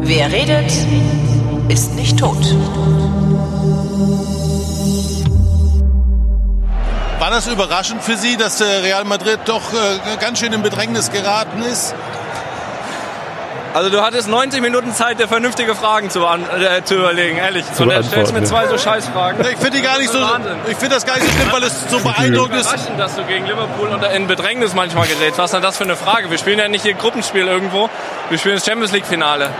Wer redet, ist nicht tot. War das überraschend für Sie, dass äh, Real Madrid doch äh, ganz schön in Bedrängnis geraten ist? Also du hattest 90 Minuten Zeit, dir vernünftige Fragen zu, äh, zu überlegen, ehrlich. Zu Und dann stellst du mir zwei so Scheißfragen. Ich finde die gar nicht so, Wahnsinn. ich finde das gar nicht so schlimm, weil es so beeindruckend ist. Überraschend, dass du gegen Liverpool unter in Bedrängnis manchmal gerätst. Was ist denn das für eine Frage? Wir spielen ja nicht hier Gruppenspiel irgendwo. Wir spielen das Champions League Finale.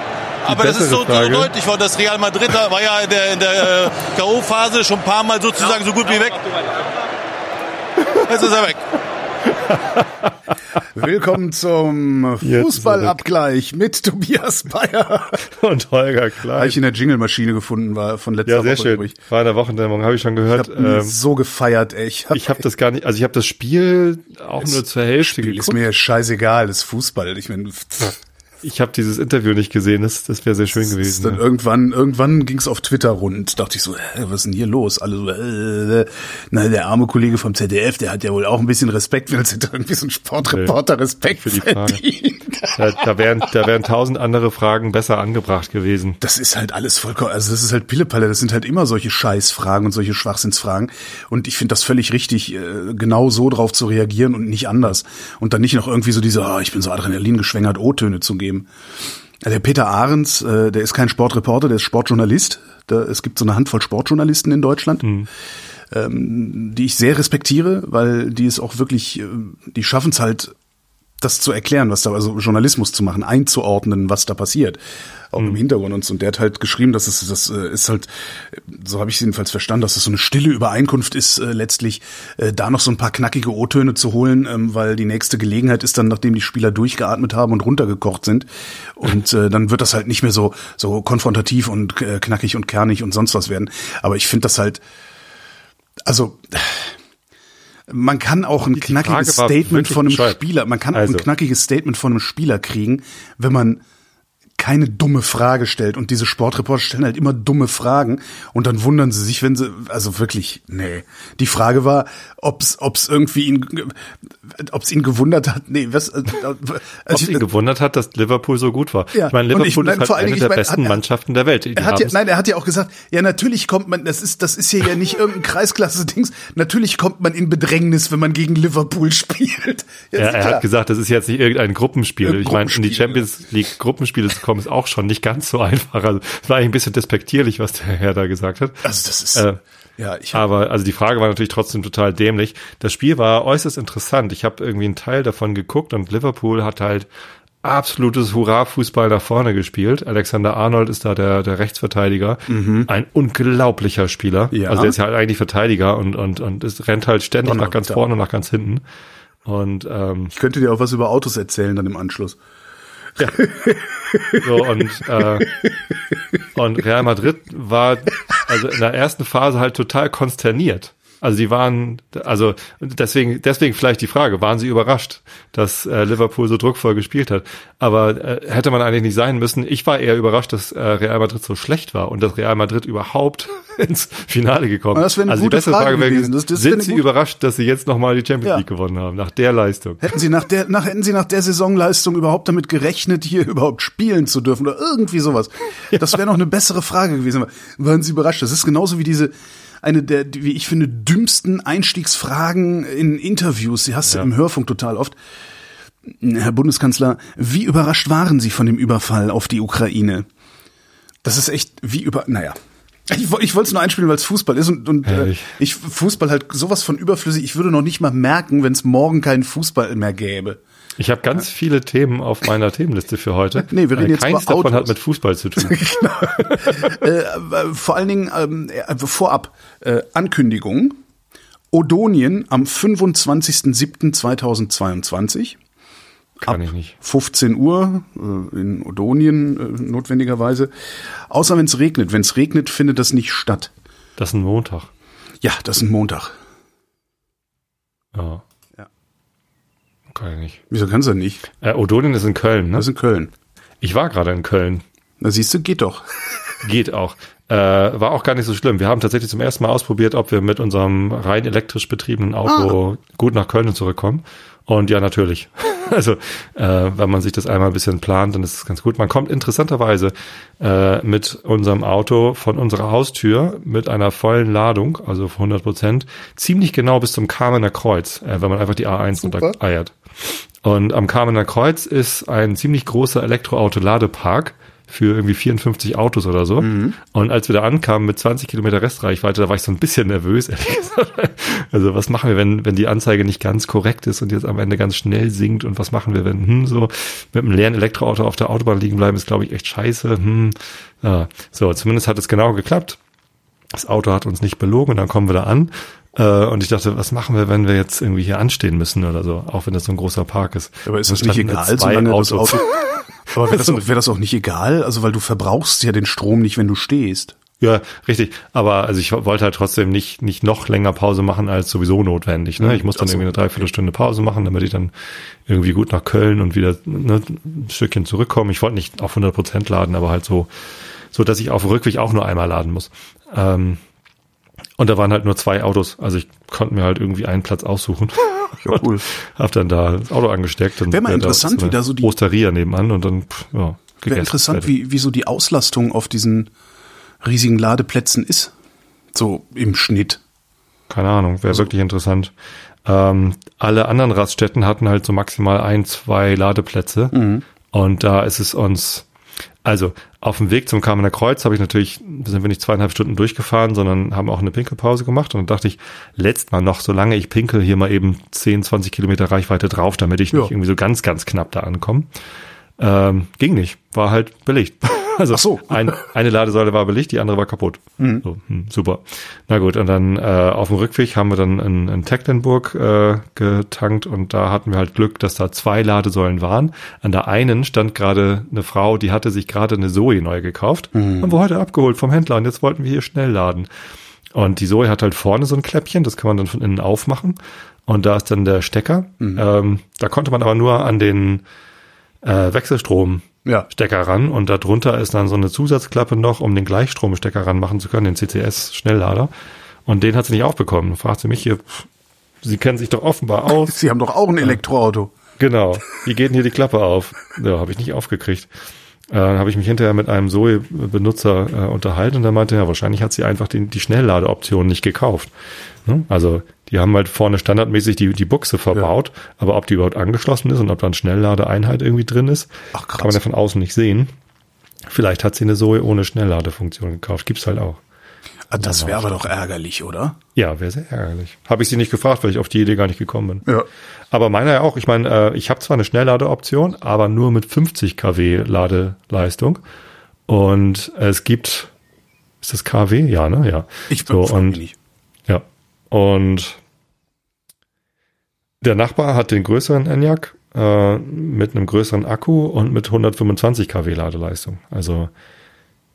Aber das ist so, so deutlich, weil das Real Madrid da war ja in der, in der äh, K.O.-Phase schon ein paar Mal sozusagen so gut wie weg. Jetzt ist er weg. Willkommen zum Fußballabgleich mit Tobias Bayer. Und Holger Habe Klein. ich in der Jingle-Maschine gefunden, war von letzter Ja, sehr Woche schön. übrig. War in der Wochendämmung, habe ich schon Ich gehört. habe Ähm, so gefeiert, ey. Ich hab, ich habe das gar nicht, also ich habe das Spiel auch nur zur Hälfte Spiel ist geguckt. mir scheißegal, das ist Fußball. Ich meine, Ich habe dieses Interview nicht gesehen, das, das wäre sehr schön dann gewesen. Ja. irgendwann, irgendwann ging's auf Twitter rund. Dachte ich so, hä, was ist denn hier los? Alle so, äh, na, der arme Kollege vom ZDF, der hat ja wohl auch ein bisschen Respekt, wenn es irgendwie so ein Sportreporter Respekt für die Frage. verdient. Da, da wären da wären tausend andere Fragen besser angebracht gewesen. Das ist halt alles vollkommen, also das ist halt Pillepalle, das sind halt immer solche Scheißfragen und solche Schwachsinnsfragen. Und ich finde das völlig richtig, äh, genau so drauf zu reagieren und nicht anders. Und dann nicht noch irgendwie so diese, oh, ich bin so Adrenalin geschwängert, O-Töne zu geben. Ja, Der Peter Ahrens, äh, der ist kein Sportreporter, der ist Sportjournalist. Da, es gibt so eine Handvoll Sportjournalisten in Deutschland, ähm, die ich sehr respektiere, weil die es auch wirklich, äh, die schaffen es halt, das zu erklären, was da, also Journalismus zu machen, einzuordnen, was da passiert. Auch im Hintergrund und so. Und der hat halt geschrieben, dass es, das äh, ist halt, so habe ich es jedenfalls verstanden, dass es so eine stille Übereinkunft ist, äh, letztlich äh, da noch so ein paar knackige O-Töne zu holen, ähm, weil die nächste Gelegenheit ist dann, nachdem die Spieler durchgeatmet haben und runtergekocht sind. Und äh, dann wird das halt nicht mehr so, so konfrontativ und äh, knackig und kernig und sonst was werden. Aber ich finde das halt, also man kann auch ein Die knackiges Frage Statement von einem. Spieler, man kann auch Also. ein knackiges Statement von einem Spieler kriegen, wenn man keine dumme Frage stellt. Und diese Sportreporter stellen halt immer dumme Fragen und dann wundern sie sich, wenn sie, also wirklich, nee. Die Frage war, ob's, ob's irgendwie ihn, ob's ihn gewundert hat, nee, was, äh, also, ihn gewundert hat, dass Liverpool so gut war. Ja, Ich meine, Liverpool ich- nein, ist halt eine der ich meine, besten hat- Mannschaften der Welt. Die er hat ja, nein, er hat ja auch gesagt, ja, natürlich kommt man, das ist, das ist hier ja nicht irgendein Kreisklasse-Dings, natürlich kommt man in Bedrängnis, wenn man gegen Liverpool spielt. Ja, Ja, ist er klar. hat gesagt, das ist jetzt nicht irgendein Gruppenspiel. Irgendein ich meine, in die Gruppenspiel, Champions League Gruppenspiele zu kommen, ist auch schon nicht ganz so einfach. Also, es war eigentlich ein bisschen despektierlich, was der Herr da gesagt hat. Also das ist, Äh, ja, ich hab, Aber also die Frage war natürlich trotzdem total dämlich. Das Spiel war äußerst interessant. Ich habe irgendwie einen Teil davon geguckt und Liverpool hat halt absolutes Hurra-Fußball nach vorne gespielt. Alexander Arnold ist da der, der Rechtsverteidiger. Ein unglaublicher Spieler. Mhm. Ja. Also der ist ja halt eigentlich Verteidiger und, und, und es rennt halt ständig nach ganz vorne und nach ganz hinten. Und ähm, ich könnte dir auch was über Autos erzählen dann im Anschluss. So, und, äh, und Real Madrid war also in der ersten Phase halt total konsterniert. Also die waren, also deswegen, deswegen vielleicht die Frage, waren sie überrascht, dass äh, Liverpool so druckvoll gespielt hat? Aber äh, hätte man eigentlich nicht sein müssen. Ich war eher überrascht, dass äh, Real Madrid so schlecht war und dass Real Madrid überhaupt ins Finale gekommen Aber das wäre eine also die bessere Frage Frage, wäre gewesen. Das- das sind sie überrascht, dass sie jetzt nochmal die Champions Ja. League gewonnen haben, nach der Leistung? Hätten Sie nach der, nach, hätten Sie nach der Saisonleistung überhaupt damit gerechnet, hier überhaupt spielen zu dürfen oder irgendwie sowas? Das wäre noch eine bessere Frage gewesen. Waren Sie überrascht? Das ist genauso wie diese, eine der, wie ich finde, dümmsten Einstiegsfragen in Interviews. Sie hast Ja. im Hörfunk total oft. Herr Bundeskanzler, wie überrascht waren Sie von dem Überfall auf die Ukraine? Das ist echt wie über, naja. Ich, ich wollte es nur einspielen, weil es Fußball ist und, und äh, ich Fußball halt sowas von überflüssig. Ich würde noch nicht mal merken, wenn es morgen keinen Fußball mehr gäbe. Ich habe ganz viele Themen auf meiner Themenliste für heute. Nee, wir reden Äh, jetzt Keins über davon hat Autos. mit Fußball zu tun. äh, äh, vor allen Dingen ähm, äh, vorab äh, Ankündigung. Odonien am 25.07.2022 Kann ich nicht. 15 Uhr äh, in Odonien notwendigerweise. Außer wenn es regnet. Wenn es regnet, findet das nicht statt. Das ist ein Montag. Ja, das ist ein Montag. Ja. Kann ich nicht. Wieso kannst du nicht? Äh, Odonien ist in Köln, ne? Das ist in Köln. Ich war gerade in Köln. Na siehst du, geht doch. Geht auch. Äh, war auch gar nicht so schlimm. Wir haben tatsächlich zum ersten Mal ausprobiert, ob wir mit unserem rein elektrisch betriebenen Auto gut nach Köln zurückkommen. Und ja, natürlich. Also, äh, wenn man sich das einmal ein bisschen plant, dann ist es ganz gut. Man kommt interessanterweise äh, mit unserem Auto von unserer Haustür mit einer vollen Ladung, also 100 Prozent, ziemlich genau bis zum Kamener Kreuz, äh, wenn man einfach die A1 Super. untereiert. Und am Kamener Kreuz ist ein ziemlich großer Elektroauto-Ladepark für irgendwie 54 Autos oder so. Und als wir da ankamen mit 20 Kilometer Restreichweite, da war ich so ein bisschen nervös. Also was machen wir, wenn, wenn die Anzeige nicht ganz korrekt ist und jetzt am Ende ganz schnell sinkt und was machen wir, wenn hm, so mit einem leeren Elektroauto auf der Autobahn liegen bleiben, ist glaube ich echt scheiße. Hm. Ja. So, zumindest hat es genau geklappt. Das Auto hat uns nicht belogen und dann kommen wir da an. Äh, und ich dachte, was machen wir, wenn wir jetzt irgendwie hier anstehen müssen oder so, auch wenn das so ein großer Park ist. Aber ist das Da nicht egal, solange das Autos. Auto. Aber wäre das, auch- wär das auch nicht egal? Also, weil du verbrauchst ja den Strom nicht, wenn du stehst. Ja, richtig. Aber also ich wollte halt trotzdem nicht, nicht noch länger Pause machen als sowieso notwendig. Ne? Ich muss dann irgendwie eine Dreiviertelstunde Pause machen, damit ich dann irgendwie gut nach Köln und wieder ne, ein Stückchen zurückkomme. Ich wollte nicht auf 100 Prozent laden, aber halt so, so dass ich auf dem Rückweg auch nur einmal laden muss. Ähm, und da waren halt nur zwei Autos. Also ich konnte mir halt irgendwie einen Platz aussuchen. Ja, cool. Hab dann da das Auto angesteckt. und Wär mal da interessant, eine wie da so die- Osteria nebenan und dann, pff, ja, Wäre interessant, wie, wie so die Auslastung auf diesen riesigen Ladeplätzen ist. So im Schnitt. Keine Ahnung, wäre wirklich interessant. Ähm, alle anderen Raststätten hatten halt so maximal ein, zwei Ladeplätze. Und da ist es uns, also auf dem Weg zum Kamener Kreuz habe ich natürlich, sind wir nicht zweieinhalb Stunden durchgefahren, sondern haben auch eine Pinkelpause gemacht. Und dann dachte ich, letzt mal noch, solange ich pinkel, hier mal eben 10, 20 Kilometer Reichweite drauf, damit ich Ja. nicht irgendwie so ganz, ganz knapp da ankomme. Ähm, ging nicht, war halt belegt. Also Ach so. ein, eine Ladesäule war belegt, die andere war kaputt. So, hm, super. Na gut, und dann äh, auf dem Rückweg haben wir dann in, in Tecklenburg äh, getankt und da hatten wir halt Glück, dass da zwei Ladesäulen waren. An der einen stand gerade eine Frau, die hatte sich gerade eine Zoe neu gekauft, haben wir heute abgeholt vom Händler und jetzt wollten wir hier schnell laden. Und die Zoe hat halt vorne so ein Kläppchen, das kann man dann von innen aufmachen. Und da ist dann der Stecker. Ähm, da konnte man aber nur an den äh, Wechselstrom Ja. Stecker ran und darunter ist dann so eine Zusatzklappe noch, um den Gleichstromstecker ranmachen zu können, den CCS-Schnelllader. Und den hat sie nicht aufbekommen. Da fragt sie mich hier, pff, sie kennen sich doch offenbar aus. Sie haben doch auch ein Elektroauto. genau. Wie geht denn hier die Klappe auf? Ja, habe ich nicht aufgekriegt. Äh, Dann habe ich mich hinterher mit einem Zoe-Benutzer äh, unterhalten und der meinte, ja, wahrscheinlich hat sie einfach die, die Schnellladeoption nicht gekauft. Ne? Also die haben halt vorne standardmäßig die, die Buchse verbaut, aber ob die überhaupt angeschlossen ist und ob da eine Schnellladeeinheit irgendwie drin ist, Ach, kann man ja von außen nicht sehen. Vielleicht hat sie eine Zoe ohne Schnellladefunktion gekauft. Gibt's halt auch. Ah, Das wäre aber doch ärgerlich, oder? Ja, wäre sehr ärgerlich. Habe ich sie nicht gefragt, weil ich auf die Idee gar nicht gekommen bin. Ja. Aber meiner ja auch. Ich meine, äh, ich habe zwar eine Schnellladeoption, aber nur mit 50 kW Ladeleistung. Und es gibt, ist das KW? Ja, ne? Ja. Ich so, frag mich und, nicht. Ja. Und der Nachbar hat den größeren Enyaq äh, mit einem größeren Akku und mit 125 kW Ladeleistung. Also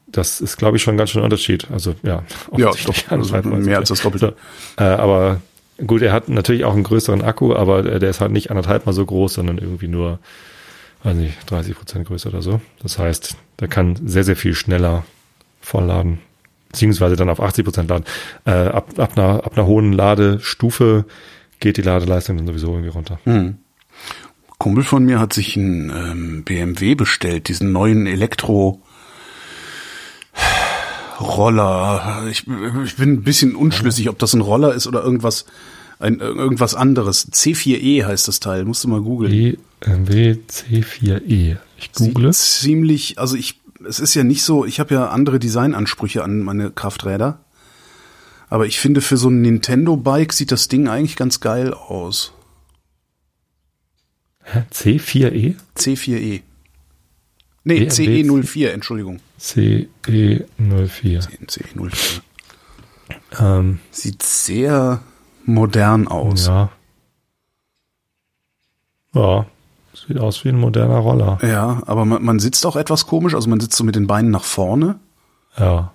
das ist, glaube ich, schon ein ganz schön Unterschied. Also ja, Ja, doch, also mehr als das Doppelte. So, äh, aber gut, er hat natürlich auch einen größeren Akku, aber der der ist halt nicht anderthalb Mal so groß, sondern irgendwie nur, weiß nicht, 30 Prozent größer oder so. Das heißt, der kann sehr, sehr viel schneller vollladen, beziehungsweise dann auf 80 Prozent laden. Äh, ab, ab, einer, ab einer hohen Ladestufe geht die Ladeleistung dann sowieso irgendwie runter. Kumpel von mir hat sich einen ähm, BMW bestellt, diesen neuen Elektro Roller. Ich, ich bin ein bisschen unschlüssig, ob das ein Roller ist oder irgendwas ein, irgendwas anderes. C4E heißt das Teil, musst du mal googeln. BMW C4E. Ich google. Sieht ziemlich, also ich, es ist ja nicht so, ich habe ja andere Designansprüche an meine Krafträder. Aber ich finde, für so ein Nintendo-Bike sieht das Ding eigentlich ganz geil aus. Hä? C4E? C4E. Nee, BMW CE04, Entschuldigung. E CE04. CE04. Ähm, Sieht sehr modern aus. ja. Ja, sieht aus wie ein moderner Roller. Ja, aber man, man sitzt auch etwas komisch, also man sitzt so mit den Beinen nach vorne. Ja.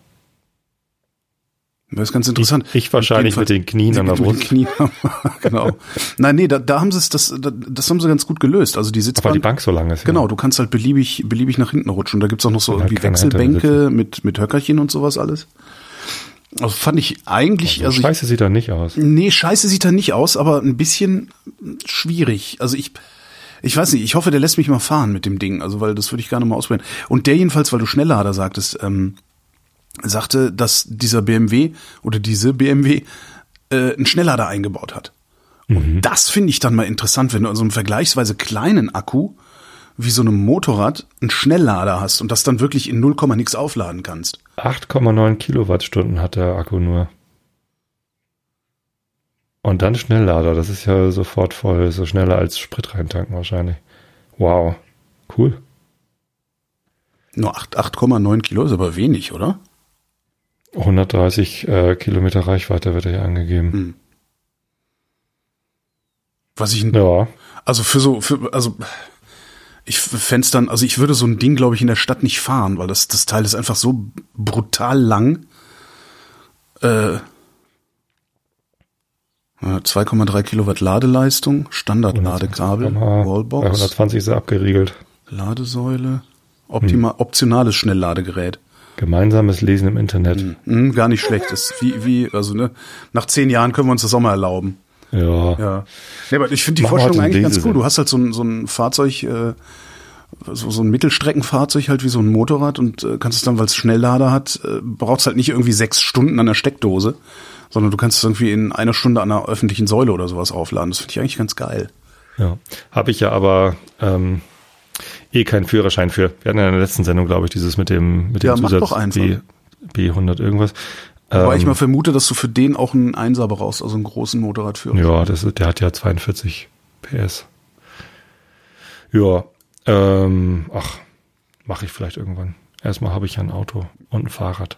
Das ist ganz interessant. Ich, ich wahrscheinlich mit den Knien an der Brust. Knien, genau. Nein, nee, da, da haben sie es, das, da- das haben sie ganz gut gelöst. Also die Sitzbank. die Bank so lang ist. ja. Genau, du kannst halt beliebig, beliebig nach hinten rutschen. Da gibt's auch noch so irgendwie Wechselbänke mit, mit Höckerchen und sowas alles. Also fand ich eigentlich, also ich, Scheiße sieht da nicht aus. nee, scheiße sieht er nicht aus, aber ein bisschen schwierig. Also ich, ich weiß nicht, ich hoffe, der lässt mich mal fahren mit dem Ding, also weil das würde ich gerne mal ausprobieren. Und der jedenfalls, weil du Schnelllader sagtest, ähm, sagte, dass dieser BMW oder diese BMW äh, einen Schnelllader eingebaut hat. Und das finde ich dann mal interessant, wenn du an so einem vergleichsweise kleinen Akku wie so einem Motorrad einen Schnelllader hast und das dann wirklich in 0, nix aufladen kannst. 8,9 Kilowattstunden hat der Akku nur. Und dann Schnelllader, das ist ja sofort voll, so schneller als Sprit reintanken wahrscheinlich. Wow, cool. Nur 8 8,9 Kilo ist aber wenig, oder? 130 äh, Kilometer Reichweite wird hier angegeben. Was ich, Ja, also für so, für, also ich fänd's dann, also ich würde so ein Ding, glaube ich, in der Stadt nicht fahren, weil das, das Teil ist einfach so brutal lang. Äh, 2,3 Kilowatt Ladeleistung, Standard-Ladekabel, 120, bei Wallbox, 120 ist er abgeriegelt. Ladesäule, optima, optionales Schnellladegerät. Gemeinsames Lesen im Internet. Hm, gar nicht schlecht. Ist wie, wie, also ne, nach zehn Jahren können wir uns das auch mal erlauben. Ja. Ja. Nee, aber ich finde die Mach mal Vorstellung eigentlich ganz cool. Du hast halt so ein, so ein Fahrzeug, äh, so, so ein Mittelstreckenfahrzeug halt wie so ein Motorrad und äh, kannst es dann, weil es Schnelllader hat, äh, brauchst halt nicht irgendwie sechs Stunden an der Steckdose, sondern du kannst es irgendwie in einer Stunde an einer öffentlichen Säule oder sowas aufladen. Das finde ich eigentlich ganz geil. Ja, habe ich ja aber ähm, eh keinen Führerschein für. Wir hatten ja in der letzten Sendung, glaube ich, dieses mit dem mit dem Ja, Zusatz. B, B100 irgendwas. Wobei Ähm, ich mal vermute, dass du für den auch einen Einser brauchst, also einen großen Motorradführer. ja, das, der hat ja 42 PS. Ja, ähm, ach, mache ich vielleicht irgendwann. Erstmal habe ich ja ein Auto und ein Fahrrad.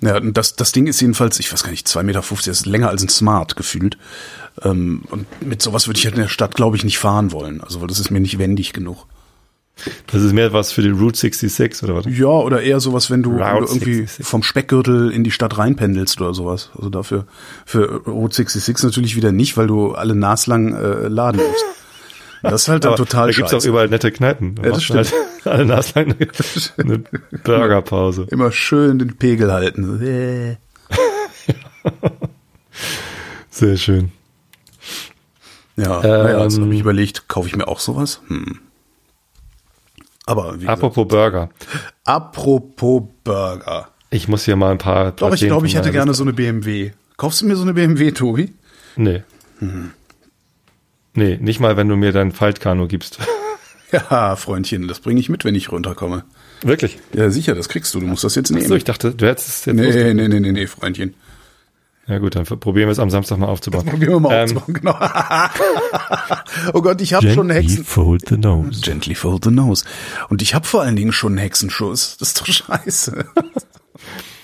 Ja, das, das Ding ist jedenfalls, ich weiß gar nicht, 2,50 Meter, ist länger als ein Smart gefühlt. Ähm, und mit sowas würde ich halt in der Stadt, glaube ich, nicht fahren wollen. Also, weil das ist mir nicht wendig genug. Das ist mehr was für die Route 66 oder was? Ja, oder eher sowas, wenn du, wenn du irgendwie 66. vom Speckgürtel in die Stadt reinpendelst oder sowas. Also dafür für Route 66 natürlich wieder nicht, weil du alle naslang äh, laden musst. Das ist halt dann total da gibt's auch scheiße. überall nette Kneipen. Da Ja, das machst du Halt alle Naslang eine, eine Burgerpause. Immer schön den Pegel halten. Sehr schön. Ja, naja, jetzt Ähm, habe ich überlegt, kaufe ich mir auch sowas? Hm. Aber wie gesagt, Apropos Burger. apropos Burger. Ich muss hier mal ein paar. Doch, ich glaube, ich hätte gerne so eine BMW. Kaufst du mir so eine BMW, Tobi? Nee. Mhm. Nee, nicht mal, wenn du mir dein Faltkanu gibst. Ja, Freundchen, das bringe ich mit, wenn ich runterkomme. Wirklich? Ja, sicher, das kriegst du. Du musst das jetzt nehmen. So, ich dachte, du hättest es jetzt. nee, nee, nee, nee, nee, Freundchen. Ja gut, dann probieren wir es am Samstag mal aufzubauen. Probieren wir mal Ähm, aufzubauen, genau. oh Gott, ich habe schon einen Hexen... fold the nose. Gently fold the nose. Und ich habe vor allen Dingen schon einen Hexenschuss. Das ist doch scheiße.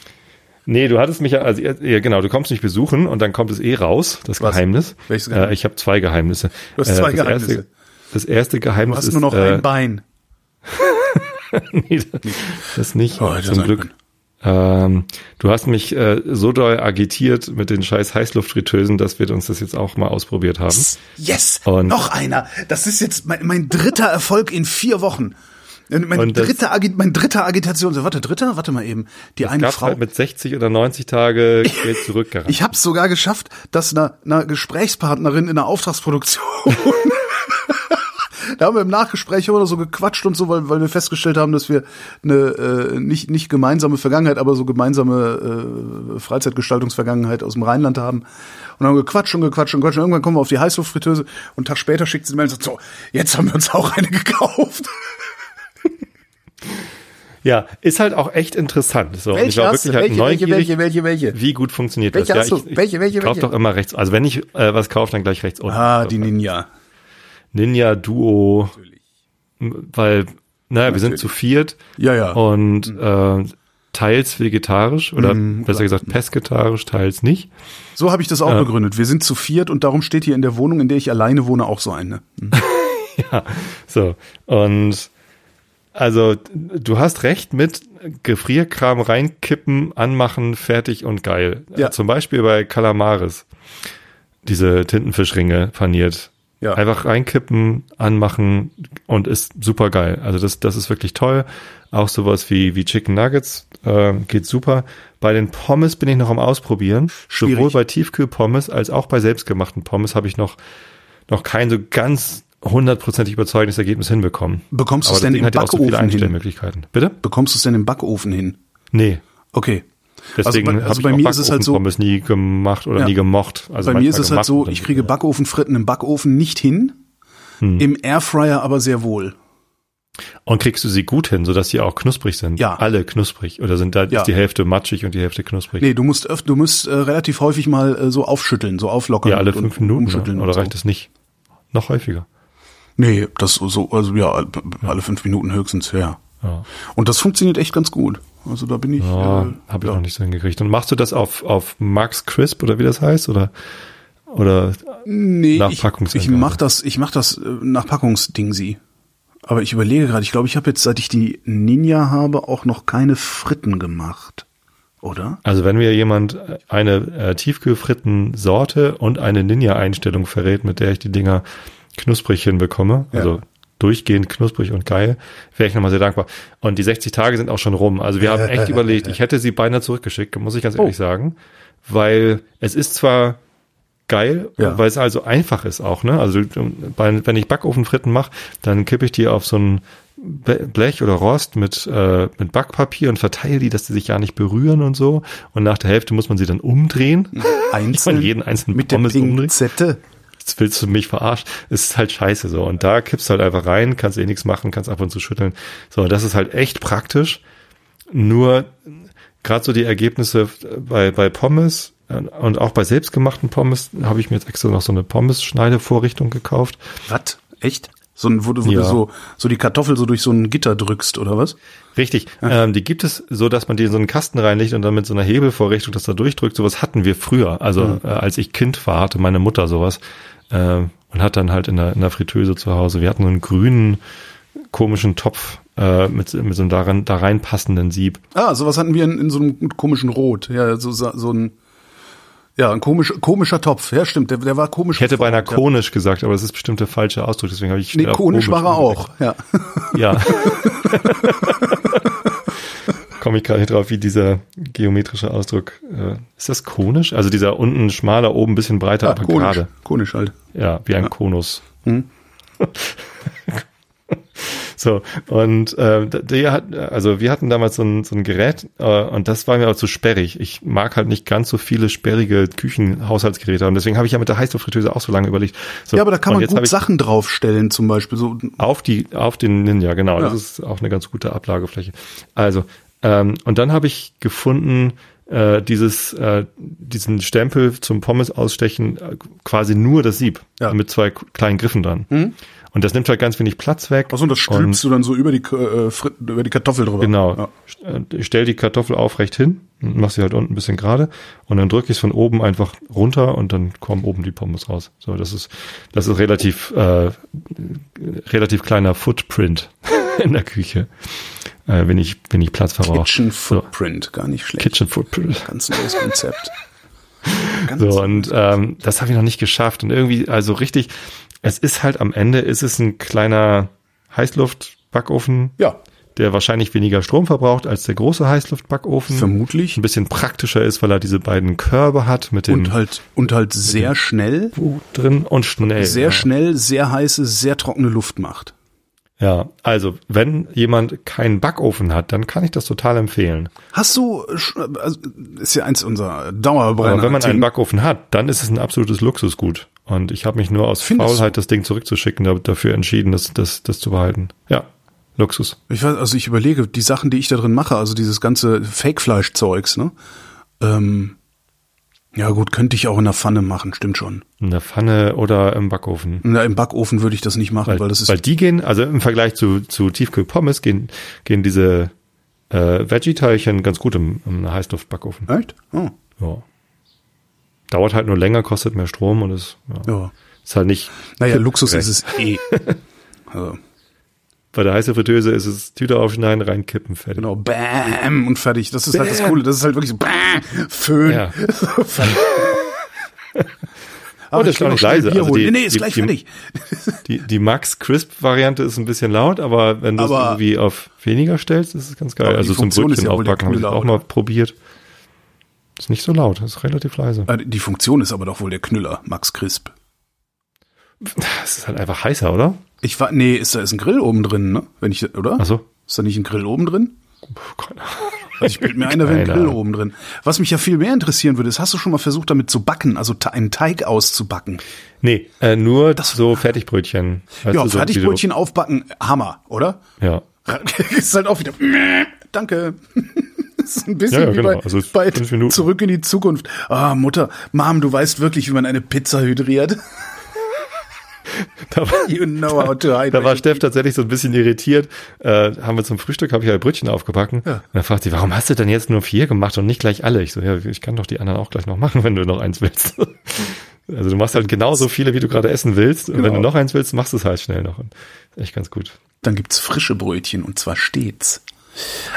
Nee, du hattest mich ja, also ja, genau, du kommst mich besuchen und dann kommt es eh raus, das Was? Geheimnis. Welches Geheimnis? Äh, ich habe zwei Geheimnisse. Du hast zwei das Geheimnisse. Erste, das erste Geheimnis Du hast ist nur noch äh, ein Bein. nee, das nicht, Oh, das zum Glück. Ähm, du hast mich äh, so doll agitiert mit den scheiß Heißluftfritteusen, dass wir uns das jetzt auch mal ausprobiert haben. Yes, Und- noch einer. Das ist jetzt mein, mein dritter Erfolg in vier Wochen. Mein Und dritter, Agi mein dritter Agitation. Warte, dritter? Warte mal eben. Die eine Frau. halt mit 60 oder 90 Tage Geld zurückgerannt. Ich habe es sogar geschafft, dass einer, einer Gesprächspartnerin in der Auftragsproduktion, da haben wir im Nachgespräch oder so gequatscht und so, weil, weil wir festgestellt haben, dass wir eine äh, nicht nicht gemeinsame Vergangenheit, aber so gemeinsame äh, Freizeitgestaltungsvergangenheit aus dem Rheinland haben und haben gequatscht und gequatscht und gequatscht. Und irgendwann kommen wir auf die Heißluftfritteuse und einen Tag später schickt sie eine Mail und sagt so, jetzt haben wir uns auch eine gekauft. Ja, ist halt auch echt interessant. So, und ich Welche war hast du? wirklich halt Welche, welche, neugierig, welche, welche, welche? wie gut funktioniert Welche das. hast du? ich, ich Welche, welche, kauf welche? doch immer rechts. Also wenn ich äh, was kaufe, dann gleich rechts unten. Ah, die Ninja. Ninja Duo, weil, naja, wir sind Natürlich. zu viert Ja, ja. und äh, teils vegetarisch oder Mhm, besser gesagt pesketarisch, teils nicht. So habe ich das auch begründet. Wir sind zu viert und darum steht hier in der Wohnung, in der ich alleine wohne, auch so eine. Ja, so. Und Also du hast recht mit Gefrierkram reinkippen, anmachen, fertig und geil. Ja. Zum Beispiel bei Calamaris. Diese Tintenfischringe paniert. Ja. Einfach reinkippen, anmachen und ist super geil. Also das, das ist wirklich toll. Auch sowas wie, wie Chicken Nuggets äh, geht super. Bei den Pommes bin ich noch am Ausprobieren. Schwierig. Sowohl bei Tiefkühlpommes als auch bei selbstgemachten Pommes habe ich noch, noch kein so ganz hundertprozentig überzeugendes Ergebnis hinbekommen. Bekommst du es denn im hat ja so viele Backofen hin? Bitte? Bekommst du es denn im Backofen hin? Nee. Okay. Deswegen also bei, also ich bei mir ist es halt so, Backofenpommes nie gemacht oder Ja. nie gemocht. Also bei mir ist es halt so, ich kriege Backofenfritten im Backofen nicht hin, Hm. im Airfryer aber sehr wohl. Und kriegst du sie gut hin, sodass sie auch knusprig sind? Ja. Alle knusprig. Oder sind da Ja. ist die Hälfte matschig und die Hälfte knusprig? Nee, du musst öf du musst äh, relativ häufig mal äh, so aufschütteln, so auflockern. ja, alle fünf Minuten. umschütteln Oder so. reicht es nicht? Noch häufiger. Nee, das so- so, also ja, alle fünf Minuten höchstens, ja. Ja, Und das funktioniert echt ganz gut. Also da bin ich. ja äh, habe ich ja. noch nicht so hingekriegt. Und machst du das auf, auf Max Crisp oder wie das heißt? Oder, oder Nee, nach ich, ich Packungsangabe? mach das, ich mach das äh, nach Packungsding sie. Aber ich überlege gerade, ich glaube, ich habe jetzt, seit ich die Ninja habe, auch noch keine Fritten gemacht. Oder? Also wenn mir jemand eine äh, Tiefkühlfritten-Sorte und eine Ninja-Einstellung verrät, mit der ich die Dinger knusprig hinbekomme, Ja. also durchgehend knusprig und geil, wäre ich nochmal sehr dankbar. Und die 60 Tage sind auch schon rum. Also wir haben echt überlegt, ich hätte sie beinahe zurückgeschickt, muss ich ganz ehrlich Oh. sagen, weil es ist zwar geil, Ja. weil es also einfach ist auch, ne? Also bei, wenn ich Backofenfritten mache, dann kippe ich die auf so ein Blech oder Rost mit, äh, mit Backpapier und verteile die, dass die sich ja nicht berühren und so. Und nach der Hälfte muss man sie dann umdrehen. Einzeln? jeden einzelnen mit der Pommes umdrehen. Pinzette? Jetzt willst du mich verarschen. Ist halt scheiße so. Und da kippst du halt einfach rein, kannst eh nichts machen, kannst ab und zu schütteln. So, das ist halt echt praktisch. Nur gerade so die Ergebnisse bei, bei Pommes äh, und auch bei selbstgemachten Pommes habe ich mir jetzt extra noch so eine Pommes-Schneidevorrichtung gekauft. Was? Echt? So ein, wo du, wo Ja. du so, so die Kartoffel so durch so ein Gitter drückst, oder was? Richtig. Ähm, die gibt es so, dass man die in so einen Kasten reinlegt und dann mit so einer Hebelvorrichtung das da durchdrückt. Sowas hatten wir früher. Also äh, als ich Kind war, hatte meine Mutter sowas äh, und hat dann halt in der, in der Fritteuse zu Hause. Wir hatten so einen grünen komischen Topf äh, mit, mit so einem daran, da reinpassenden Sieb. Ah, sowas hatten wir in, in so einem komischen Rot. Ja, so so ein, ja, ein komisch, komischer Topf. Ja, stimmt, der, der war komisch. Ich hätte beinahe konisch gesagt, aber das ist bestimmt der falsche Ausdruck, deswegen habe ich Ja. Nee, konisch war er auch, ja. Ja. Komme ich gerade nicht drauf, wie dieser geometrische Ausdruck. Äh, ist das konisch? Also dieser unten schmaler, oben ein bisschen breiter, ja aber konisch, gerade. konisch halt. Ja, wie ein Konus. Hm. so, und äh, der hat, also wir hatten damals so ein, so ein Gerät äh, und das war mir auch zu sperrig. Ich mag halt nicht ganz so viele sperrige Küchenhaushaltsgeräte und deswegen habe ich ja mit der Heißluftfritteuse auch so lange überlegt. So, Ja, aber da kann man jetzt gut Sachen draufstellen, zum Beispiel so. auf die auf den Ninja, genau. Ja. Das ist auch eine ganz gute Ablagefläche. Also ähm, und dann habe ich gefunden äh, dieses äh, diesen Stempel zum Pommes ausstechen äh, quasi nur das Sieb Ja. mit zwei kleinen Griffen dran. Und das nimmt halt ganz wenig Platz weg. Achso, und das stülpst du dann so über die, äh, Frit über die Kartoffel drüber. Genau. Ja. Äh, Stell die Kartoffel aufrecht hin, mach sie halt unten ein bisschen gerade und dann drücke ich es von oben einfach runter und dann kommen oben die Pommes raus. So, das ist das ist relativ äh, relativ kleiner Footprint in der Küche, äh, wenn ich wenn ich Platz verbrauche. Kitchen So, Footprint, gar nicht schlecht. Kitchen Footprint. Ganz neues Konzept. Ganz So und ähm, das habe ich noch nicht geschafft und irgendwie also richtig. Es ist halt am Ende ist es ein kleiner Heißluftbackofen, ja, der wahrscheinlich weniger Strom verbraucht als der große Heißluftbackofen. vermutlich. ein bisschen praktischer ist, weil er diese beiden Körbe hat mit dem Und halt, und halt sehr schnell, drin und schnell. sehr ja. schnell, sehr heiße, sehr trockene Luft macht. Ja, also wenn jemand keinen Backofen hat, dann kann ich das total empfehlen. Hast du, also, ist ja eins unserer Dauerbrenner. Aber wenn man einen. Backofen hat, dann ist es ein absolutes Luxusgut. Und ich habe mich nur aus Findest? Faulheit, das Ding zurückzuschicken, da- dafür entschieden, das, das, das zu behalten. Ja, Luxus. Ich weiß, also ich überlege, die Sachen, die ich da drin mache, also dieses ganze Fake-Fleisch-Zeugs, ne? Ähm, ja gut, könnte ich auch in der Pfanne machen, stimmt schon. In der Pfanne oder im Backofen. Na, Im Backofen würde ich das nicht machen, weil, Weil, das ist weil die gehen, also im Vergleich zu, zu Tiefkühlpommes gehen, gehen diese äh, Veggie-Teilchen ganz gut im, im Heißluftbackofen. echt? Oh, Ja. Dauert halt nur länger, kostet mehr Strom und ist, ja, ja. ist halt nicht. Naja, Luxus Recht. ist es eh. also, Bei der heißen Fritteuse ist es Tüte aufschneiden, reinkippen, fertig. Genau, bam und fertig. Das ist halt das Coole. Das ist halt wirklich so, bam, Föhn. Ja. fertig. Oh, das ist noch nicht leise. Also die- nee, nee, ist die- gleich die- fertig. Die, die Max Crisp Variante ist ein bisschen laut, aber wenn du es Aber- irgendwie auf weniger stellst, ist es ganz geil. Aber die also zum Brötchen ja aufbacken habe ich auch mal probiert. Ist nicht so laut, ist relativ leise. Äh, Die Funktion ist aber doch wohl der Knüller, Max Crisp. Es ist halt einfach heißer, oder? Ich war, nee, ist da ist ein Grill oben drin, ne? Wenn ich, oder? Ach so. Ist da nicht ein Grill oben drin? Keine Ahnung. Also ich bild mir ein, da wäre ein Grill oben drin. Was mich ja viel mehr interessieren würde, ist, hast du schon mal versucht, damit zu backen, also einen Teig auszubacken? Nee, äh, nur so Fertigbrötchen. Weißt ja, du, so Fertigbrötchen aufbacken, Hammer, oder? Ja. ist halt auch wieder, danke. Das ist ein bisschen Ja, ja, wie genau. bei, Also bei. Zurück in die Zukunft. Ah, Mutter, Mom, du weißt wirklich, wie man eine Pizza hydriert. Da war, You know how to hide. da war Steff tatsächlich so ein bisschen irritiert. Äh, haben wir zum Frühstück, habe ich halt Brötchen aufgebacken. Ja. Und dann fragt sie, warum hast du denn jetzt nur vier gemacht und nicht gleich alle? Ich so, ja, ich kann doch die anderen auch gleich noch machen, wenn du noch eins willst. Also du machst halt genauso viele, wie du gerade essen willst. Und wenn Genau. du noch eins willst, machst du es halt schnell noch. Und echt ganz gut. Dann gibt's frische Brötchen und zwar stets.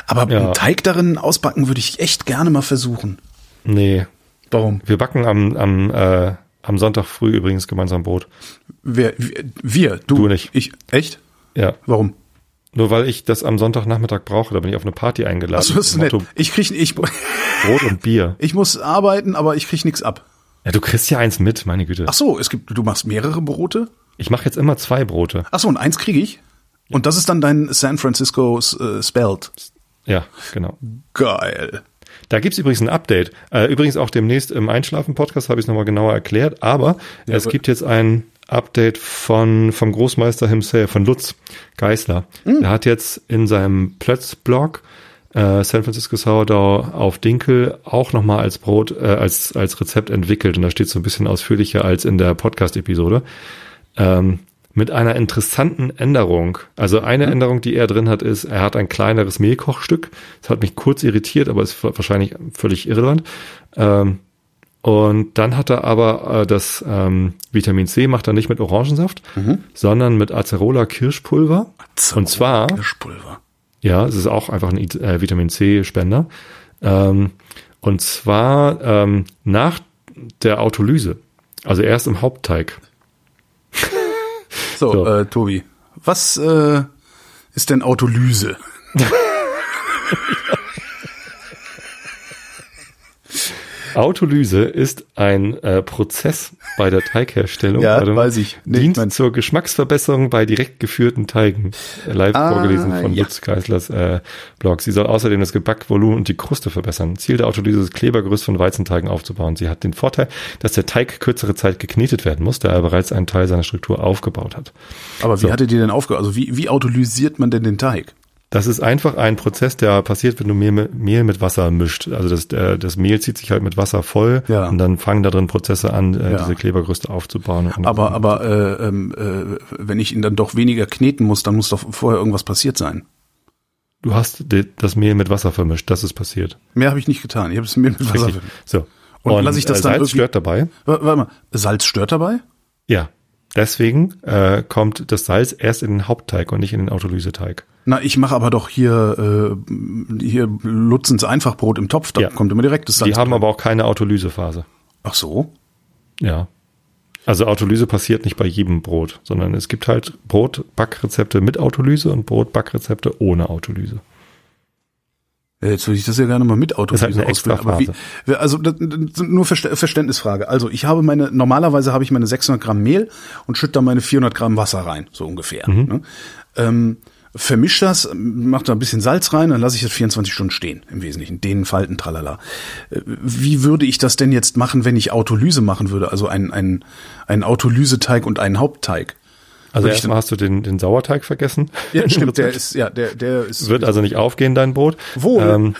Aber Ja. einen Teig darin ausbacken würde ich echt gerne mal versuchen. Nee, Warum? wir backen am, am, äh, am Sonntag früh übrigens gemeinsam Brot. Wer, wir, du, Du nicht. Ich, echt? Ja, Warum? nur weil ich das am Sonntagnachmittag brauche, da bin ich auf eine Party eingeladen. Das ist Motto nett. Ich krieg, ich, Brot und Bier. ich muss arbeiten, aber ich krieg nichts ab. Ja, du kriegst ja eins mit, meine Güte. Ach so, es gibt, du machst mehrere Brote? Ich mache jetzt immer zwei Brote. Ach so, und eins kriege ich? Und das ist dann dein San Francisco äh, Spelt. Ja, genau. Geil. Da gibt's übrigens ein Update. Äh, übrigens auch demnächst im Einschlafen-Podcast habe ich es nochmal genauer erklärt, aber es aber- gibt jetzt ein Update von vom Großmeister himself, von Lutz Geisler. Hm. Er hat jetzt in seinem Plötz-Blog äh, San Francisco Sourdough auf Dinkel auch nochmal als Brot, äh, als, als Rezept entwickelt. Und da steht so ein bisschen ausführlicher als in der Podcast-Episode. Ähm, mit einer interessanten Änderung. Also eine Änderung, die er drin hat, ist, er hat ein kleineres Mehlkochstück. Das hat mich kurz irritiert, aber ist wahrscheinlich völlig irrelevant. Ähm, und dann hat er aber äh, das ähm, Vitamin C macht er nicht mit Orangensaft, sondern mit Acerola Kirschpulver. Und zwar, Kirschpulver. ja, es ist auch einfach ein äh, Vitamin C Spender. Ähm, und zwar ähm, nach der Autolyse, also erst im Hauptteig. So, So. Äh, Tobi, was äh, ist denn Autolyse? Autolyse ist ein äh, Prozess bei der Teigherstellung. Ja, Warte weiß ich. Nee, dient ich zur Geschmacksverbesserung bei direkt geführten Teigen. Äh, Live Ah, vorgelesen von ja. Lutz Geislers äh, Blog. Sie soll außerdem das Gebackvolumen und die Kruste verbessern. Ziel der Autolyse ist, Klebergerüst von Weizenteigen aufzubauen. Sie hat den Vorteil, dass der Teig kürzere Zeit geknetet werden muss, da er bereits einen Teil seiner Struktur aufgebaut hat. Aber wie So. hattet ihr denn aufgehört? Also wie, wie autolysiert man denn den Teig? Das ist einfach ein Prozess, der passiert, wenn du Mehl mit, Mehl mit Wasser mischt. Also das, äh, das Mehl zieht sich halt mit Wasser voll Ja. und dann fangen da drin Prozesse an, äh, Ja. diese Klebergerüste aufzubauen. Und Aber, aber äh, ähm, äh, wenn ich ihn dann doch weniger kneten muss, dann muss doch vorher irgendwas passiert sein. du hast das Mehl mit Wasser vermischt, das ist passiert. Mehr habe ich nicht getan. Ich habe es mir mit Wasser. Richtig. So. Und lass ich das äh, dann Salz stört dabei. Warte warte mal, Salz stört dabei? Ja. Deswegen äh, kommt das Salz erst in den Hauptteig und nicht in den Autolyseteig. Na, ich mache aber doch hier äh, hier Lutzens Einfachbrot im Topf, da Ja. kommt immer direkt das Salz. Die haben aber auch keine Autolysephase. Ach so. Ja. Also Autolyse passiert nicht bei jedem Brot, sondern es gibt halt Brotbackrezepte mit Autolyse und Brotbackrezepte ohne Autolyse. Jetzt würde ich das ja gerne mal mit Das ist halt Autolyse ausprobieren. Aber wie, also das, das, nur Verstä- Verständnisfrage. Also ich habe meine normalerweise habe ich meine 600 Gramm Mehl und schütte da meine 400 Gramm Wasser rein, so ungefähr. Mhm. Ne? Ähm, vermisch das, mach da ein bisschen Salz rein, dann lasse ich das 24 Stunden stehen, im Wesentlichen. Dehnen, Falten, tralala. Äh, Wie würde ich das denn jetzt machen, wenn ich Autolyse machen würde? Also ein, ein, ein Autolyseteig und einen Hauptteig. Also erstmal hast du den, den Sauerteig vergessen. Ja, stimmt, der ist, ja, der, der ist, Wird also nicht aufgehen, dein Brot. Wohl. Ähm,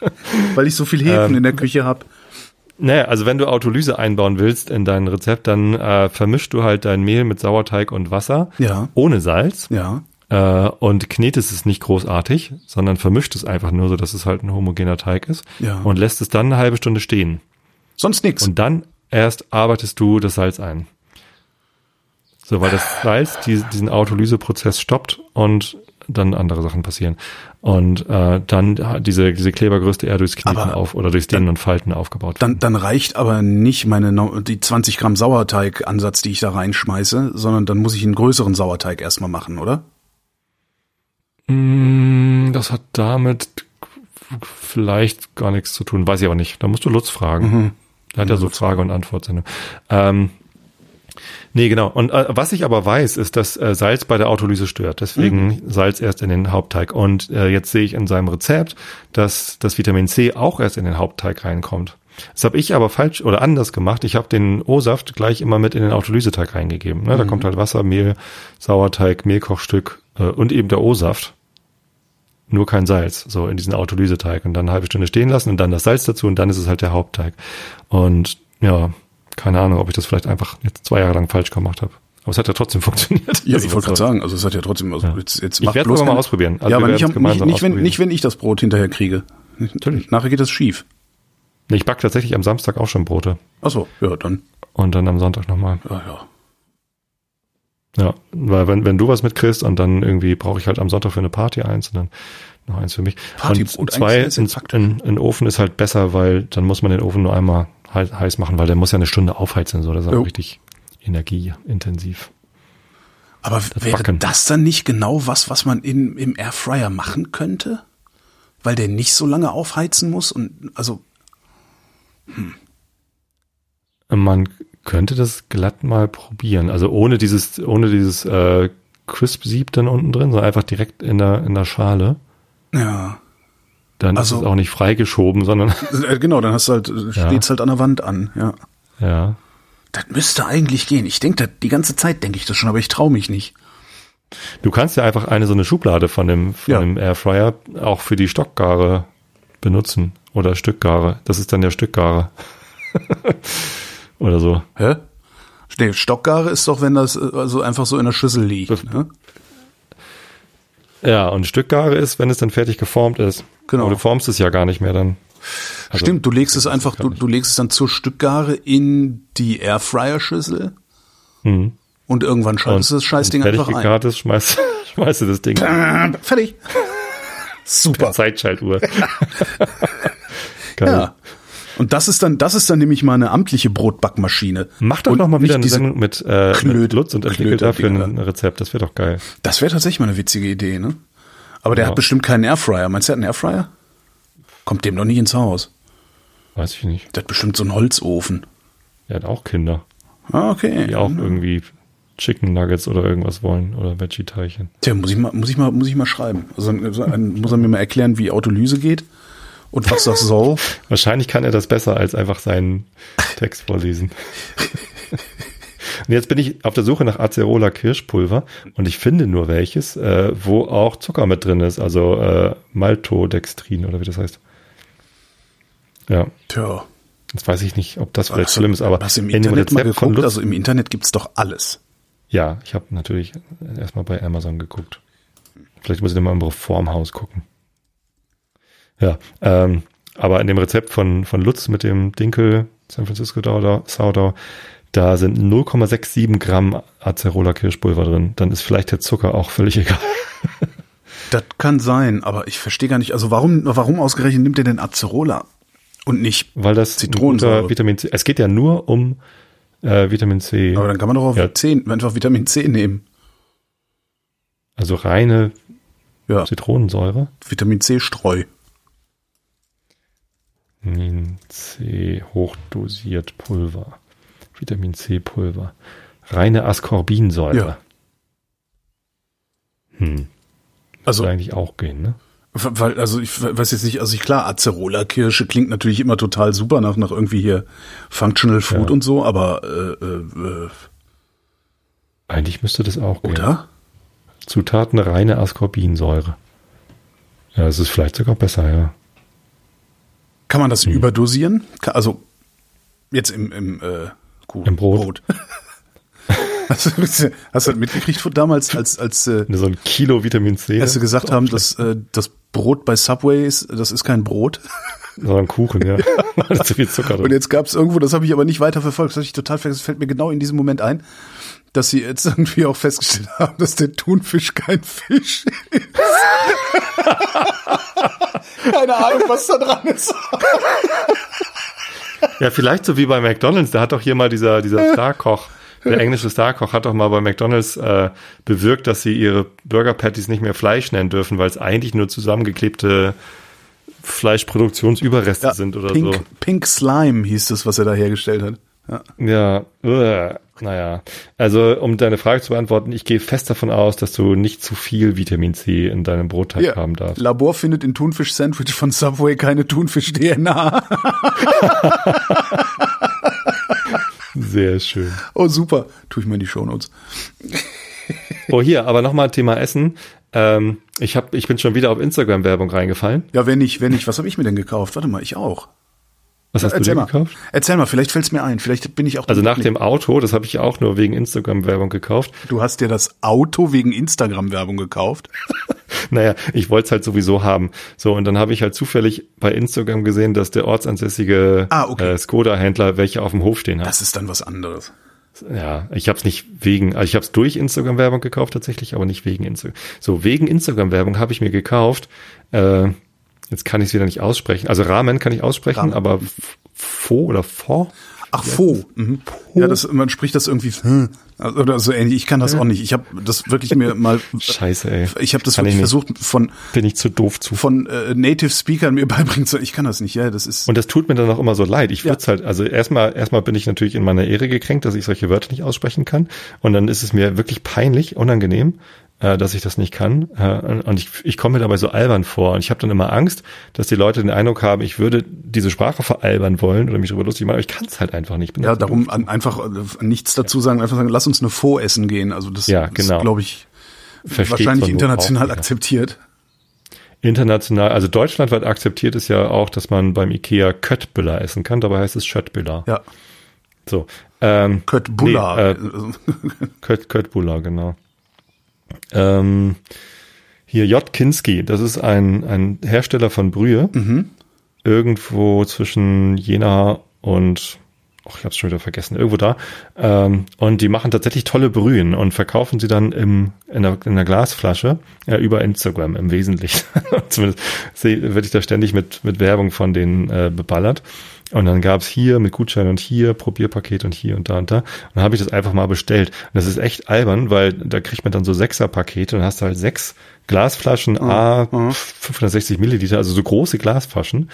weil ich so viel Hefen Ähm, in der Küche habe. Naja, also wenn du Autolyse einbauen willst in dein Rezept, dann äh, vermischst du halt dein Mehl mit Sauerteig und Wasser. Ja. Ohne Salz. Ja. Äh, und knetest es nicht großartig, sondern vermischt es einfach nur so, dass es halt ein homogener Teig ist. Ja. Und lässt es dann eine halbe Stunde stehen. Sonst nix. Und dann erst arbeitest du das Salz ein. So, weil das Salz die, diesen Autolyseprozess stoppt und dann andere Sachen passieren. Und äh, dann hat diese, diese Klebergerüste eher durchs Kneten Aber auf oder durchs Dehnen und Falten aufgebaut. Dann, dann reicht aber nicht meine die 20 Gramm Sauerteig-Ansatz, die ich da reinschmeiße, sondern dann muss ich einen größeren Sauerteig erstmal machen, oder? Mm, Das hat damit vielleicht gar nichts zu tun, weiß ich aber nicht. Da musst du Lutz fragen. Mhm. Er hat ja so Frage- und Antwortsendung. Ähm, nee, genau. Und äh, was ich aber weiß, ist, dass äh, Salz bei der Autolyse stört. Deswegen Mhm. Salz erst in den Hauptteig. Und äh, jetzt sehe ich in seinem Rezept, dass das Vitamin C auch erst in den Hauptteig reinkommt. Das habe ich aber falsch oder anders gemacht. Ich habe den O-Saft gleich immer mit in den Autolyseteig reingegeben. Ne? Da Mhm. kommt halt Wasser, Mehl, Sauerteig, Mehlkochstück äh, und eben der O-Saft nur kein Salz, so in diesen Autolyseteig und dann eine halbe Stunde stehen lassen und dann das Salz dazu und dann ist es halt der Hauptteig. Und ja, keine Ahnung, ob ich das vielleicht einfach jetzt zwei Jahre lang falsch gemacht habe. Aber es hat ja trotzdem funktioniert. Ja, ich wollte gerade sagen, also es hat ja trotzdem, also Ja. jetzt, jetzt Ich mach werd's bloß mal ausprobieren. Also ja, aber nicht, am, nicht, nicht, wenn, nicht, wenn ich das Brot hinterher kriege. Natürlich. Nachher geht das schief. Nee, ich back tatsächlich am Samstag auch schon Brote Ach so, ja, dann, und dann am Sonntag nochmal. ja, ja. Ja, weil wenn, wenn du was mitkriegst und dann irgendwie brauche ich halt am Sonntag für eine Party eins und dann noch eins für mich. Partybrot, und zwei, eigentlich sehr, in, sehr praktisch. in, in Ofen ist halt besser, weil dann muss man den Ofen nur einmal heiß machen, weil der muss ja eine Stunde aufheizen, so das ist auch richtig energieintensiv. Aber wäre Backen. das dann nicht genau was, was man in, im Airfryer machen könnte? Weil der nicht so lange aufheizen muss und, also, Man könnte das glatt mal probieren, also ohne dieses, ohne dieses äh, Crisp-Sieb dann unten drin, sondern einfach direkt in der, in der Schale. ja. Dann Also- ist es auch nicht freigeschoben, sondern Äh, Genau, dann hast du halt, äh, Ja. steht's halt an der Wand an, ja. ja. Das müsste eigentlich gehen. Ich denke, die ganze Zeit denke ich das schon, aber ich traue mich nicht. Du kannst ja einfach eine so eine Schublade von dem, von Ja. dem Airfryer auch für die Stockgare benutzen oder Stückgare. Das ist dann der Stückgare. oder so. Hä? Nee, Stockgare ist doch, wenn das äh, also einfach so in der Schüssel liegt. Das- Ne? Ja, und Stückgare ist, wenn es dann fertig geformt ist. Genau. Aber du formst es ja gar nicht mehr dann. Also, Stimmt, du legst es einfach, du, du legst es dann zur Stückgare in die Airfryer-Schüssel Mhm. und irgendwann schaltest du das Scheißding wenn einfach ein. gegart ist, schmeißt, schmeißt du das Ding. Fertig. Super. Zeitschaltuhr. Ja. Und das ist dann, das ist dann nämlich mal eine amtliche Brotbackmaschine. Mach doch Und noch mal wieder eine Sendung mit, äh, Knöd- mit Lutz und entwickelt dafür ein Rezept. Das wäre doch geil. Das wäre tatsächlich mal eine witzige Idee, ne? Aber der Ja. hat bestimmt keinen Airfryer. Meinst du, der hat einen Airfryer? Kommt dem doch nicht ins Haus. Weiß ich nicht. Der hat bestimmt so einen Holzofen. Er hat auch Kinder, Ah, okay. die auch irgendwie Chicken Nuggets oder irgendwas wollen oder Veggie-Teilchen. Tja, muss ich mal, muss ich mal, muss ich mal schreiben. Also, muss er mir mal erklären, wie Autolyse geht und was das soll. Wahrscheinlich kann er das besser als einfach seinen Text vorlesen. Und jetzt bin ich auf der Suche nach Acerola Kirschpulver und ich finde nur welches, äh, wo auch Zucker mit drin ist, also äh, Maltodextrin oder wie das heißt. Ja, Tja. jetzt weiß ich nicht, ob das vielleicht Hast schlimm ist, aber hast du im in dem Internet mal Rezept von geguckt? Also im Internet gibt's doch alles. ja, ich habe natürlich erstmal bei Amazon geguckt. Vielleicht muss ich dann mal im Reformhaus gucken. Ja, ähm, aber in dem Rezept von, von Lutz mit dem Dinkel San Francisco Sourdough da sind 0,67 Gramm Acerola Kirschpulver drin. Dann ist vielleicht der Zucker auch völlig egal. Das kann sein, aber ich verstehe gar nicht, also warum, warum ausgerechnet nimmt er denn Acerola und nicht? Weil das Zitronensäure. Vitamin C, es geht ja nur um äh, Vitamin C. Aber dann kann man doch auf Ja. 10, einfach Vitamin C nehmen. Also reine Ja, Zitronensäure. Vitamin C Streu. Vitamin C hochdosiert Pulver. Vitamin C Pulver. Reine Ascorbinsäure. Ja. Hm. Also, Würde eigentlich auch gehen, ne? weil, also ich weiß jetzt nicht, also ich, klar, Acerola Kirsche klingt natürlich immer total super nach, nach irgendwie hier Functional Food Ja. und so, aber, äh, äh, Eigentlich müsste das auch gehen. oder? Zutaten reine Ascorbinsäure. Ja, es ist vielleicht sogar besser, ja. Kann man Hm. das überdosieren? Ka- Also, jetzt im, im, äh, Kuchen, Im Brot. Hast du, hast du das mitgekriegt von damals, als, als, äh, So ein Kilo Vitamin C. als sie gesagt haben, dass äh, das Brot bei Subway ist, das ist kein Brot. Sondern Kuchen, ja. da ist zu viel Zucker Und drin. jetzt gab es irgendwo, das habe ich aber nicht weiter verfolgt, das habe ich total vergessen, das fällt mir genau in diesem Moment ein. dass sie jetzt irgendwie auch festgestellt haben, dass der Thunfisch kein Fisch ist. Keine Ahnung, was da dran ist. Ja, vielleicht so wie bei McDonalds. Da hat doch hier mal dieser, dieser Starkoch, der englische Starkoch hat doch mal bei McDonalds äh, bewirkt, dass sie ihre Burger Patties nicht mehr Fleisch nennen dürfen, weil es eigentlich nur zusammengeklebte Fleischproduktionsüberreste sind oder Pink, so. Pink Slime hieß das, was er da hergestellt hat. Ja. Ja, naja. Also, um deine Frage zu beantworten, ich gehe fest davon aus, dass du nicht zu viel Vitamin C in deinem Brotteig Ja. haben darfst. Labor findet in Thunfisch-Sandwich von Subway keine Thunfisch-DNA. Sehr schön. Oh, super. Tu ich mal in die Shownotes. Oh, hier, aber nochmal Thema Essen. Ähm, ich, hab, ich bin schon wieder auf Instagram-Werbung reingefallen. Ja, wenn nicht, wenn nicht, was habe ich mir denn gekauft? Warte mal, ich auch. Was hast Erzähl du mal. dir gekauft? Erzähl mal, vielleicht fällt's mir ein. Vielleicht bin ich auch. Also nach dem Auto, das habe ich auch nur wegen Instagram-Werbung gekauft. Du hast dir das Auto wegen Instagram-Werbung gekauft. Naja, ich wollte es halt sowieso haben. So, und dann habe ich halt zufällig bei Instagram gesehen, dass der ortsansässige Ah, okay. äh, Skoda-Händler welche auf dem Hof stehen hat. Das ist dann was anderes. Ja, ich habe es nicht wegen, also ich habe es durch Instagram-Werbung gekauft tatsächlich, aber nicht wegen Instagram. So, wegen Instagram-Werbung habe ich mir gekauft, äh, jetzt kann ich es wieder nicht aussprechen. Also Ramen kann ich aussprechen, Ramen. aber Fo oder Fo? Ach, Fo. Mhm. Ja, das, man spricht das irgendwie hm, oder so ähnlich. Ich kann das auch nicht. Ich habe das wirklich mir mal. Scheiße, ey. Ich habe das Kann wirklich versucht von Bin ich zu doof zu. von äh, Native Speakern mir beibringen zu. Ich kann das nicht. Ja, das ist. Und das tut mir dann auch immer so leid. Ich Ja. würde halt, also erstmal, erstmal bin ich natürlich in meiner Ehre gekränkt, dass ich solche Wörter nicht aussprechen kann. Und dann ist es mir wirklich peinlich, unangenehm, äh, dass ich das nicht kann. Äh, und ich, ich komme mir dabei so albern vor. Und ich habe dann immer Angst, dass die Leute den Eindruck haben, ich würde diese Sprache veralbern wollen oder mich darüber lustig machen. Aber ich kann es halt einfach nicht. Ja, halt darum an, einfach äh, nichts dazu sagen, einfach sagen, lass uns eine Faux essen gehen. Also das Ja, genau. ist, glaube ich, Versteht wahrscheinlich international auch akzeptiert. International, also deutschlandweit akzeptiert ist ja auch, dass man beim Ikea Köttbüller essen kann. Dabei heißt es Schöttbüller. Ja, So. Ähm, Kurt Buller. Nee, äh, Buller, genau. Ähm, hier J. Kinski, das ist ein, ein Hersteller von Brühe. Irgendwo zwischen Jena und, ach, ich hab's schon wieder vergessen, irgendwo da. Ähm, und die machen tatsächlich tolle Brühen und verkaufen sie dann im, in, einer, in einer Glasflasche ja, über Instagram im Wesentlichen. Zumindest werde ich da ständig mit, mit Werbung von denen äh, beballert. Und dann gab's hier mit Gutschein und hier Probierpaket und hier und da und da. Und dann habe ich das einfach mal bestellt. Und das ist echt albern, weil da kriegt man dann so Sechser-Pakete und hast halt sechs Glasflaschen A 560 Milliliter, also so große Glasflaschen,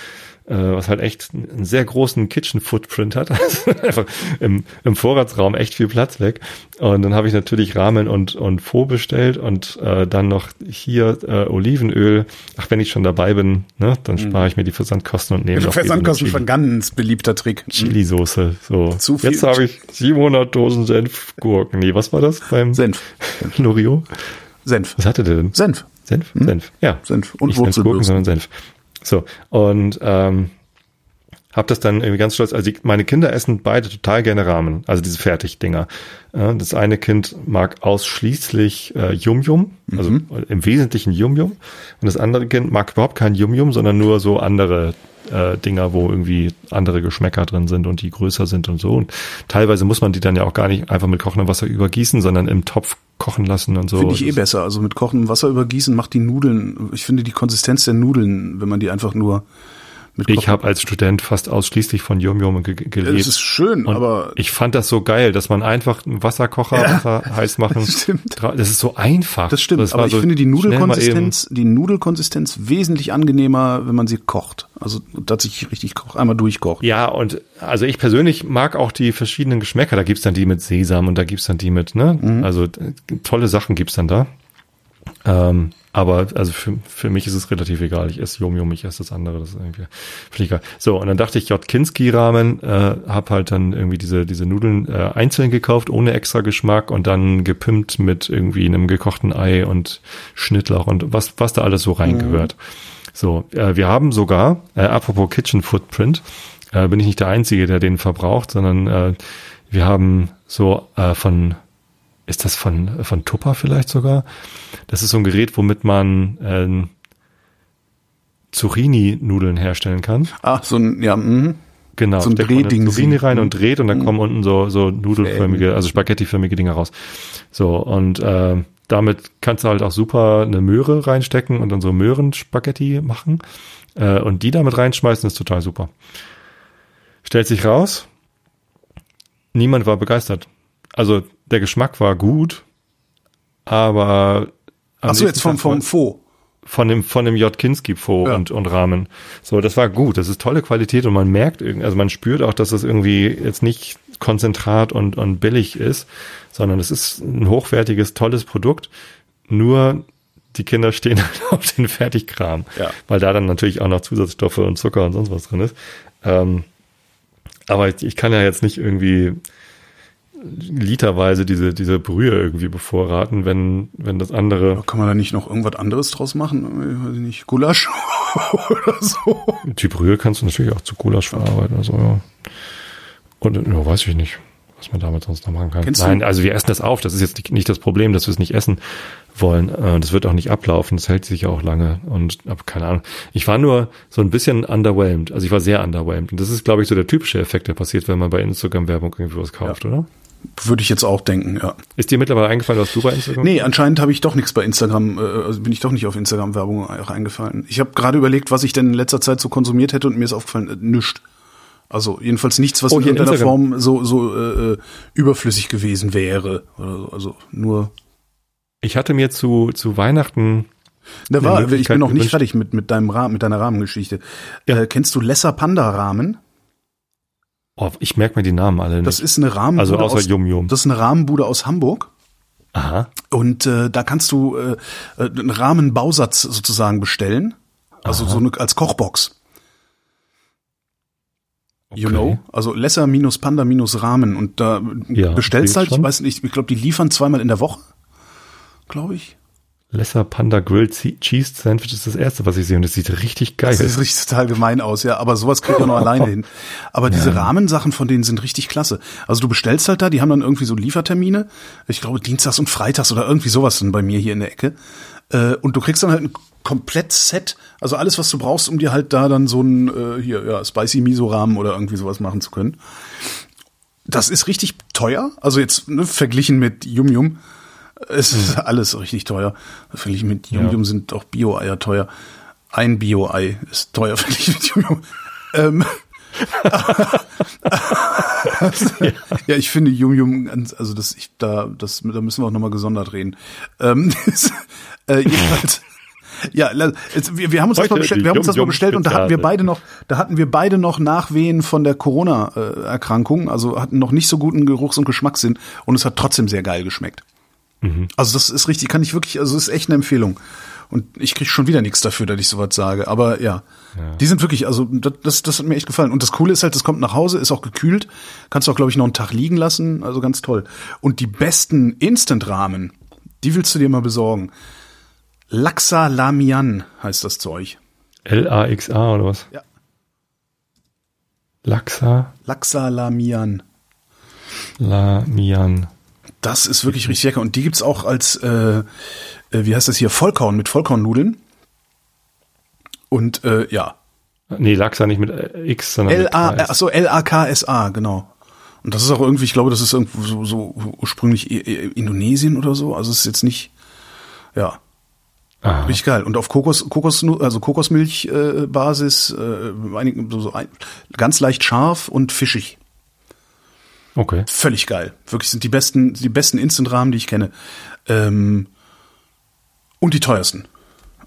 äh, was halt echt einen sehr großen Kitchen-Footprint hat. Also einfach im, im Vorratsraum echt viel Platz weg. Und dann habe ich natürlich Ramen und, und Faux bestellt und äh, dann noch hier äh, Olivenöl. Ach, wenn ich schon dabei bin, ne, dann spare ich mir die Versandkosten und nehme noch eben Versandkosten schon ganz beliebter Trick. Chili-Soße. So. Zu viel- Jetzt habe ich 700 Dosen Senfgurken. Nee, was war das beim Senf. Loriot? Senf. Was hatte der denn? Senf. Senf? Senf, ja. Senf und Nicht. Gurken, sondern Senf. So, und ähm, hab das dann irgendwie ganz stolz, also die, meine Kinder essen beide total gerne Ramen, also diese Fertigdinger. Äh, das eine Kind mag ausschließlich äh, Yum-Yum, also im Wesentlichen Yum-Yum. Und das andere Kind mag überhaupt kein Yum-Yum, sondern nur so andere äh, Dinger, wo irgendwie andere Geschmäcker drin sind und die größer sind und so. Und teilweise muss man die dann ja auch gar nicht einfach mit kochendem Wasser übergießen, sondern im Topf kochen lassen und so. Finde ich eh besser. Also mit kochendem Wasser übergießen macht die Nudeln. Ich finde die Konsistenz der Nudeln, wenn man die einfach nur Ich habe als Student fast ausschließlich von Yum Yum ge gelebt. Es ist schön, und aber ich fand das so geil, dass man einfach einen Wasserkocher Ja, Wasser heiß machen. das stimmt. Das ist so einfach. das stimmt. war aber ich so finde die Nudelkonsistenz, die Nudelkonsistenz wesentlich angenehmer, wenn man sie kocht. Also tatsächlich richtig kocht, einmal durchkocht. Ja, und also ich persönlich mag auch die verschiedenen Geschmäcker. Da gibt's dann die mit Sesam und da gibt's dann die mit, ne? Mhm. Also äh, tolle Sachen gibt's dann da. Ähm, aber also für, für mich ist es relativ egal. Ich esse Yum Yum, ich esse das andere. Das ist irgendwie völlig egal. So, und dann dachte ich, J. Kinski-Ramen, äh, hab halt dann irgendwie diese, diese Nudeln äh, einzeln gekauft, ohne extra Geschmack und dann gepimpt mit irgendwie einem gekochten Ei und Schnittlauch und was, was da alles so reingehört. So, äh, wir haben sogar, äh, apropos Kitchen Footprint, äh, bin ich nicht der Einzige, der den verbraucht, sondern äh, wir haben so äh, von ist das von, von Tupper vielleicht sogar? Das ist so ein Gerät, womit man ähm, Zucchini-Nudeln herstellen kann. Ah, so ein, ja, mhm. Genau, So ein Drehding. Zucchini rein und dreht und dann kommen unten so, so nudelförmige, also spaghettiförmige Dinger raus. So, und äh, damit kannst du halt auch super eine Möhre reinstecken und dann so Möhrenspaghetti machen. Äh, und die damit reinschmeißen, ist total super. Stellt sich raus, niemand war begeistert. Also der Geschmack war gut, aber am Ach so, nächsten jetzt vom, vom Faux. von dem von dem J Kinski Faux Ja. und und Rahmen. So, das war gut. Das ist tolle Qualität und man merkt irgendwie, also man spürt auch, dass das irgendwie jetzt nicht konzentrat und und billig ist, sondern es ist ein hochwertiges, tolles Produkt. Nur die Kinder stehen halt auf den Fertigkram, Ja. weil da dann natürlich auch noch Zusatzstoffe und Zucker und sonst was drin ist. Ähm, aber ich, ich kann ja jetzt nicht irgendwie literweise diese diese Brühe irgendwie bevorraten, wenn wenn das andere Kann man da nicht noch irgendwas anderes draus machen? Ich weiß nicht, Gulasch oder so? Die Brühe kannst du natürlich auch zu Gulasch verarbeiten. Also, ja. Und ja, weiß ich nicht, was man damit sonst noch machen kann. Kennst du- Nein, also wir essen das auf. Das ist jetzt nicht das Problem, dass wir es nicht essen wollen. Äh, Das wird auch nicht ablaufen. Das hält sich ja auch lange. Und aber keine Ahnung. Ich war nur so ein bisschen underwhelmed. Also ich war sehr underwhelmed. Und das ist, glaube ich, so der typische Effekt, der passiert, wenn man bei Instagram Werbung irgendwie was kauft, oder? Würde ich jetzt auch denken, ja. Ist dir mittlerweile eingefallen, was du bei Instagram? Nee, anscheinend habe ich doch nichts bei Instagram, äh, also bin ich doch nicht auf Instagram-Werbung auch eingefallen. Ich habe gerade überlegt, was ich denn in letzter Zeit so konsumiert hätte und mir ist aufgefallen, äh, nichts. Also jedenfalls nichts, was Oh, in irgendeiner. Form so, so äh, äh, überflüssig gewesen wäre. Also nur. Ich hatte mir zu, zu Weihnachten Da war, ich bin noch nicht fertig mit, mit deinem Rahmen, mit deiner Rahmengeschichte. Ja. Äh, kennst du Lesser Panda Rahmen? Oh, ich merke mir die Namen alle nicht. Das ist eine Rahmenbude also außer aus, Yum Yum. Das ist eine Rahmenbude aus Hamburg. Aha. Und äh, da kannst du äh, äh, einen Rahmenbausatz sozusagen bestellen. Also so eine, als Kochbox. You Okay. know? Also Lesser minus Panda minus Rahmen. Und da Ja, bestellst halt, ich ich schon. weiß nicht, ich glaube, die liefern zweimal in der Woche. Glaube ich. Lesser Panda Grilled Cheese Sandwich ist das erste, was ich sehe und es sieht richtig geil Das aus. sieht richtig total gemein aus, ja. Aber sowas kriegt man nur alleine hin. Aber diese Rahmensachen von denen sind richtig klasse. Also du bestellst halt da, die haben dann irgendwie so Liefertermine. Ich glaube Dienstags und Freitags oder irgendwie sowas dann bei mir hier in der Ecke. Äh, Und du kriegst dann halt ein Komplett-Set, also alles, was du brauchst, um dir halt da dann so ein äh, hier ja Spicy Miso Rahmen oder irgendwie sowas machen zu können. Das ist richtig teuer. Also jetzt ne, verglichen mit Yum Yum. Es ist alles richtig teuer. Verglichen mit Yum Ja. Sind auch Bio-Eier teuer. Ein Bio-Ei ist teuer verglichen mit Yum Yum. Ähm, ja. ich finde Yum Yum ganz, also das, ich, da, das, da müssen wir auch nochmal gesondert reden. Ähm, das, äh, jedenfalls, ja, jetzt, wir, wir haben uns das Heute mal bestellt, wir haben uns das mal bestellt und da hatten wir beide noch, da hatten wir beide noch Nachwehen von der Corona-Erkrankung, also hatten noch nicht so guten Geruchs- und Geschmackssinn und es hat trotzdem sehr geil geschmeckt. Also das ist richtig, kann ich wirklich, also ist echt eine Empfehlung. Und ich krieg schon wieder nichts dafür, dass ich sowas sage. Aber ja, die sind wirklich, also das, das, das hat mir echt gefallen. Und das Coole ist halt, das kommt nach Hause, ist auch gekühlt, kannst du auch, glaube ich, noch einen Tag liegen lassen. Also ganz toll. Und die besten Instant-Rahmen, die willst du dir mal besorgen. Laxa Lamian heißt das Zeug. L-A-X-A oder was? Ja. Laxa Laxa Lamian. Lamian. Das ist wirklich richtig lecker. Und die gibt's auch als, äh, äh, wie heißt das hier, Vollkorn mit Vollkornnudeln. Und äh, ja, Nee, Laxa nicht mit äh, X, sondern mit L-A, KS. achso, L-A-K-S-A, genau. Und das ist auch irgendwie, ich glaube, das ist irgendwo so, so ursprünglich Indonesien oder so. Also es ist jetzt nicht, ja, Ah, richtig geil. Und auf Kokos, Kokos, also Kokosmilch-Basis, äh, Basis, äh, so, so ein, ganz leicht scharf und fischig. Okay. Völlig geil. Wirklich sind die besten, die besten Instant-Rahmen, die ich kenne. Ähm, und die teuersten.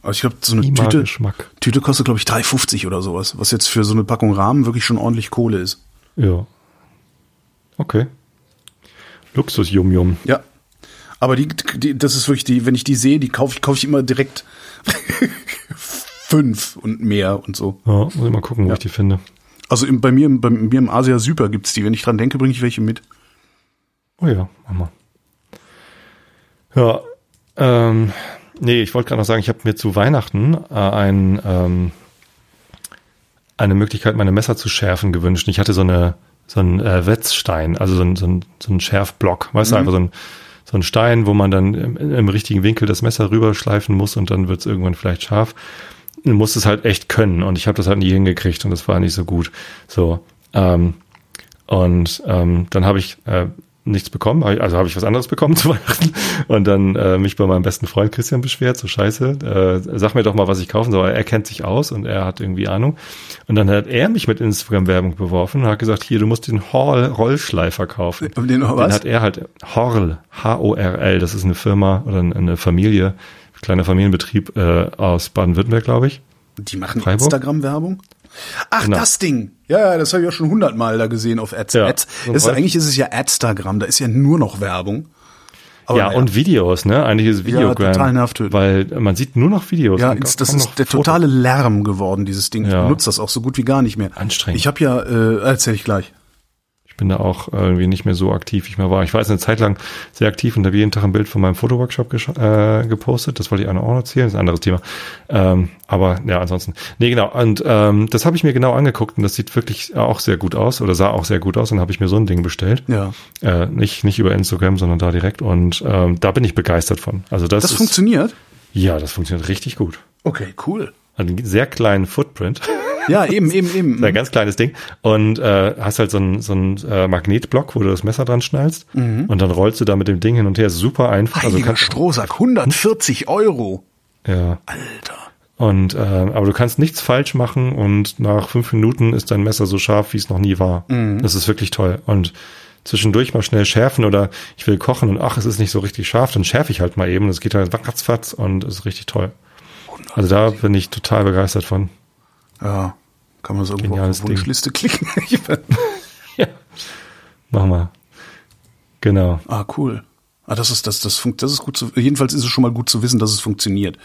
Also ich glaube, so eine Tüte, Geschmack. Tüte kostet, glaube ich, 3,50 oder sowas, was jetzt für so eine Packung Rahmen wirklich schon ordentlich Kohle ist. Ja. Okay. Luxus Yum Yum. Ja. Aber die, die, das ist wirklich die, wenn ich die sehe, die kaufe ich, kaufe ich immer direkt fünf und mehr und so. Ja, muss ich mal gucken, wo ich die finde. Also im, bei mir, bei mir im Asia Super gibt's die. Wenn ich dran denke, bringe ich welche mit. Oh ja, mach mal. Ja, ähm, nee, ich wollte gerade noch sagen, ich habe mir zu Weihnachten äh, ein, ähm, eine Möglichkeit, meine Messer zu schärfen gewünscht. Ich hatte so eine so ein äh, Wetzstein, also so ein, so ein, so ein Schärfblock, weißt du, einfach so ein, so ein Stein, wo man dann im, im richtigen Winkel das Messer rüberschleifen muss und dann wird es irgendwann vielleicht scharf. Du musst es halt echt können und ich habe das halt nie hingekriegt und das war nicht so gut. So, Ähm, und ähm, dann habe ich äh, nichts bekommen, also habe ich was anderes bekommen zu Weihnachten und dann äh, mich bei meinem besten Freund Christian beschwert, so scheiße, äh, sag mir doch mal, was ich kaufen soll. Er kennt sich aus und er hat irgendwie Ahnung. Und dann hat er mich mit Instagram-Werbung beworfen und hat gesagt, hier, du musst den Horl Rollschleifer kaufen. Den, Den was? hat er halt Horl, H-O-R-L, das ist eine Firma oder eine Familie, kleiner Familienbetrieb äh, aus Baden-Württemberg, glaube ich. Die machen? Instagram-Werbung? Ach, Genau. das Ding. Ja, ja, das habe ich auch schon hundertmal da gesehen auf Ads. Ja. Ads. So ist, eigentlich ist es ja Adstagram, da ist ja nur noch Werbung. Aber ja, naja. und Videos, ne? Eigentlich ist Videogram. total nervtötend. Weil man sieht nur noch Videos. Ja, das, ist der Fotos. totale Lärm geworden, dieses Ding. Ich Ja. benutze das auch so gut wie gar nicht mehr. Anstrengend. Ich habe ja, äh, erzähl ich gleich. Ich bin da auch irgendwie nicht mehr so aktiv, wie ich mal war. Ich war jetzt eine Zeit lang sehr aktiv und habe jeden Tag ein Bild von meinem Fotoworkshop äh, gepostet. Das wollte ich auch noch erzählen, das ist ein anderes Thema. Ähm, aber ja, ansonsten. Nee, genau. Und ähm, das habe ich mir genau angeguckt und das sieht wirklich auch sehr gut aus oder sah auch sehr gut aus. Und habe ich mir so ein Ding bestellt. Ja. Äh, nicht, nicht über Instagram, sondern da direkt. Und ähm, da bin ich begeistert von. Also das, Das ist, funktioniert? Ja, das funktioniert richtig gut. Okay, cool. Hat einen sehr kleinen Footprint. Ja, eben, eben, eben. Ein ganz kleines Ding. Und äh, hast halt so einen so einen, äh, Magnetblock, wo du das Messer dran schnallst. Und dann rollst du da mit dem Ding hin und her. Super einfach. Also Heiliger kannst, Strohsack, 140 Euro. ja. Alter. Und äh, aber du kannst nichts falsch machen und nach fünf Minuten ist dein Messer so scharf, wie es noch nie war. Das ist wirklich toll. Und zwischendurch mal schnell schärfen oder ich will kochen und ach, es ist nicht so richtig scharf, dann schärfe ich halt mal eben. Das geht halt ratzfatz und es ist richtig toll. Also da bin ich total begeistert von. Ja, kann man so irgendwo Geniales auf die Wunschliste klicken. Ja. Mach mal. Genau. ah, cool. Ah, das ist das, das funkt, das ist gut zu, jedenfalls ist es schon mal gut zu wissen, dass es funktioniert.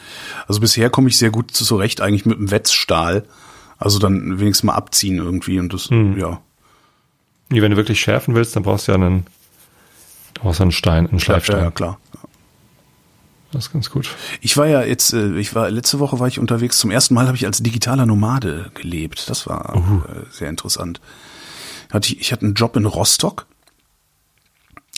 Also bisher komme ich sehr gut zurecht eigentlich mit dem Wetzstahl. Also dann wenigstens mal abziehen irgendwie und das, Hm. ja. Wenn du wirklich schärfen willst, dann brauchst du ja einen, du brauchst einen Stein, einen Ja, Schleifstein. ja, klar. Das ist ganz gut. Ich war ja jetzt, äh, ich war letzte Woche war ich unterwegs. Zum ersten Mal habe ich als digitaler Nomade gelebt. Das war äh, sehr interessant. Hatte ich, ich hatte einen Job in Rostock.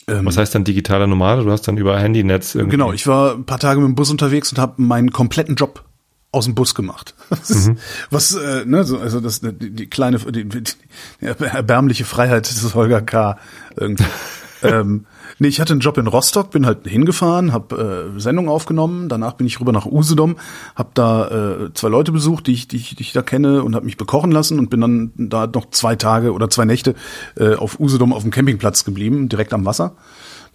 Ähm, Was heißt dann digitaler Nomade? Du hast dann über Handynetz irgendwie. Genau, ich war ein paar Tage mit dem Bus unterwegs und habe meinen kompletten Job aus dem Bus gemacht. Ist, Was, äh, ne, so, also das die, die kleine, die, die, die erbärmliche Freiheit des Holger K. Irgendwie. ähm, nee, ich hatte einen Job in Rostock, bin halt hingefahren, habe äh, Sendung aufgenommen, danach bin ich rüber nach Usedom, habe da äh, zwei Leute besucht, die ich, die ich, die ich da kenne und habe mich bekochen lassen und bin dann da noch zwei Tage oder zwei Nächte äh, auf Usedom auf dem Campingplatz geblieben, direkt am Wasser.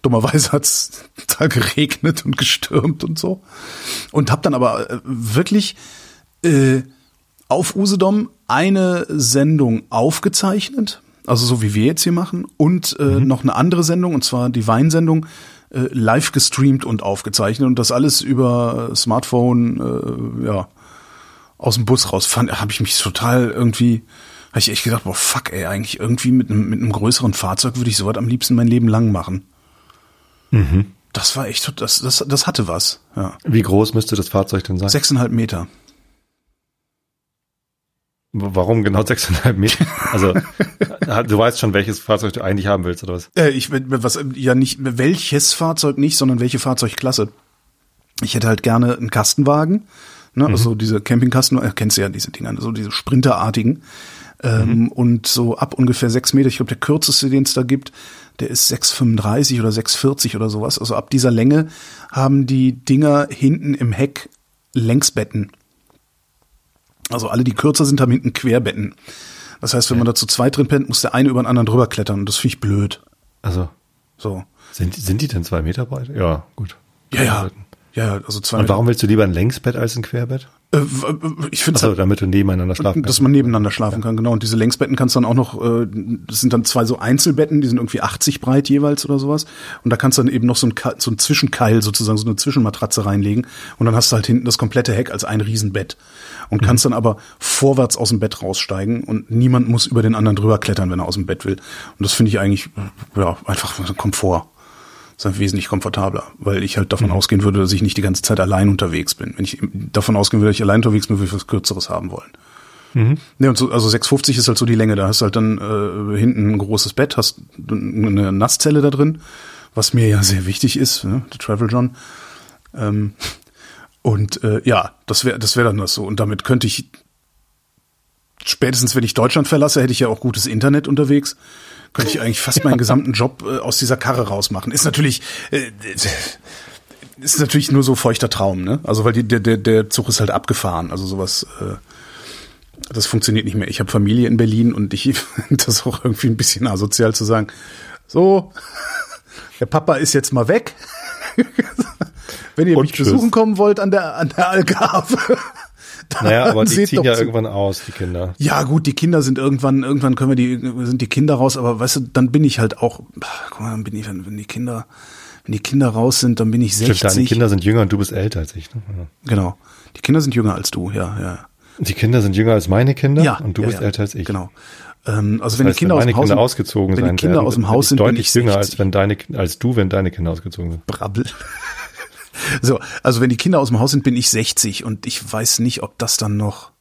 Dummerweise hat's da geregnet und gestürmt und so. Und habe dann aber äh, wirklich äh, auf Usedom eine Sendung aufgezeichnet, also so wie wir jetzt hier machen, und äh, noch eine andere Sendung, und zwar die Weinsendung, äh, live gestreamt und aufgezeichnet und das alles über Smartphone, äh, ja, aus dem Bus raus. Fand, habe ich mich total irgendwie, habe ich echt gedacht, boah, fuck, ey, eigentlich irgendwie mit einem mit einem größeren Fahrzeug würde ich sowas am liebsten mein Leben lang machen. Das war echt, das, das, das hatte was, ja. Wie groß müsste das Fahrzeug denn sein? Sechseinhalb Meter. Warum genau 6,5 Meter? Also, du weißt schon, welches Fahrzeug du eigentlich haben willst, oder was? Äh, ich was ja nicht welches Fahrzeug nicht, sondern welche Fahrzeugklasse. Ich hätte halt gerne einen Kastenwagen, ne, also diese Campingkasten, äh, kennst du ja diese Dinger, so diese Sprinterartigen. Ähm, Und so ab ungefähr sechs Meter, ich glaube, der kürzeste, den es da gibt, der ist 6,35 oder 6,40 oder sowas. Also ab dieser Länge haben die Dinger hinten im Heck Längsbetten. Also alle, die kürzer sind, haben hinten Querbetten. Das heißt, wenn man da zu zweit drin pennt, muss der eine über den anderen drüber klettern. Und das finde ich blöd. Also, So. sind, die- sind die denn zwei Meter breit? Ja, gut. Ja, ja. Ja, ja, also zwei Und warum willst du lieber ein Längsbett als ein Querbett? Äh, ich finde Achso, damit du nebeneinander schlafen dass kannst. man nebeneinander schlafen kann, genau. Und diese Längsbetten kannst du dann auch noch, äh, das sind dann zwei so Einzelbetten, die sind irgendwie 80 breit jeweils oder sowas. Und da kannst du dann eben noch so ein, so ein Zwischenkeil sozusagen, so eine Zwischenmatratze reinlegen. Und dann hast du halt hinten das komplette Heck als ein Riesenbett. Und kannst dann aber vorwärts aus dem Bett raussteigen und niemand muss über den anderen drüber klettern, wenn er aus dem Bett will. Und das finde ich eigentlich, ja, einfach Komfort. Ist dann wesentlich komfortabler, weil ich halt davon ausgehen würde, dass ich nicht die ganze Zeit allein unterwegs bin. Wenn ich davon ausgehen würde, dass ich allein unterwegs bin, würde ich was Kürzeres haben wollen. Ne, und so, also 650 ist halt so die Länge. Da hast du halt dann äh, hinten ein großes Bett, hast eine Nasszelle da drin, was mir ja sehr wichtig ist, ne? der Travel John. Ähm, und äh, ja, das wäre das wäre dann das so. Und damit könnte ich spätestens wenn ich Deutschland verlasse, hätte ich ja auch gutes Internet unterwegs. Könnte ich eigentlich fast meinen gesamten Job äh, aus dieser Karre rausmachen. Ist natürlich, äh, ist natürlich nur so feuchter Traum, ne? Also weil die, der, der, der Zug ist halt abgefahren. Also sowas, äh, das funktioniert nicht mehr. Ich habe Familie in Berlin und ich finde das auch irgendwie ein bisschen asozial zu sagen, so, der Papa ist jetzt mal weg. Wenn ihr Und mich tschüss. besuchen kommen wollt an der, an der Algarve. Naja, aber die ziehen ja zu. irgendwann aus, die Kinder. Ja, gut, die Kinder sind irgendwann, irgendwann können wir die, sind die Kinder raus, aber weißt du, dann bin ich halt auch, guck mal, dann bin ich, wenn, wenn die Kinder, wenn die Kinder raus sind, dann bin ich 60. Stimmt, deine Kinder sind jünger und du bist älter als ich. Ne? Ja. Genau. Die Kinder sind jünger als du, ja, ja. Die Kinder sind jünger als meine Kinder Ja. und du ja, bist ja. älter als ich. Genau. Ähm, also wenn Das heißt, die Kinder wenn aus dem Haus Kinder sind- ausgezogen wenn sein die Kinder werden, aus dem Haus sind, deutlich ich jünger 60. als wenn deine als du, wenn deine Kinder ausgezogen sind. Brabbel. So, also wenn die Kinder aus dem Haus sind, bin ich 60 und ich weiß nicht, ob das dann noch.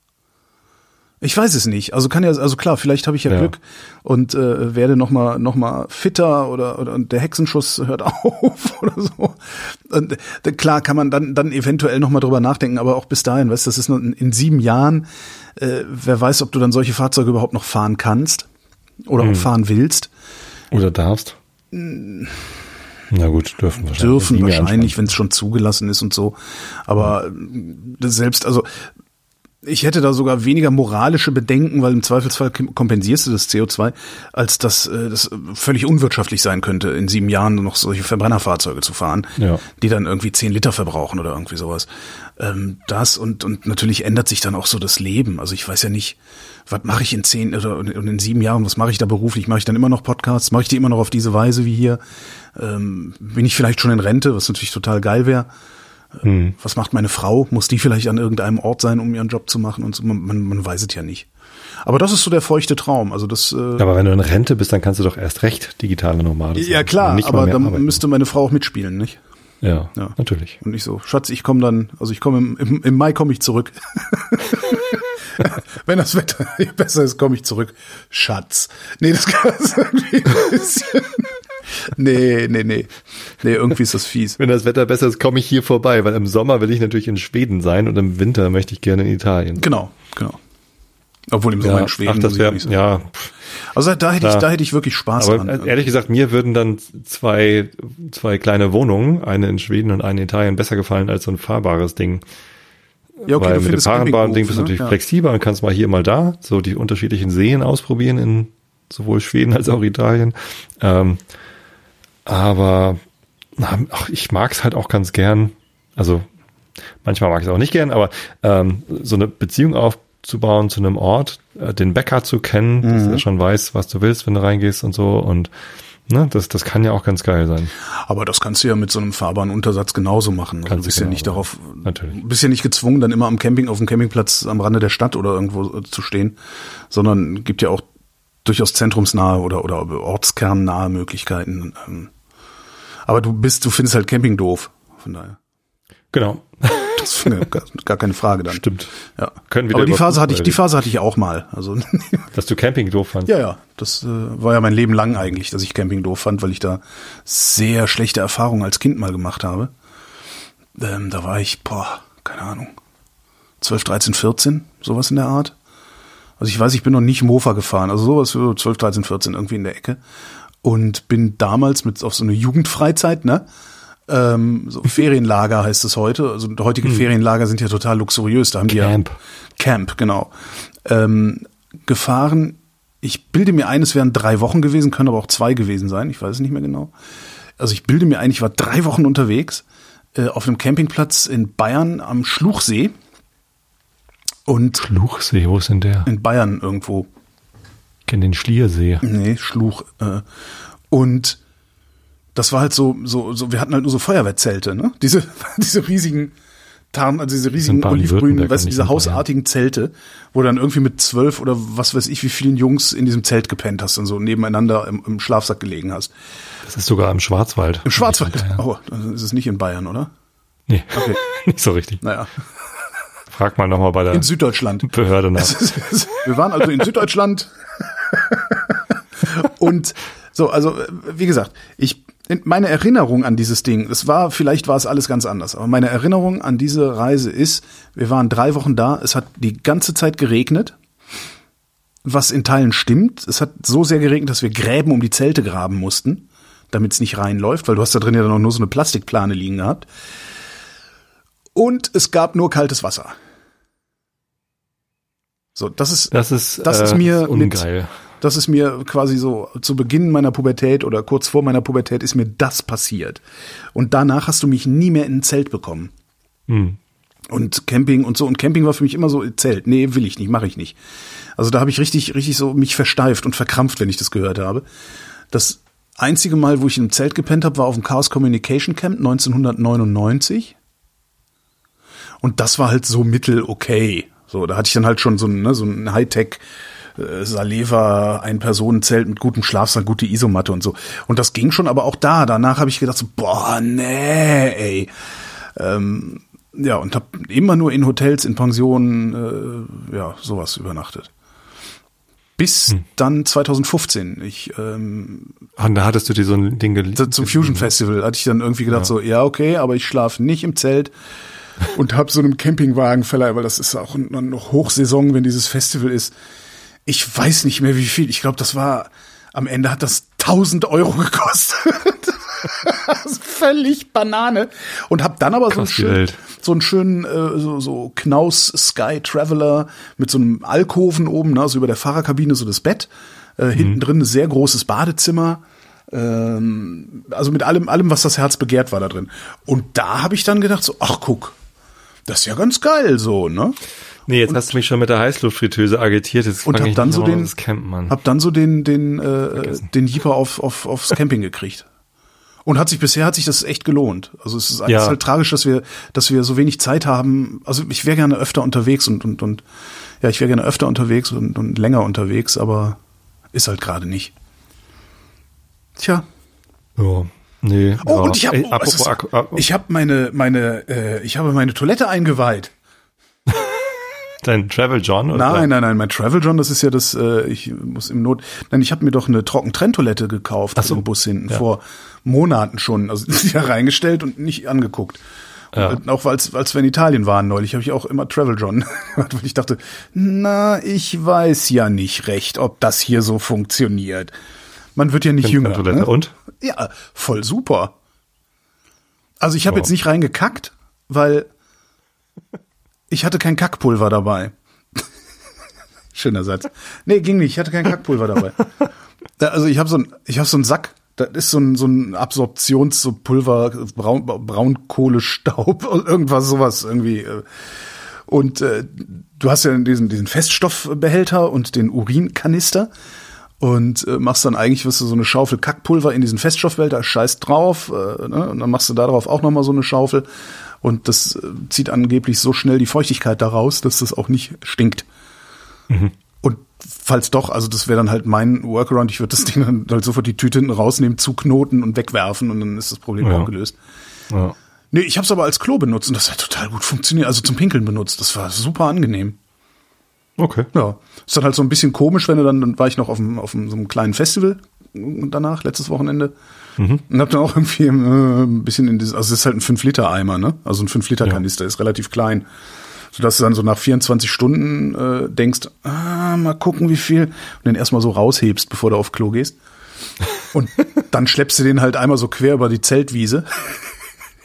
Ich weiß es nicht. Also kann ja, also klar, vielleicht habe ich ja, Ja. Glück und äh, werde noch mal, noch mal fitter oder, oder und der Hexenschuss hört auf oder so. Und äh, klar kann man dann dann eventuell noch mal drüber nachdenken, aber auch bis dahin, weißt, du, das ist nur in, in sieben Jahren. Äh, wer weiß, ob du dann solche Fahrzeuge überhaupt noch fahren kannst oder Hm. auch fahren willst. Oder darfst? Na gut, dürfen wahrscheinlich. dürfen wahrscheinlich, wenn es schon zugelassen ist und so. Aber äh, selbst, also ich hätte da sogar weniger moralische Bedenken, weil im Zweifelsfall kom- kompensierst du das CO2, als dass äh, das völlig unwirtschaftlich sein könnte, in sieben Jahren noch solche Verbrennerfahrzeuge zu fahren, Ja. die dann irgendwie zehn Liter verbrauchen oder irgendwie sowas. Ähm, das und, und natürlich ändert sich dann auch so das Leben. Also ich weiß ja nicht, was mache ich in zehn oder in in sieben Jahren, was mache ich da beruflich? Mache ich dann immer noch Podcasts? Mache ich die immer noch auf diese Weise wie hier? Ähm, bin ich vielleicht schon in Rente, was natürlich total geil wäre? Hm. Was macht meine Frau? Muss die vielleicht an irgendeinem Ort sein, um ihren Job zu machen? Und so? man, man, man weiß es ja nicht. Aber das ist so der feuchte Traum. Also das. Äh, Aber wenn du in Rente bist, dann kannst du doch erst recht digitale Nomade sein. ja klar, aber dann arbeiten. müsste meine Frau auch mitspielen, nicht? Ja, Ja. natürlich. Und ich so, Schatz, ich komme dann, also ich komme im, im, im Mai komme ich zurück. Wenn das Wetter besser ist, komme ich zurück. Schatz. Nee, das kann das irgendwie ein bisschen. Nee, nee, nee. Nee, irgendwie ist das fies. Wenn das Wetter besser ist, komme ich hier vorbei, weil im Sommer will ich natürlich in Schweden sein und im Winter möchte ich gerne in Italien. Genau, genau. Obwohl im Sommer in Schweden ach, das wär, ja, Also da hätte ich, da hätte ich wirklich Spaß aber dran. ehrlich gesagt, mir würden dann zwei, zwei kleine Wohnungen, eine in Schweden und eine in Italien, besser gefallen als so ein fahrbares Ding. ja, okay, Weil mit dem findest Fahrenbahn-Ding bist du Campinghof, natürlich ne? Ja. flexibler und kannst mal hier, mal da, so die unterschiedlichen Seen ausprobieren in sowohl Schweden als auch Italien. Ähm, aber ach, ich mag es halt auch ganz gern. Also manchmal mag ich es auch nicht gern, aber ähm, so eine Beziehung aufzubauen zu einem Ort, äh, den Bäcker zu kennen, dass Mhm. er schon weiß, was du willst, wenn du reingehst und so und ne, das, das kann ja auch ganz geil sein. Aber das kannst du ja mit so einem fahrbaren Untersatz genauso machen. Also du bist du ja nicht genauso darauf, Natürlich. bist ja nicht gezwungen, dann immer am Camping, auf dem Campingplatz am Rande der Stadt oder irgendwo äh, zu stehen, sondern gibt ja auch durchaus zentrumsnahe oder, oder ortskernnnahe Möglichkeiten. Ähm, Aber du bist, du findest halt Camping doof. Von daher. Genau. Das ist gar, gar keine Frage dann. Stimmt. Ja. Können wir Aber die Phase hatte ich, die Phase hatte ich auch mal. Also Dass du Camping doof fandst. ja, ja, das äh, war ja mein Leben lang eigentlich, dass ich Camping doof fand, weil ich da sehr schlechte Erfahrungen als Kind mal gemacht habe. Ähm, da war ich, boah, keine Ahnung, 12, 13, 14, sowas in der Art. Also ich weiß, ich bin noch nicht Mofa gefahren, also sowas für 12, 13, 14 irgendwie in der Ecke. Und bin damals mit auf so eine Jugendfreizeit, ne? Ähm, so Ferienlager heißt es heute. Also heutige Ferienlager sind ja total luxuriös. Da haben die Camp. ja Camp, genau. Ähm, gefahren. Ich bilde mir ein, es wären drei Wochen gewesen, können aber auch zwei gewesen sein. Ich weiß es nicht mehr genau. Also ich bilde mir ein, ich war drei Wochen unterwegs äh, auf einem Campingplatz in Bayern am Schluchsee und Schluchsee, wo ist denn der? in Bayern irgendwo. Ich kenne den Schliersee. Nee, Schluch. Äh, und das war halt so, so, so, wir hatten halt nur so Feuerwehrzelte, ne? Diese, diese riesigen Tarn, also diese riesigen olivgrünen, weißt du, diese hausartigen Zelte, wo dann irgendwie mit zwölf oder was weiß ich, wie vielen Jungs in diesem Zelt gepennt hast und so nebeneinander im, im Schlafsack gelegen hast. Das ist sogar im Schwarzwald. Im Schwarzwald. Oh, dann ist es nicht in Bayern, oder? Nee, Okay. nicht so richtig. Naja, Frag mal nochmal bei der in Süddeutschland. Behörde nach. Wir waren also in Süddeutschland. Und so, also wie gesagt, ich meine Erinnerung an dieses Ding, es war, vielleicht war es alles ganz anders, aber meine Erinnerung an diese Reise ist, wir waren drei Wochen da, es hat die ganze Zeit geregnet. was in Teilen stimmt. Es hat so sehr geregnet, dass wir Gräben um die Zelte graben mussten, damit es nicht reinläuft, weil du hast da drin ja dann auch nur so eine Plastikplane liegen gehabt. Und es gab nur kaltes Wasser. So, das ist Das ist, Das ist äh, mir das ist ungeil. Das ist mir quasi so zu Beginn meiner Pubertät oder kurz vor meiner Pubertät ist mir das passiert. Und danach hast du mich nie mehr in ein Zelt bekommen. Hm. Und Camping und so. Und Camping war für mich immer so Zelt. Nee, will ich nicht, mache ich nicht. Also da habe ich richtig, richtig so mich versteift und verkrampft, wenn ich das gehört habe. Das einzige Mal, wo ich in einem Zelt gepennt habe, war auf dem Chaos Communication Camp 1999. Und das war halt so mittel okay. So, da hatte ich dann halt schon so ein, ne, so ein Hightech äh, Saleva Ein-Personen-Zelt mit gutem Schlafsaal, gute Isomatte und so. Und das ging schon, aber auch da, danach habe ich gedacht so, boah, nee, ey. Ähm, ja, und habe immer nur in Hotels, in Pensionen, äh, ja, sowas übernachtet. Bis dann 2015. Ich ähm, Und da hattest du dir so ein Ding gel- zum Fusion Festival hatte ich dann irgendwie gedacht so, ja okay, aber ich schlafe nicht im Zelt und habe so einem Campingwagen verleiht, weil das ist auch noch Hochsaison, wenn dieses Festival ist. Ich weiß nicht mehr wie viel. Ich glaube, das war am Ende hat das 1000 Euro gekostet. Das ist Völlig Banane und habe dann aber so einen schönen, Welt. so einen schönen äh, so, so Knaus Sky Traveler mit so einem Alkoven oben, ne, so über der Fahrerkabine so das Bett, äh, hinten drin ein sehr großes Badezimmer. Ähm, also mit allem, allem, was das Herz begehrt, war da drin. Und da habe ich dann gedacht, so, ach guck, das ist ja ganz geil, so, ne? Nee, jetzt hast du mich schon mit der Heißluftfritteuse agitiert. Jetzt Und hab dann so den, hab dann so den, den, äh, den Jeeper auf, auf, aufs Camping gekriegt. Und hat sich bisher hat sich das echt gelohnt. Also es ist, es Ja. ist halt tragisch, dass wir, dass wir so wenig Zeit haben. Also ich wäre gerne öfter unterwegs und, und, und ja, ich wäre gerne öfter unterwegs und, und länger unterwegs, aber ist halt gerade nicht. Tja. Ja, nee. Oh, ja. und ich habe oh, es ich habe meine meine äh, ich habe meine Toilette eingeweiht. Dein Travel John oder? Nein, nein, nein, mein Travel John, das ist ja das äh, ich muss im Not Nein, ich habe mir doch eine Trockentrenntoilette gekauft Ach so. im Bus hinten Ja. vor Monaten schon, also die ja reingestellt und nicht angeguckt. Ja. Und auch als als wir in Italien waren neulich, habe ich auch immer Travel John, weil ich dachte, na, ich weiß ja nicht recht, ob das hier so funktioniert. Man wird ja nicht jünger. Toilette. Ne? Und? Ja, voll super. Also ich habe Ja. jetzt nicht reingekackt, weil ich hatte kein Kackpulver dabei. Schöner Satz. Nee, ging nicht. Ich hatte kein Kackpulver dabei. Da- Also ich habe so ein, ich habe so einen Sack. Das ist so ein, so ein Absorptions so Pulver, Braun, Braunkohlestaub, irgendwas sowas irgendwie. äh. Und äh, du hast ja diesen, diesen Feststoffbehälter und den Urinkanister und äh, machst dann eigentlich, wirst du so eine Schaufel Kackpulver in diesen Feststoffbehälter, scheiß drauf, äh, ne? und dann machst du da drauf auch nochmal so eine Schaufel und das äh, zieht angeblich so schnell die Feuchtigkeit daraus, dass das auch nicht stinkt. Und falls doch, also das wäre dann halt mein Workaround, ich würde das Ding dann halt sofort die Tüte hinten rausnehmen, zuknoten und wegwerfen und dann ist das Problem Ja. auch gelöst. Ja. Nee, ich habe es aber als Klo benutzt und das hat total gut funktioniert, also zum Pinkeln benutzt. Das war super angenehm. Okay. Ja, ist dann halt so ein bisschen komisch, wenn du dann, dann war ich noch auf, einem, auf einem, so einem kleinen Festival danach, letztes Wochenende. Und hab dann auch irgendwie äh, ein bisschen in dieses, also es ist halt ein 5-Liter-Eimer, ne? Also ein 5-Liter-Kanister, ist relativ klein. Sodass du dann so nach 24 Stunden äh, denkst, ah, mal gucken, wie viel, und den erstmal so raushebst, bevor du auf Klo gehst. Und dann schleppst du den halt einmal so quer über die Zeltwiese.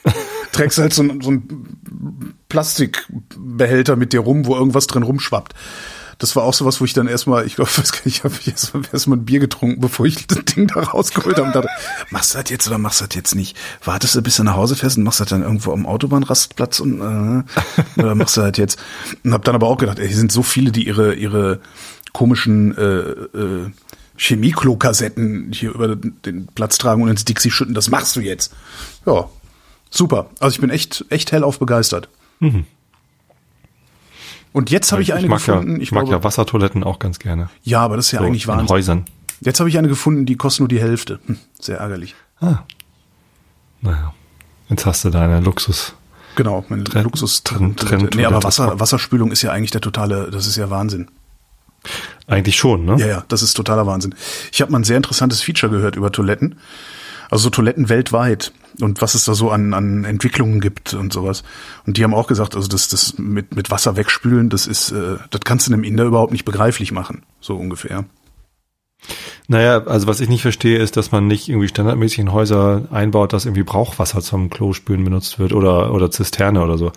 Trägst halt so, so ein Plastikbehälter mit dir rum, wo irgendwas drin rumschwappt. Das war auch sowas, wo ich dann erstmal, ich glaube, nicht, habe ich erstmal erstmal ein Bier getrunken, bevor ich das Ding da rausgeholt habe und dachte, machst du das jetzt oder machst du das jetzt nicht? Wartest du, bis du nach Hause fährst und machst das dann irgendwo am Autobahnrastplatz und äh, oder machst du das jetzt? Und habe dann aber auch gedacht, ey, hier sind so viele, die ihre ihre komischen äh, äh, Chemieklo-Kassetten hier über den Platz tragen und ins Dixie schütten. Das machst du jetzt. Ja, super. Also ich bin echt echt hellauf begeistert. Und jetzt habe ich, eine mag gefunden. ja, ich mag glaube- ja Wassertoiletten auch ganz gerne. ja, aber das ist ja So, eigentlich in Wahnsinn. Häusern. Jetzt habe ich eine gefunden, die kostet nur die Hälfte. Hm, sehr ärgerlich. Ah. Naja. Jetzt hast du deine Luxus. Genau, mein Trenn- Luxus. Trenn- Trenn- nee, aber. Wasser, Wasserspülung ist ja eigentlich der totale, das ist ja Wahnsinn. Eigentlich schon, ne? Ja, ja, das ist totaler Wahnsinn. Ich habe mal ein sehr interessantes Feature gehört über Toiletten. Also Toiletten weltweit und was es da so an, an Entwicklungen gibt und sowas. Und die haben auch gesagt, also das, das mit, mit Wasser wegspülen, das ist, äh, das kannst du einem Inder überhaupt nicht begreiflich machen, so ungefähr. Naja, also was ich nicht verstehe, ist, dass man nicht irgendwie standardmäßig in Häuser einbaut, dass irgendwie Brauchwasser zum Klospülen benutzt wird oder, oder Zisterne oder so.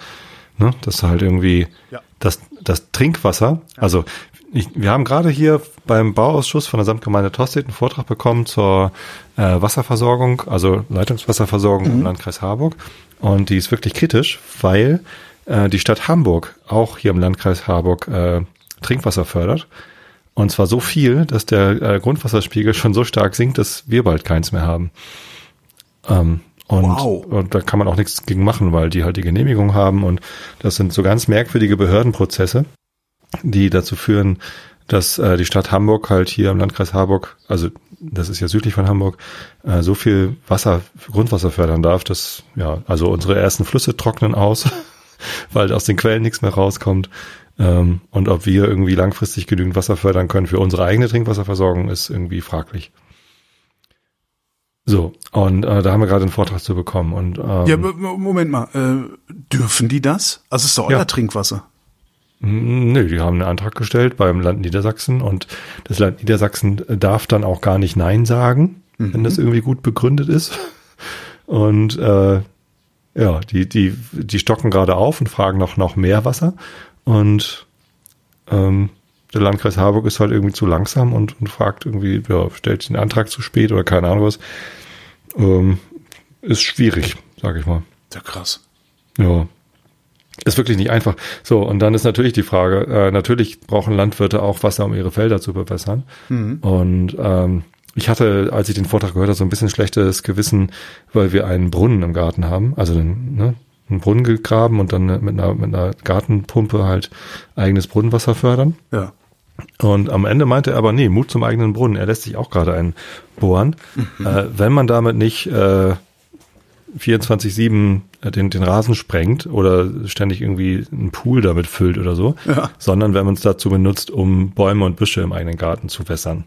Ne? Dass halt irgendwie Ja. das, das Trinkwasser, also ich, wir haben gerade hier beim Bauausschuss von der Samtgemeinde Tostedt einen Vortrag bekommen zur äh, Wasserversorgung, also Leitungswasserversorgung im Landkreis Harburg. Und die ist wirklich kritisch, weil äh, die Stadt Hamburg auch hier im Landkreis Harburg äh, Trinkwasser fördert. Und zwar so viel, dass der äh, Grundwasserspiegel schon so stark sinkt, dass wir bald keins mehr haben. Ähm, und, Wow. und da kann man auch nichts gegen machen, weil die halt die Genehmigung haben. Und das sind so ganz merkwürdige Behördenprozesse, die dazu führen, dass äh, die Stadt Hamburg halt hier im Landkreis Harburg, also das ist ja südlich von Hamburg, äh, so viel Wasser, Grundwasser fördern darf, dass ja, also unsere ersten Flüsse trocknen aus, weil aus den Quellen nichts mehr rauskommt. Ähm, und ob wir irgendwie langfristig genügend Wasser fördern können für unsere eigene Trinkwasserversorgung, ist irgendwie fraglich. So, und äh, da haben wir gerade einen Vortrag zu bekommen. Und ähm, Ja, Moment mal, äh, dürfen die das? Also ist doch euer Ja. Trinkwasser. Nö, die haben einen Antrag gestellt beim Land Niedersachsen und das Land Niedersachsen darf dann auch gar nicht Nein sagen, wenn das irgendwie gut begründet ist. Und äh, ja, die, die, die stocken gerade auf und fragen noch, noch mehr Wasser. Und ähm, der Landkreis Harburg ist halt irgendwie zu langsam und, und fragt irgendwie, ja, stellt den Antrag zu spät oder keine Ahnung was. Ähm, ist schwierig, sag ich mal. Ja, krass. Ja. Ist wirklich nicht einfach. So, und dann ist natürlich die Frage, äh, natürlich brauchen Landwirte auch Wasser, um ihre Felder zu bewässern. Und ähm, ich hatte, als ich den Vortrag gehört habe, so ein bisschen schlechtes Gewissen, weil wir einen Brunnen im Garten haben. Also einen, ne, einen Brunnen gegraben und dann mit einer, mit einer Gartenpumpe halt eigenes Brunnenwasser fördern. Ja. Und am Ende meinte er aber, nee, Mut zum eigenen Brunnen. Er lässt sich auch gerade einen bohren. Äh, wenn man damit nicht äh, 24-7 den, den Rasen sprengt oder ständig irgendwie einen Pool damit füllt oder so, Ja. sondern wenn man es dazu benutzt, um Bäume und Büsche im eigenen Garten zu wässern.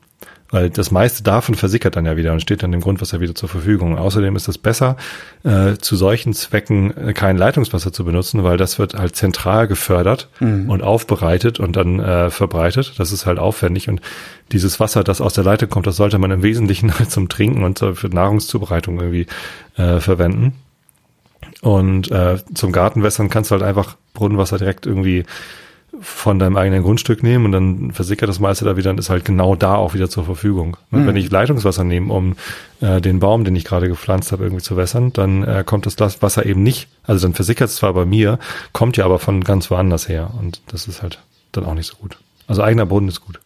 Weil das meiste davon versickert dann ja wieder und steht dann dem Grundwasser wieder zur Verfügung. Außerdem ist es besser, äh, zu solchen Zwecken äh, kein Leitungswasser zu benutzen, weil das wird halt zentral gefördert und aufbereitet und dann äh, verbreitet. Das ist halt aufwendig. Und dieses Wasser, das aus der Leitung kommt, das sollte man im Wesentlichen halt zum Trinken und zur- für Nahrungszubereitung irgendwie äh, verwenden. Und äh, zum Gartenwässern kannst du halt einfach Brunnenwasser direkt irgendwie von deinem eigenen Grundstück nehmen und dann versickert das meiste da wieder und ist halt genau da auch wieder zur Verfügung. Und Wenn ich Leitungswasser nehme, um äh, den Baum, den ich gerade gepflanzt habe, irgendwie zu wässern, dann äh, kommt das Wasser eben nicht, also dann versickert es zwar bei mir, kommt ja aber von ganz woanders her und das ist halt dann auch nicht so gut. Also eigener Brunnen ist gut.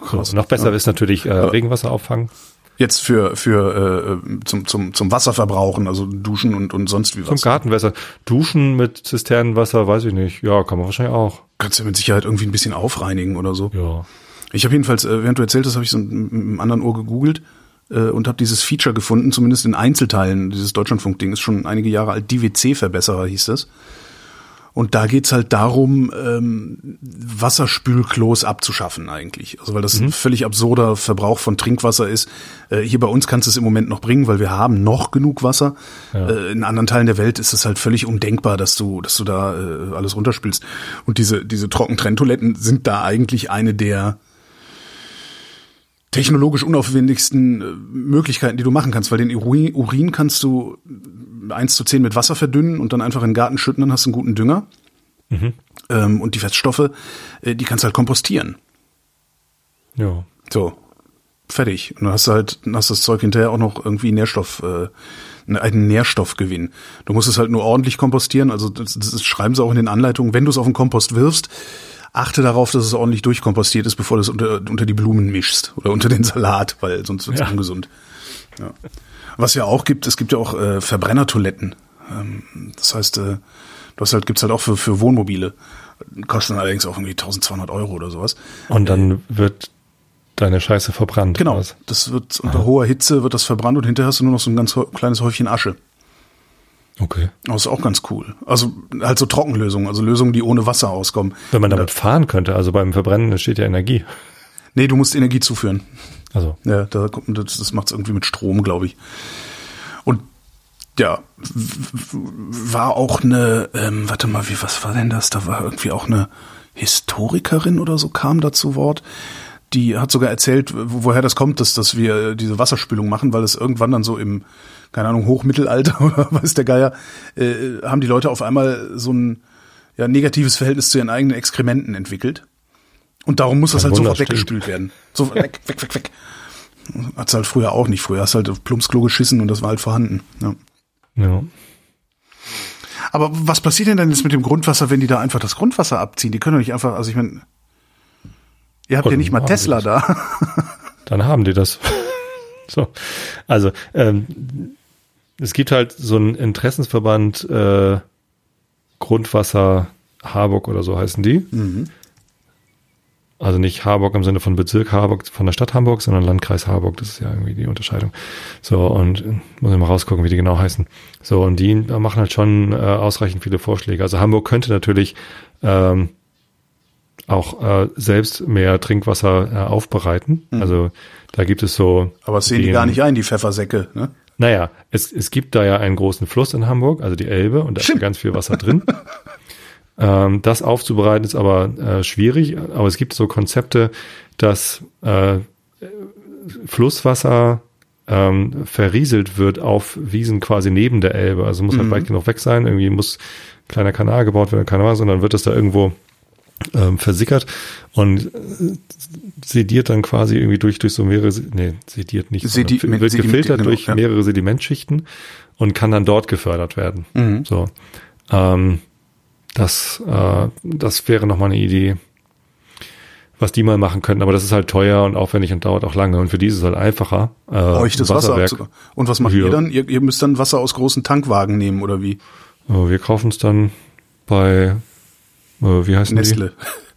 So, Krass. noch besser ist natürlich äh, Regenwasser auffangen. Jetzt für, für äh, zum, zum, zum Wasserverbrauchen, also Duschen und, und sonst wie Zum was. Gartenwässer. Duschen mit Zisternenwasser, weiß ich nicht. Ja, kann man wahrscheinlich auch. Kannst du mit Sicherheit irgendwie ein bisschen aufreinigen oder so. Ja. Ich habe jedenfalls, äh, während du erzählt hast, habe ich so im, anderen Ohr gegoogelt äh, und habe dieses Feature gefunden, zumindest in Einzelteilen. Dieses Deutschlandfunk-Ding ist schon einige Jahre alt. DWC-Verbesserer hieß das. Und da geht's halt darum, ähm, Wasserspülklos abzuschaffen eigentlich. Also weil das ein völlig absurder Verbrauch von Trinkwasser ist. Äh, hier bei uns kannst du es im Moment noch bringen, weil wir haben noch genug Wasser. Äh, in anderen Teilen der Welt ist es halt völlig undenkbar, dass du, dass du da äh, alles runterspülst. Und diese, diese Trockentrenntoiletten sind da eigentlich eine der technologisch unaufwendigsten äh, Möglichkeiten, die du machen kannst, weil den Urin, Urin kannst du 1 zu 10 mit Wasser verdünnen und dann einfach in den Garten schütten, dann hast du einen guten Dünger. Ähm, und die Feststoffe, äh, die kannst du halt kompostieren. Ja. So. Fertig. Und dann hast du halt, dann hast das Zeug hinterher auch noch irgendwie Nährstoff, äh, einen Nährstoffgewinn. Du musst es halt nur ordentlich kompostieren. Also das, das schreiben sie auch in den Anleitungen, wenn du es auf den Kompost wirfst, achte darauf, dass es ordentlich durchkompostiert ist, bevor du es unter, unter die Blumen mischst oder unter den Salat, weil sonst wird es Ja. ungesund. Ja. Was ja auch gibt, es gibt ja auch äh, Verbrennertoiletten. Ähm, das heißt, äh, das halt gibt's halt auch für, für Wohnmobile. Kosten allerdings auch irgendwie 1200 Euro oder sowas. Und dann wird deine Scheiße verbrannt. Genau, das wird unter hoher Hitze wird das verbrannt und hinterher hast du nur noch so ein ganz kleines Häufchen Asche. Okay. Das ist auch ganz cool. Also halt so Trockenlösungen, also Lösungen, die ohne Wasser auskommen. Wenn man damit fahren könnte, also beim Verbrennen entsteht ja Energie. Nee, du musst Energie zuführen. Also, Ja, da kommt, das, das macht es irgendwie mit Strom, glaube ich. Und ja, war auch eine, ähm, warte mal, wie, was war denn das? Da war irgendwie auch eine Historikerin oder so kam da zu Wort. Die hat sogar erzählt, wo- woher das kommt, dass, dass wir diese Wasserspülung machen, weil es irgendwann dann so im, keine Ahnung, Hochmittelalter oder weiß der Geier, äh, haben die Leute auf einmal so ein ja, negatives Verhältnis zu ihren eigenen Exkrementen entwickelt. Und darum muss das Kein halt Wunder, sofort stimmt. weggespült werden. So, weg, weg, weg, weg. Hat's halt früher auch nicht. Früher hast du halt auf Plumpsklo geschissen und das war halt vorhanden. Ja. ja. Aber was passiert denn dann jetzt mit dem Grundwasser, wenn die da einfach das Grundwasser abziehen? Die können doch nicht einfach, also ich meine, ihr habt Oh, ja nicht mal Tesla da. dann haben die das. So. Also, ähm, es gibt halt so einen Interessensverband äh, Grundwasser Harburg oder so heißen die. Also nicht Harburg im Sinne von Bezirk Harburg von der Stadt Hamburg, sondern Landkreis Harburg. Das ist ja irgendwie die Unterscheidung. So, und äh, muss ich mal rausgucken, wie die genau heißen. So, und die machen halt schon äh, ausreichend viele Vorschläge. Also Hamburg könnte natürlich ähm, auch äh, selbst mehr Trinkwasser äh, aufbereiten. Also da gibt es so. Aber das sehen die den- gar nicht ein, die Pfeffersäcke. Ne? naja, es, es gibt da ja einen großen Fluss in Hamburg, also die Elbe, und da ist Stimmt. ganz viel Wasser drin. ähm, das aufzubereiten ist aber äh, schwierig, aber es gibt so Konzepte, dass äh, Flusswasser ähm, verrieselt wird auf Wiesen quasi neben der Elbe. Also muss halt weit genug weg sein, irgendwie muss ein kleiner Kanal gebaut werden, keine Ahnung, sondern wird das da irgendwo ähm, versickert und äh, sediert dann quasi irgendwie durch durch so mehrere nee sediert nicht Sedi- sondern wird Sediment- gefiltert genau, durch ja. mehrere Sedimentschichten und kann dann dort gefördert werden Mhm. so ähm, das äh, das wäre noch mal eine Idee was die mal machen könnten aber das ist halt teuer und aufwendig und dauert auch lange und für die ist es halt einfacher äh, Euch das Wasser Wasserwerk. abzu- Und was macht Ja. ihr dann? Ihr, ihr müsst dann Wasser aus großen Tankwagen nehmen oder wie? Äh, wir kaufen es dann bei wie heißt Nestle.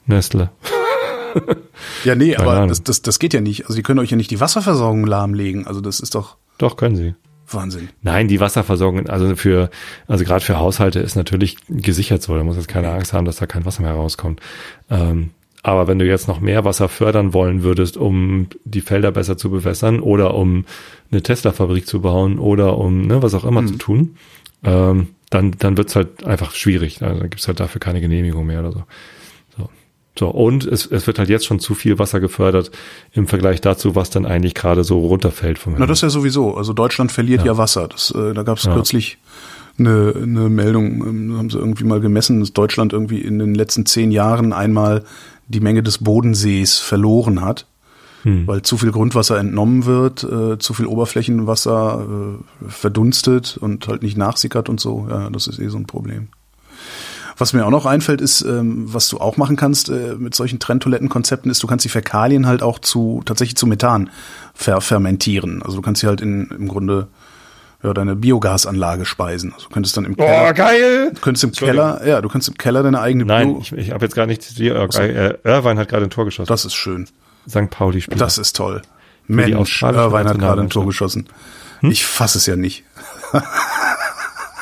die Nestle Ja, nee, Keine aber das, das, das geht ja nicht. Also die können euch ja nicht die Wasserversorgung lahmlegen. Also das ist doch doch können sie Wahnsinn. Nein, die Wasserversorgung, also für, also gerade für Haushalte ist natürlich gesichert so. Da muss jetzt keine Angst haben, dass da kein Wasser mehr rauskommt. Ähm, aber wenn du jetzt noch mehr Wasser fördern wollen würdest, um die Felder besser zu bewässern oder um eine Tesla-Fabrik zu bauen oder um ne, was auch immer zu tun, ähm, dann, dann wird's halt einfach schwierig. Also dann gibt's halt dafür keine Genehmigung mehr oder so. So, so und es, es wird halt jetzt schon zu viel Wasser gefördert im Vergleich dazu, was dann eigentlich gerade so runterfällt vom Na, Himmel. das ist ja sowieso. Also Deutschland verliert ja, Wasser. Das, äh, da gab es Ja. kürzlich eine, eine Meldung, ähm, haben sie irgendwie mal gemessen, dass Deutschland irgendwie in den letzten zehn Jahren einmal die Menge des Bodensees verloren hat, Hm. weil zu viel Grundwasser entnommen wird, äh, zu viel Oberflächenwasser äh, verdunstet und halt nicht nachsickert und so. Ja, das ist eh so ein Problem. Was mir auch noch einfällt, ist, ähm, was du auch machen kannst äh, mit solchen Trenntoilettenkonzepten, ist, du kannst die Fäkalien halt auch zu tatsächlich zu Methan ver fermentieren. Also du kannst sie halt in im Grunde ja, deine Biogasanlage speisen. Also du könntest dann im Keller, geil! du könntest im Keller, ja, du kannst im Keller deine eigene Nein, Bio. ich, ich habe jetzt gar nicht die äh, Irvine hat gerade ein Tor geschossen. Das ist schön. St. Pauli Spieler. Das ist toll. Mensch, Irvine hat gerade ein. Tor geschossen. Hm? Ich fass es ja nicht.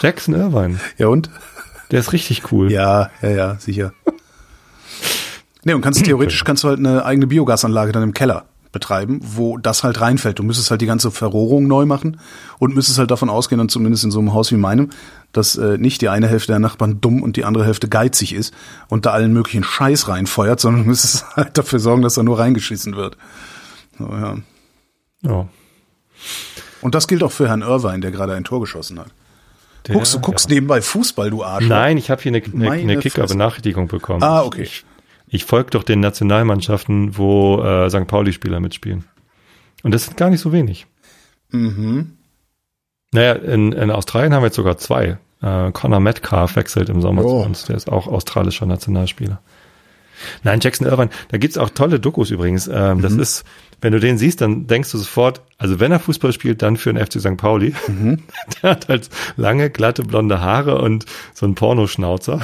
Jackson Irvine. Ja und? Der ist richtig cool. Ja, ja, ja, sicher. Nee, und kannst theoretisch kannst du halt eine eigene Biogasanlage dann im Keller betreiben, wo das halt reinfällt. Du müsstest halt die ganze Verrohrung neu machen und müsstest halt davon ausgehen, dann zumindest in so einem Haus wie meinem, dass äh, nicht die eine Hälfte der Nachbarn dumm und die andere Hälfte geizig ist und da allen möglichen Scheiß reinfeuert, sondern du müsstest halt dafür sorgen, dass da nur reingeschissen wird. So, ja. Ja. Und das gilt auch für Herrn Irvine, der gerade ein Tor geschossen hat. Der- guckst du guckst nebenbei Fußball, du Arsch. Nein, ich habe hier eine, eine, eine. Kicker-Benachrichtigung bekommen. Ah, okay. Ich, ich folge doch den Nationalmannschaften, wo äh, St. Pauli-Spieler mitspielen. Und das sind gar nicht so wenig. Mhm. Naja, in, in Australien haben wir jetzt sogar zwei. Äh, Connor Metcalf wechselt im Sommer Oh. zu uns. Der ist auch australischer Nationalspieler. Nein, Jackson Irvine, da gibt's auch tolle Dokus übrigens. Ähm, Das ist, wenn du den siehst, dann denkst du sofort, also wenn er Fußball spielt, dann für den FC St. Pauli. Der hat halt lange, glatte, blonde Haare und so einen Pornoschnauzer.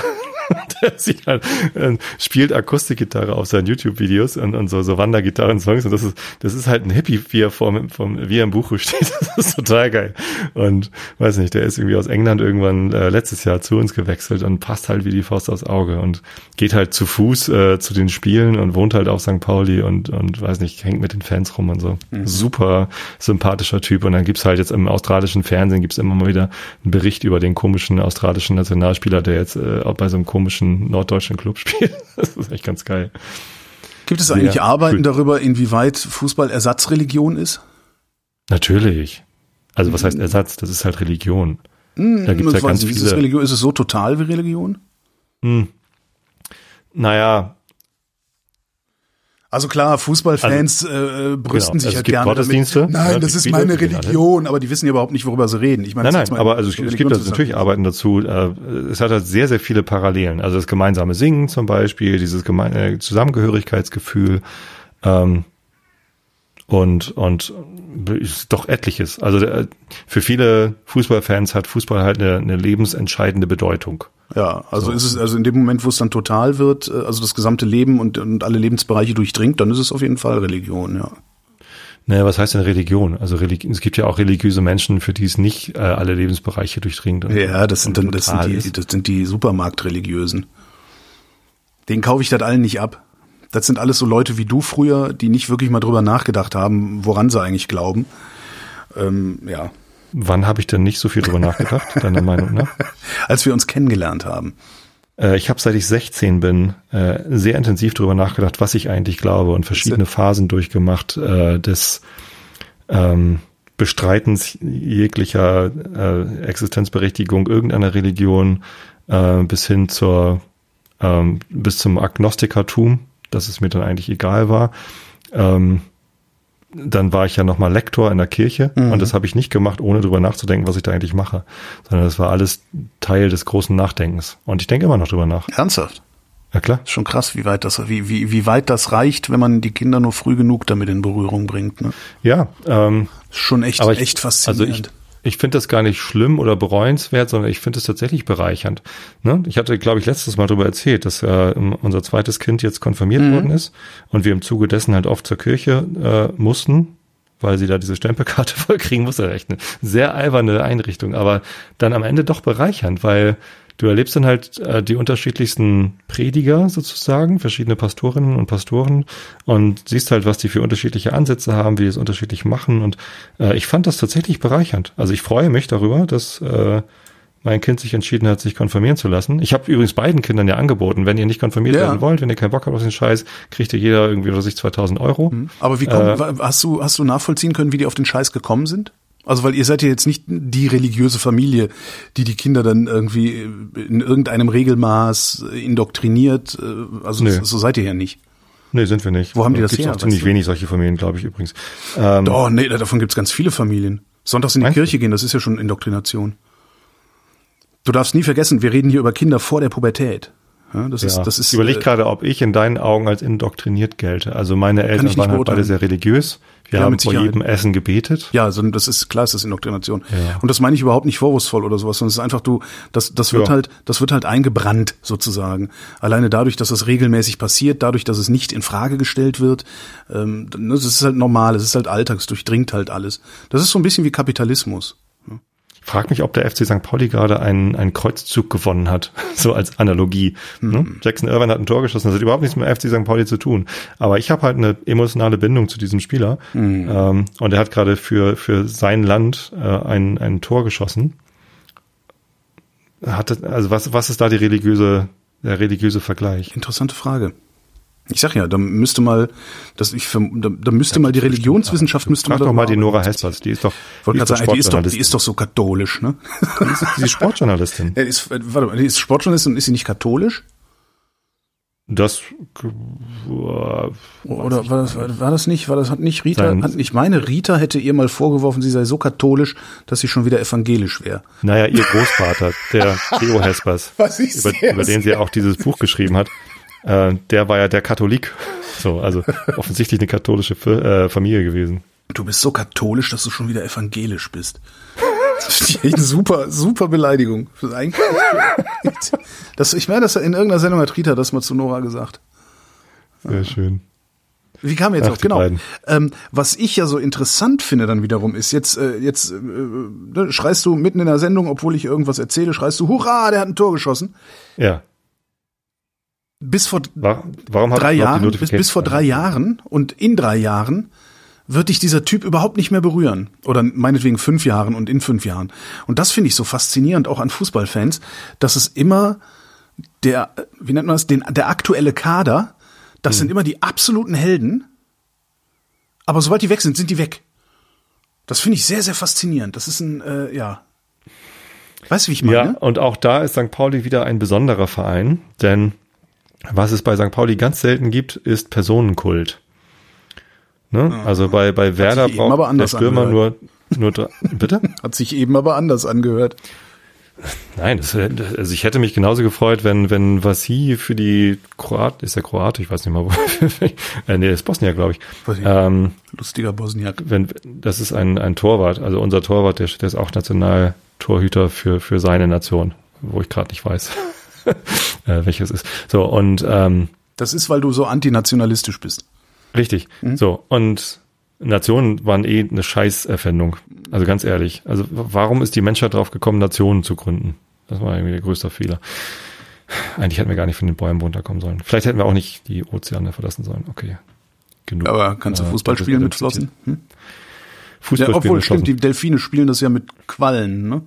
der sieht halt, äh, spielt Akustikgitarre auf seinen YouTube-Videos und, und so, so Wandergitarren-Songs und das ist, das ist halt ein Hippie, wie er vor, vom, wie er im Buch steht. Das ist total geil. Und weiß nicht, der ist irgendwie aus England irgendwann äh, letztes Jahr zu uns gewechselt und passt halt wie die Faust aufs Auge und geht halt zu Fuß äh, zu den Spielen und wohnt halt auf St. Pauli und, und weiß nicht, hängt mit den Fans rum und so. Mhm. Super sympathischer Typ. Und dann gibt's halt jetzt im australischen Fernsehen gibt's immer mal wieder einen Bericht über den komischen australischen Nationalspieler, der jetzt äh, auch bei so einem komischen norddeutschen Club spielt. Das ist echt ganz geil. Gibt es eigentlich Sehr Arbeiten cool. darüber, inwieweit Fußball Ersatzreligion ist? Natürlich. Also was heißt Ersatz? Das ist halt Religion. Da gibt's ja ganz nicht, ist, es viele. Religion, ist es so total wie Religion? Naja, Also klar, Fußballfans äh, brüsten genau. sich Also halt gerne Gottesdienste, damit. Nein, ja, das die ist meine. Religion, aber die wissen ja überhaupt nicht, worüber sie reden. Ich meine, Nein, das nein, aber also es, es gibt also natürlich Arbeiten dazu. Äh, es hat halt sehr, sehr viele Parallelen. Also das gemeinsame Singen zum Beispiel, dieses gemein äh, Zusammengehörigkeitsgefühl ähm, und und ist doch etliches. Also der, für viele Fußballfans hat Fußball halt eine, eine lebensentscheidende Bedeutung. Ja, also ist es, also in dem Moment, wo es dann total wird, äh, also das gesamte Leben und, und alle Lebensbereiche durchdringt, dann ist es auf jeden Fall Religion, ja. Naja, was heißt denn Religion? Also Religi es gibt ja auch religiöse Menschen, für die es nicht äh, alle Lebensbereiche durchdringt. und- Ja, das sind dann, das sind die, ist. das sind die Supermarktreligiösen. Den kaufe ich das allen nicht ab. Das sind alles so Leute wie du früher, die nicht wirklich mal drüber nachgedacht haben, woran sie eigentlich glauben. Ähm, ja, Wann habe ich denn nicht so viel drüber nachgedacht, deiner Meinung nach? als wir uns kennengelernt haben. Äh, ich habe seit ich 16 bin äh, sehr intensiv darüber nachgedacht, was ich eigentlich glaube und verschiedene Phasen durchgemacht äh, des ähm, Bestreitens jeglicher äh, Existenzberechtigung irgendeiner Religion äh, bis hin zur ähm, bis zum Agnostikertum, dass es mir dann eigentlich egal war. Ähm, dann war ich ja nochmal Lektor in der Kirche und das habe ich nicht gemacht, ohne drüber nachzudenken, was ich da eigentlich mache, sondern das war alles Teil des großen Nachdenkens. Und ich denke immer noch drüber nach. Ernsthaft? Ja klar. Ist schon krass, wie weit das, wie, wie, wie weit das reicht, wenn man die Kinder nur früh genug damit in Berührung bringt. Ne? Ja, ähm, schon echt, aber ich, echt Also faszinierend. ich, ich finde das gar nicht schlimm oder bereuenswert, sondern ich finde es tatsächlich bereichernd. Ne? Ich hatte, glaube ich, letztes Mal darüber erzählt, dass äh, unser zweites Kind jetzt konfirmiert worden ist und wir im Zuge dessen halt oft zur Kirche äh, mussten, weil sie da diese Stempelkarte voll kriegen musste. Echt eine sehr alberne Einrichtung, aber dann am Ende doch bereichernd, weil du erlebst dann halt äh, die unterschiedlichsten Prediger sozusagen, verschiedene Pastorinnen und Pastoren und siehst halt, was die für unterschiedliche Ansätze haben, wie die es unterschiedlich machen und äh, ich fand das tatsächlich bereichernd. Also ich freue mich darüber, dass äh, mein Kind sich entschieden hat, sich konfirmieren zu lassen. Ich habe übrigens beiden Kindern ja angeboten, wenn ihr nicht konfirmiert Ja. werden wollt, wenn ihr keinen Bock habt auf den Scheiß, kriegt ihr jeder irgendwie oder sich 2000 Euro. Aber wie kommt, wa- hast du, hast du nachvollziehen können, wie die auf den Scheiß gekommen sind? Also, weil ihr seid ja jetzt nicht die religiöse Familie, die die Kinder dann irgendwie in irgendeinem Regelmaß indoktriniert. äh, Also, Nö. so, seid ihr ja nicht. Nee, sind wir nicht. Wo haben die das Gibt's her, auch ziemlich du? wenig solche Familien, glaube ich übrigens. Ähm, Oh, nee, davon gibt's ganz viele Familien. Sonntags in die Kirche gehen, das ist ja schon Indoktrination. Du darfst nie vergessen, wir reden hier über Kinder vor der Pubertät. Ja, das ja. ist, das ist. ich überlege äh, gerade, ob ich in deinen Augen als indoktriniert gelte. Also meine Eltern waren halt beide sehr religiös. Wir Ja, haben vor jedem Essen gebetet. Ja, also das ist klar, es ist Indoktrination. Ja. Und das meine ich überhaupt nicht vorwurfsvoll oder sowas, sondern es ist einfach du, das, das wird Ja. halt, das wird halt eingebrannt sozusagen. Alleine dadurch, dass es regelmäßig passiert, dadurch, dass es nicht in Frage gestellt wird. Ähm, das ist halt normal, es ist halt Alltag, es durchdringt halt alles. Das ist so ein bisschen wie Kapitalismus. Ich frage mich, ob der FC St. Pauli gerade einen, einen Kreuzzug gewonnen hat, so als Analogie. Ne? Jackson Irvine hat ein Tor geschossen, das hat überhaupt nichts mit dem FC St. Pauli zu tun. Aber ich habe halt eine emotionale Bindung zu diesem Spieler. Ähm, und er hat gerade für, für sein Land äh, ein, ein Tor geschossen. Hat also was, was ist da die religiöse, der religiöse Vergleich? Interessante Frage. Ich sag ja, da müsste mal, das ich da, da müsste mal die Religionswissenschaft müsste Frag mal doch mal die Nora. Hespers, die ist doch, die ist doch sagen, die ist doch, die ist doch so katholisch, ne? Die ist, die ist Sportjournalistin. Er ist, warte mal, die ist Sportjournalistin und ist sie nicht katholisch? Das äh, Oder war das, war das nicht, war das hat nicht Rita, Sein- hat, ich meine, Rita hätte ihr mal vorgeworfen, sie sei so katholisch, dass sie schon wieder evangelisch wäre. Naja, ihr Großvater, der Theo Hespers, Was ist über, über den sie auch dieses Buch geschrieben hat, äh, der war ja der Katholik. So, also offensichtlich eine katholische F äh, Familie gewesen. Du bist so katholisch, dass du schon wieder evangelisch bist. Echt super, super Beleidigung. Das ich meine, das in irgendeiner Sendung hat Rita das mal zu Nora gesagt. Sehr schön. Wie kam jetzt Ach, auf? die Genau. Ähm, was ich ja so interessant finde dann wiederum ist, jetzt, äh, jetzt äh, äh, schreist du mitten in der Sendung, obwohl ich irgendwas erzähle, schreist du, hurra, der hat ein Tor geschossen. Ja. Bis vor Wa- Warum hat drei Jahren, bis, bis vor drei an? Jahren und in drei Jahren wird dich dieser Typ überhaupt nicht mehr berühren. Oder meinetwegen fünf Jahren und in fünf Jahren. Und das finde ich so faszinierend auch an Fußballfans, dass es immer der, wie nennt man das, den, der aktuelle Kader, das Mhm. sind immer die absoluten Helden. Aber sobald die weg sind, sind die weg. Das finde ich sehr, sehr faszinierend. Das ist ein, äh, ja. Weißt du, wie ich meine? Ja, und auch da ist St. Pauli wieder ein besonderer Verein, denn was es bei St. Pauli ganz selten gibt, ist Personenkult. Ne? Also bei, bei Werder braucht der Stürmer nur, nur drei, bitte? Hat sich eben aber anders angehört. Nein, das, also ich hätte mich genauso gefreut, wenn, wenn Vassi für die Kroat, ist der Kroate, ich weiß nicht mal, wo, äh, nee, ist Bosnier, glaube ich. Ähm, Lustiger Bosniak. wenn, das ist ein, ein Torwart, also unser Torwart, der, der ist auch Nationaltorhüter für, für seine Nation, wo ich gerade nicht weiß, äh, welches ist. So, und ähm, Das ist, weil du so antinationalistisch bist. richtig. So, und Nationen waren eh eine Scheißerfindung. Also ganz ehrlich. Also warum ist die Menschheit drauf gekommen, Nationen zu gründen? Das war irgendwie der größte Fehler. Eigentlich hätten wir gar nicht von den Bäumen runterkommen sollen. Vielleicht hätten wir auch nicht die Ozeane verlassen sollen. Okay. Genug. Aber kannst du Äh, Fußball ist spielen mit. Flossen? Hm? Fußball Ja, spielen obwohl, stimmt, die Delfine spielen das ja mit Quallen, ne?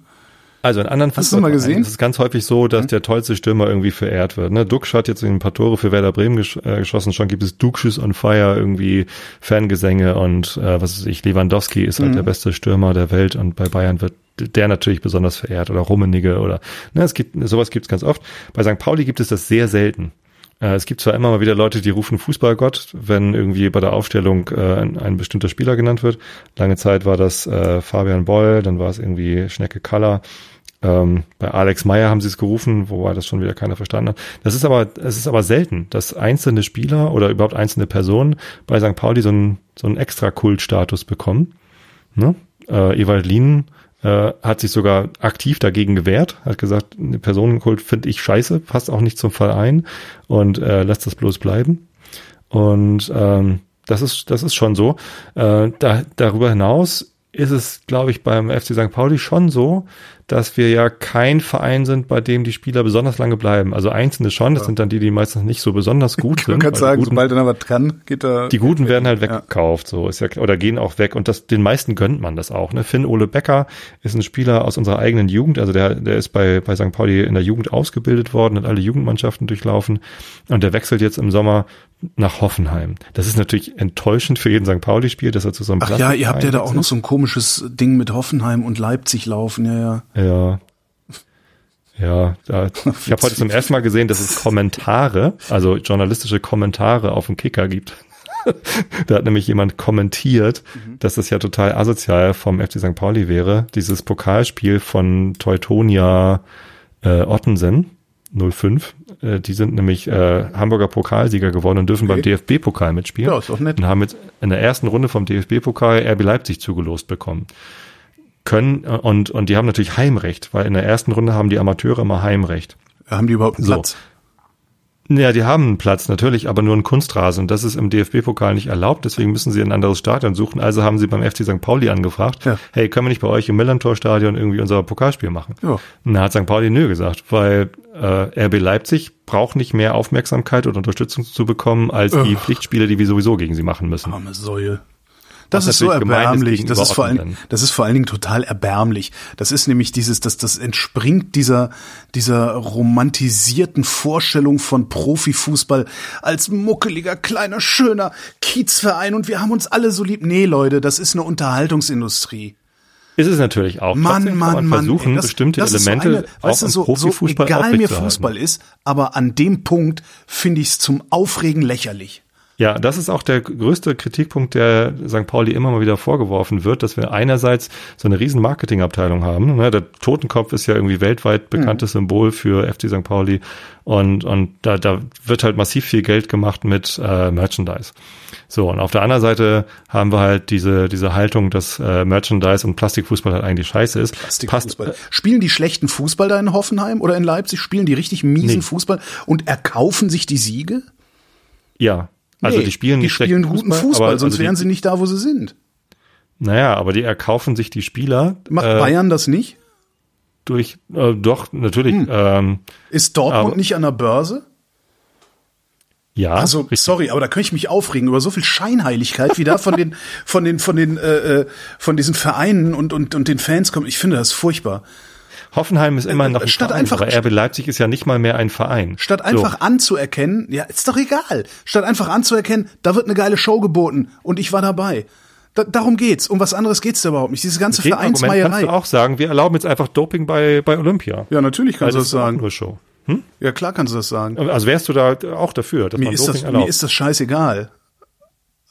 Also in anderen Hast du mal gesehen? ist es ganz häufig so, dass der tollste Stürmer irgendwie verehrt wird. Ne? Duxch hat jetzt ein paar Tore für Werder Bremen gesch äh, geschossen. Schon gibt es Duxches on Fire, irgendwie Fangesänge und äh, was weiß ich, Lewandowski ist halt der beste Stürmer der Welt und bei Bayern wird der natürlich besonders verehrt oder Rummenigge oder ne, es gibt sowas gibt es ganz oft. Bei St. Pauli gibt es das sehr selten. Äh, Es gibt zwar immer mal wieder Leute, die rufen Fußballgott, wenn irgendwie bei der Aufstellung äh, ein, bestimmter Spieler genannt wird. Lange Zeit war das äh, Fabian Boll, dann war es irgendwie Schnecke Kaller. Ähm, bei Alex Meyer haben sie es gerufen, wobei das schon wieder keiner verstanden hat. Das ist aber, es ist aber selten, dass einzelne Spieler oder überhaupt einzelne Personen bei St. Pauli so einen, so einen extra Kultstatus bekommen. Ne? Äh, Ewald Lien äh, hat sich sogar aktiv dagegen gewehrt, hat gesagt, Personenkult finde ich scheiße, passt auch nicht zum Verein und äh, lässt das bloß bleiben. Und ähm, das ist, das ist schon so. Äh, da, darüber hinaus ist es, glaube ich, beim FC St. Pauli schon so, dass wir ja kein Verein sind, bei dem die Spieler besonders lange bleiben. Also einzelne schon, das sind dann die, die meistens nicht so besonders gut sind. Man kann sagen, Guten- sobald einer was kann, geht er. die Guten werden halt weggekauft, so ist ja oder gehen auch weg und das den meisten gönnt man das auch. Ne? Finn Ole Becker ist ein Spieler aus unserer eigenen Jugend, also der der ist bei bei St. Pauli in der Jugend ausgebildet worden, hat alle Jugendmannschaften durchlaufen und der wechselt jetzt im Sommer nach Hoffenheim. Das ist natürlich enttäuschend für jeden St. Pauli Spiel, dass er zu so einem Ach ja, ihr habt ja da auch noch so ein komisches Ding mit Hoffenheim und Leipzig laufen, ja, ja. Ja. Ja, da, ich habe heute zum ersten Mal gesehen, dass es Kommentare, also journalistische Kommentare auf dem Kicker gibt. da hat nämlich jemand kommentiert, dass das ja total asozial vom FC St. Pauli wäre, dieses Pokalspiel von Teutonia äh, Ottensen 05. Äh, die sind nämlich äh, Hamburger Pokalsieger geworden und dürfen beim DFB-Pokal mitspielen. Ja, ist doch nett. Und haben jetzt in der ersten Runde vom DFB-Pokal RB Leipzig zugelost bekommen können äh, und und die haben natürlich Heimrecht, weil in der ersten Runde haben die Amateure immer Heimrecht. Haben die überhaupt einen So. Platz? Ja, die haben einen Platz natürlich, aber nur einen Kunstrasen und das ist im DFB-Pokal nicht erlaubt, deswegen müssen sie ein anderes Stadion suchen. Also haben sie beim FC St. Pauli angefragt, Ja. hey, können wir nicht bei euch im Millantor-Stadion irgendwie unser Pokalspiel machen? Ja. Und da hat St. Pauli nö gesagt, weil äh, RB Leipzig braucht nicht mehr Aufmerksamkeit und Unterstützung zu bekommen als die Ugh. Pflichtspiele, die wir sowieso gegen sie machen müssen. Arme Säue. Das ist so ist erbärmlich. gegenüber Das ist vor allen, das ist vor allen Dingen total erbärmlich. Das ist nämlich dieses, das, das entspringt dieser, dieser romantisierten Vorstellung von Profifußball als muckeliger, kleiner, schöner Kiezverein und wir haben uns alle so lieb. Nee, Leute, das ist eine Unterhaltungsindustrie. Ist es natürlich auch. Mann, Trotzdem Mann, man Mann. versuchen, ey, das, bestimmte das ist so Elemente eine, auch weißt du, so, so Profifußball egal mir. Fußball ist, aber an dem Punkt finde ich es zum Aufregen lächerlich. Ja, das ist auch der größte Kritikpunkt, der St. Pauli immer mal wieder vorgeworfen wird, dass wir einerseits so eine riesen Marketingabteilung haben. Ne? Der Totenkopf ist ja irgendwie weltweit bekanntes mhm. Symbol für FC St. Pauli und, und da, da wird halt massiv viel Geld gemacht mit äh, Merchandise. So, und auf der anderen Seite haben wir halt diese, diese Haltung, dass äh, Merchandise und Plastikfußball halt eigentlich scheiße ist. Plastikfußball. Passt, Spielen die schlechten Fußball da in Hoffenheim oder in Leipzig? Spielen die richtig miesen nee. Fußball und erkaufen sich die Siege? Ja, also nee, die spielen die spielen guten Fußball, Fußball sonst also wären sie nicht da, wo sie sind. Naja, aber die erkaufen sich die Spieler. Macht äh, Bayern das nicht? Durch, äh, doch, natürlich. Hm. Ähm, Ist Dortmund aber, nicht an der Börse? Ja. Also richtig. sorry, aber da könnte ich mich aufregen über so viel Scheinheiligkeit, wie da von den von den von den äh, äh, von diesen Vereinen und und und den Fans kommt. Ich finde das furchtbar. Hoffenheim ist immer noch ein statt Verein, einfach, aber RB Leipzig ist ja nicht mal mehr ein Verein. Statt einfach so. anzuerkennen, ja, ist doch egal. Statt einfach anzuerkennen, da wird eine geile Show geboten und ich war dabei. Da, darum geht's. Um was anderes geht's da überhaupt nicht. Diese ganze Mit Vereinsmeierei. kannst du auch sagen, wir erlauben jetzt einfach Doping bei, bei Olympia. Ja, natürlich kannst du das sagen. Nur Show. Hm? Ja, klar kannst du das sagen. Also wärst du da auch dafür, dass mir man ist Doping das, erlaubt? Mir ist das scheißegal.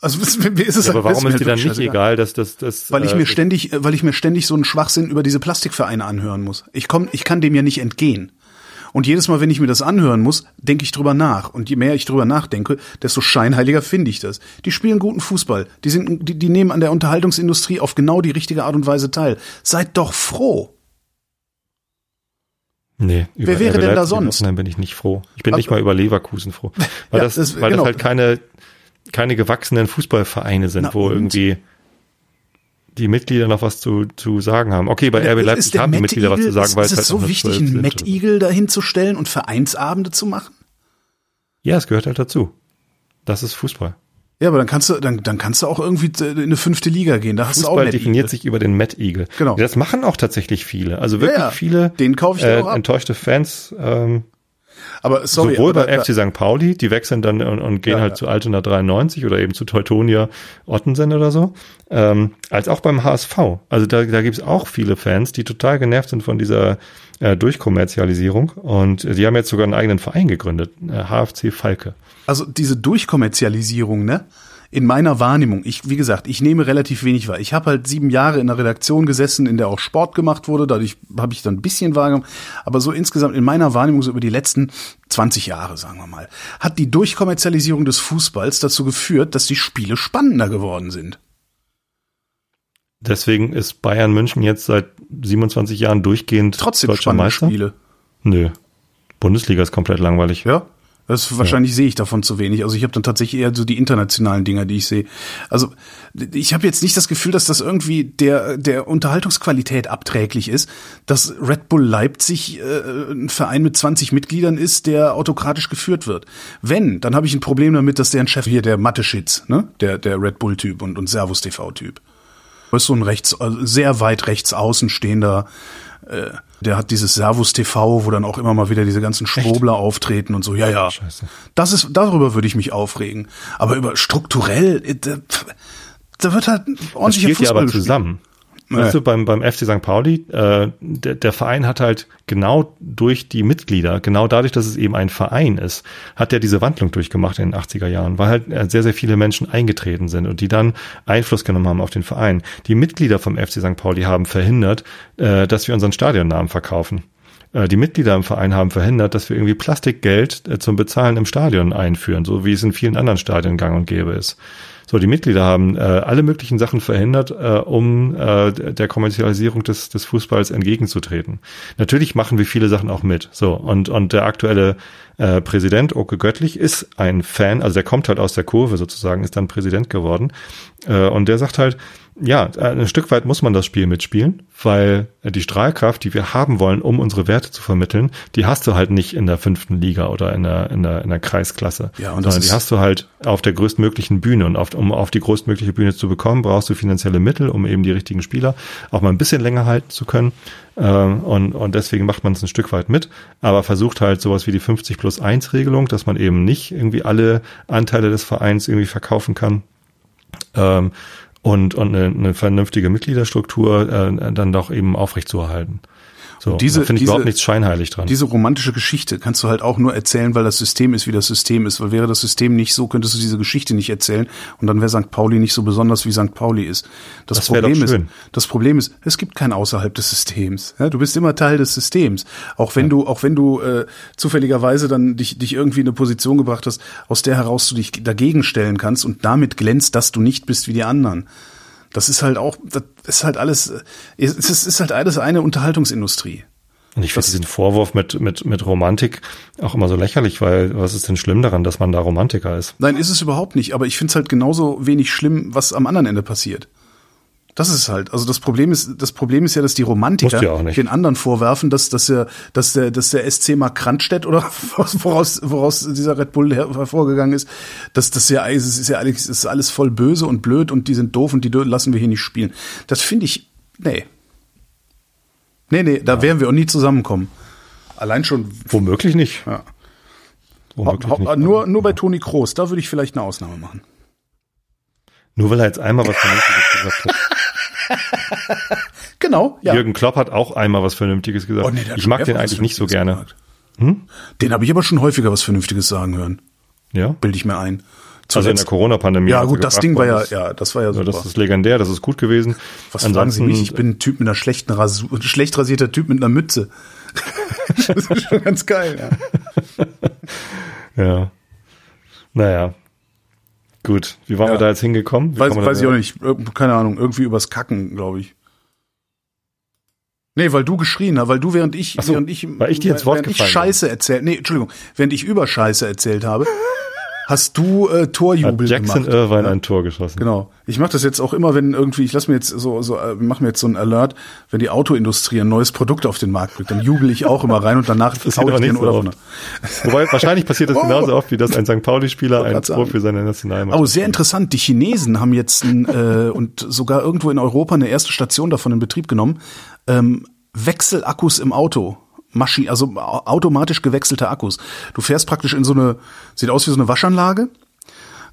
Also mir ist es ja, aber warum ist dir dann nicht egal, dass das das weil ich äh, mir ständig weil ich mir ständig so einen Schwachsinn über diese Plastikvereine anhören muss. Ich komm ich kann dem ja nicht entgehen. Und jedes Mal, wenn ich mir das anhören muss, denke ich drüber nach. Und je mehr ich drüber nachdenke, desto scheinheiliger finde ich das. Die spielen guten Fußball. Die sind, die, die nehmen an der Unterhaltungsindustrie auf genau die richtige Art und Weise teil. Seid doch froh. Nee, über Wer wäre denn da sonst? Nein, bin ich nicht froh. Ich bin also, nicht mal über Leverkusen froh. Weil, ja, das, das, weil genau. das halt keine, keine gewachsenen Fußballvereine sind, Na, wo irgendwie die Mitglieder noch was zu, zu sagen haben. Okay, bei RB Leipzig haben die Mitglieder was zu sagen, ist, weil ist es halt so wichtig, einen Matt Eagle dahin zu stellen und Vereinsabende zu machen? Ja, es gehört halt dazu. Das ist Fußball. Ja, aber dann kannst du, dann, dann kannst du auch irgendwie in eine fünfte Liga gehen. Da hast Fußball du auch Matt definiert sich über den Matt Eagle. Genau. Das machen auch tatsächlich viele. Also wirklich ja, ja. viele den kauf ich äh, auch ab. enttäuschte Fans. Ähm, aber sorry, sowohl aber, bei FC St. Pauli, die wechseln dann und, und gehen ja, halt ja. zu Altona 93 oder eben zu Teutonia Ottensen oder so, ähm, als auch beim HSV. Also da, da gibt es auch viele Fans, die total genervt sind von dieser äh, Durchkommerzialisierung und die haben jetzt sogar einen eigenen Verein gegründet, äh, HFC Falke. Also diese Durchkommerzialisierung, ne? In meiner Wahrnehmung, ich, wie gesagt, ich nehme relativ wenig wahr. Ich habe halt sieben Jahre in der Redaktion gesessen, in der auch Sport gemacht wurde, dadurch habe ich dann ein bisschen wahrgenommen. Aber so insgesamt in meiner Wahrnehmung, so über die letzten 20 Jahre, sagen wir mal, hat die Durchkommerzialisierung des Fußballs dazu geführt, dass die Spiele spannender geworden sind. Deswegen ist Bayern München jetzt seit 27 Jahren durchgehend Trotzdem deutscher Meister? Spiele. Nö. Bundesliga ist komplett langweilig. Ja, das wahrscheinlich ja. sehe ich davon zu wenig. Also ich habe dann tatsächlich eher so die internationalen Dinger, die ich sehe. Also ich habe jetzt nicht das Gefühl, dass das irgendwie der der Unterhaltungsqualität abträglich ist, dass Red Bull Leipzig äh, ein Verein mit 20 Mitgliedern ist, der autokratisch geführt wird. Wenn, dann habe ich ein Problem damit, dass der ein Chef hier der Mathe-Schitz, ne, der der Red Bull Typ und und Servus TV Typ. Das ist so ein rechts also sehr weit rechts außen stehender äh, der hat dieses Servus TV, wo dann auch immer mal wieder diese ganzen Schwobler Echt? auftreten und so. Ja, ja. Scheiße. Das ist, darüber würde ich mich aufregen. Aber über strukturell, äh, da, da wird halt ordentlicher das spielt Fußball ja aber zusammen. Weißt du, beim, beim FC St. Pauli, äh, der, der Verein hat halt genau durch die Mitglieder, genau dadurch, dass es eben ein Verein ist, hat er diese Wandlung durchgemacht in den 80er Jahren, weil halt äh, sehr, sehr viele Menschen eingetreten sind und die dann Einfluss genommen haben auf den Verein. Die Mitglieder vom FC St. Pauli haben verhindert, äh, dass wir unseren Stadionnamen verkaufen äh, die Mitglieder im Verein haben verhindert, dass wir irgendwie Plastikgeld äh, zum Bezahlen im Stadion einführen, so wie es in vielen anderen Stadien gang und gäbe ist. So, die Mitglieder haben äh, alle möglichen Sachen verhindert, äh, um äh, der Kommerzialisierung des, des Fußballs entgegenzutreten. Natürlich machen wir viele Sachen auch mit. So, und, und der aktuelle äh, Präsident, Oke Göttlich, ist ein Fan, also der kommt halt aus der Kurve sozusagen, ist dann Präsident geworden. Äh, und der sagt halt, ja, ein Stück weit muss man das Spiel mitspielen, weil die Strahlkraft, die wir haben wollen, um unsere Werte zu vermitteln, die hast du halt nicht in der fünften Liga oder in der, in der, in der Kreisklasse. Ja, und sondern die hast du halt auf der größtmöglichen Bühne. Und auf, um auf die größtmögliche Bühne zu bekommen, brauchst du finanzielle Mittel, um eben die richtigen Spieler auch mal ein bisschen länger halten zu können. Ähm, und, und deswegen macht man es ein Stück weit mit, aber versucht halt sowas wie die 50 plus 1 Regelung, dass man eben nicht irgendwie alle Anteile des Vereins irgendwie verkaufen kann. Ähm, und, und eine, eine vernünftige Mitgliederstruktur äh, dann doch eben aufrechtzuerhalten. So, Und diese, da finde ich diese, überhaupt nichts scheinheilig dran. diese romantische Geschichte kannst du halt auch nur erzählen, weil das System ist, wie das System ist. Weil wäre das System nicht so, könntest du diese Geschichte nicht erzählen und dann wäre St. Pauli nicht so besonders, wie St. Pauli ist. Das, Das Problem ist, das Problem ist, es gibt kein außerhalb des Systems. Ja, du bist immer Teil des Systems. Auch wenn du, auch wenn du äh, zufälligerweise dann dich, dich irgendwie in eine Position gebracht hast, aus der heraus du dich dagegen stellen kannst und damit glänzt, dass du nicht bist wie die anderen. Das ist halt auch, das ist halt alles, es ist, ist halt alles eine Unterhaltungsindustrie. Und ich finde diesen Vorwurf mit, mit, mit Romantik auch immer so lächerlich, weil was ist denn schlimm daran, dass man da Romantiker ist? Nein, ist es überhaupt nicht. Aber ich finde es halt genauso wenig schlimm, was am anderen Ende passiert. Das ist halt. Also das Problem ist, das Problem ist ja, dass die Romantiker ja den anderen vorwerfen, dass, dass der, dass der, dass der SC Mark Kranstedt oder woraus, woraus dieser Red Bull her- hervorgegangen ist, dass das ja, es ist ja alles, es ist alles voll böse und blöd und die sind doof und die lassen wir hier nicht spielen. Das finde ich, nee. Nee, nee, da werden wir auch nie zusammenkommen. Allein schon, Womöglich nicht. ja. Womöglich Hau- nicht. nur, nur bei Toni Kroos, da würde ich vielleicht eine Ausnahme machen. Nur weil er jetzt einmal was Vernünftiges gesagt hat. Genau, ja. Jürgen Klopp hat auch einmal was Vernünftiges gesagt. Oh, nee, ich mag den eigentlich nicht so gerne. gesagt. Den habe ich aber schon häufiger was Vernünftiges sagen hören. Ja? Bilde ich mir ein. Also in der Zuletzt- Corona-Pandemie. Ja, gut, das Ding war ja, ja, das war ja super. das ist legendär, das ist gut gewesen. Was fragen Sie mich? Ich bin ein Typ mit einer schlechten Rasur, schlecht rasierter Typ mit einer Mütze. das ist schon ganz geil, ja. Ja. Naja. Gut. Wie waren Ja. wir da jetzt hingekommen? Wie Weiß, weiß ich auch nicht. Keine Ahnung. Irgendwie übers Kacken, glaube ich. Nee, weil du geschrien hast, weil du während ich, so, während ich, weil ich dir ins Wort während ich. Scheiße erzählt, nee, Entschuldigung, während ich über Scheiße erzählt habe, hast du äh, Hat Torjubel Jackson gemacht. Irvine ein Tor geschossen. Genau. Ich mache das jetzt auch immer, wenn irgendwie, ich lass mir jetzt so, so äh, mach mir jetzt so ein Alert, wenn die Autoindustrie ein neues Produkt auf den Markt bringt, dann jubel ich auch immer rein und danach passiert ich einen so Oder. Wobei wahrscheinlich passiert das Oh. genauso oft, wie dass ein St. Pauli-Spieler ein Tor für seine Nationalmannschaft. Oh, sehr interessant. Die Chinesen haben jetzt ein, äh, und sogar irgendwo in Europa eine erste Station davon in Betrieb genommen. Ähm, Wechselakkus im Auto. Maschi also au- automatisch gewechselte Akkus. Du fährst praktisch in so eine, sieht aus wie so eine Waschanlage,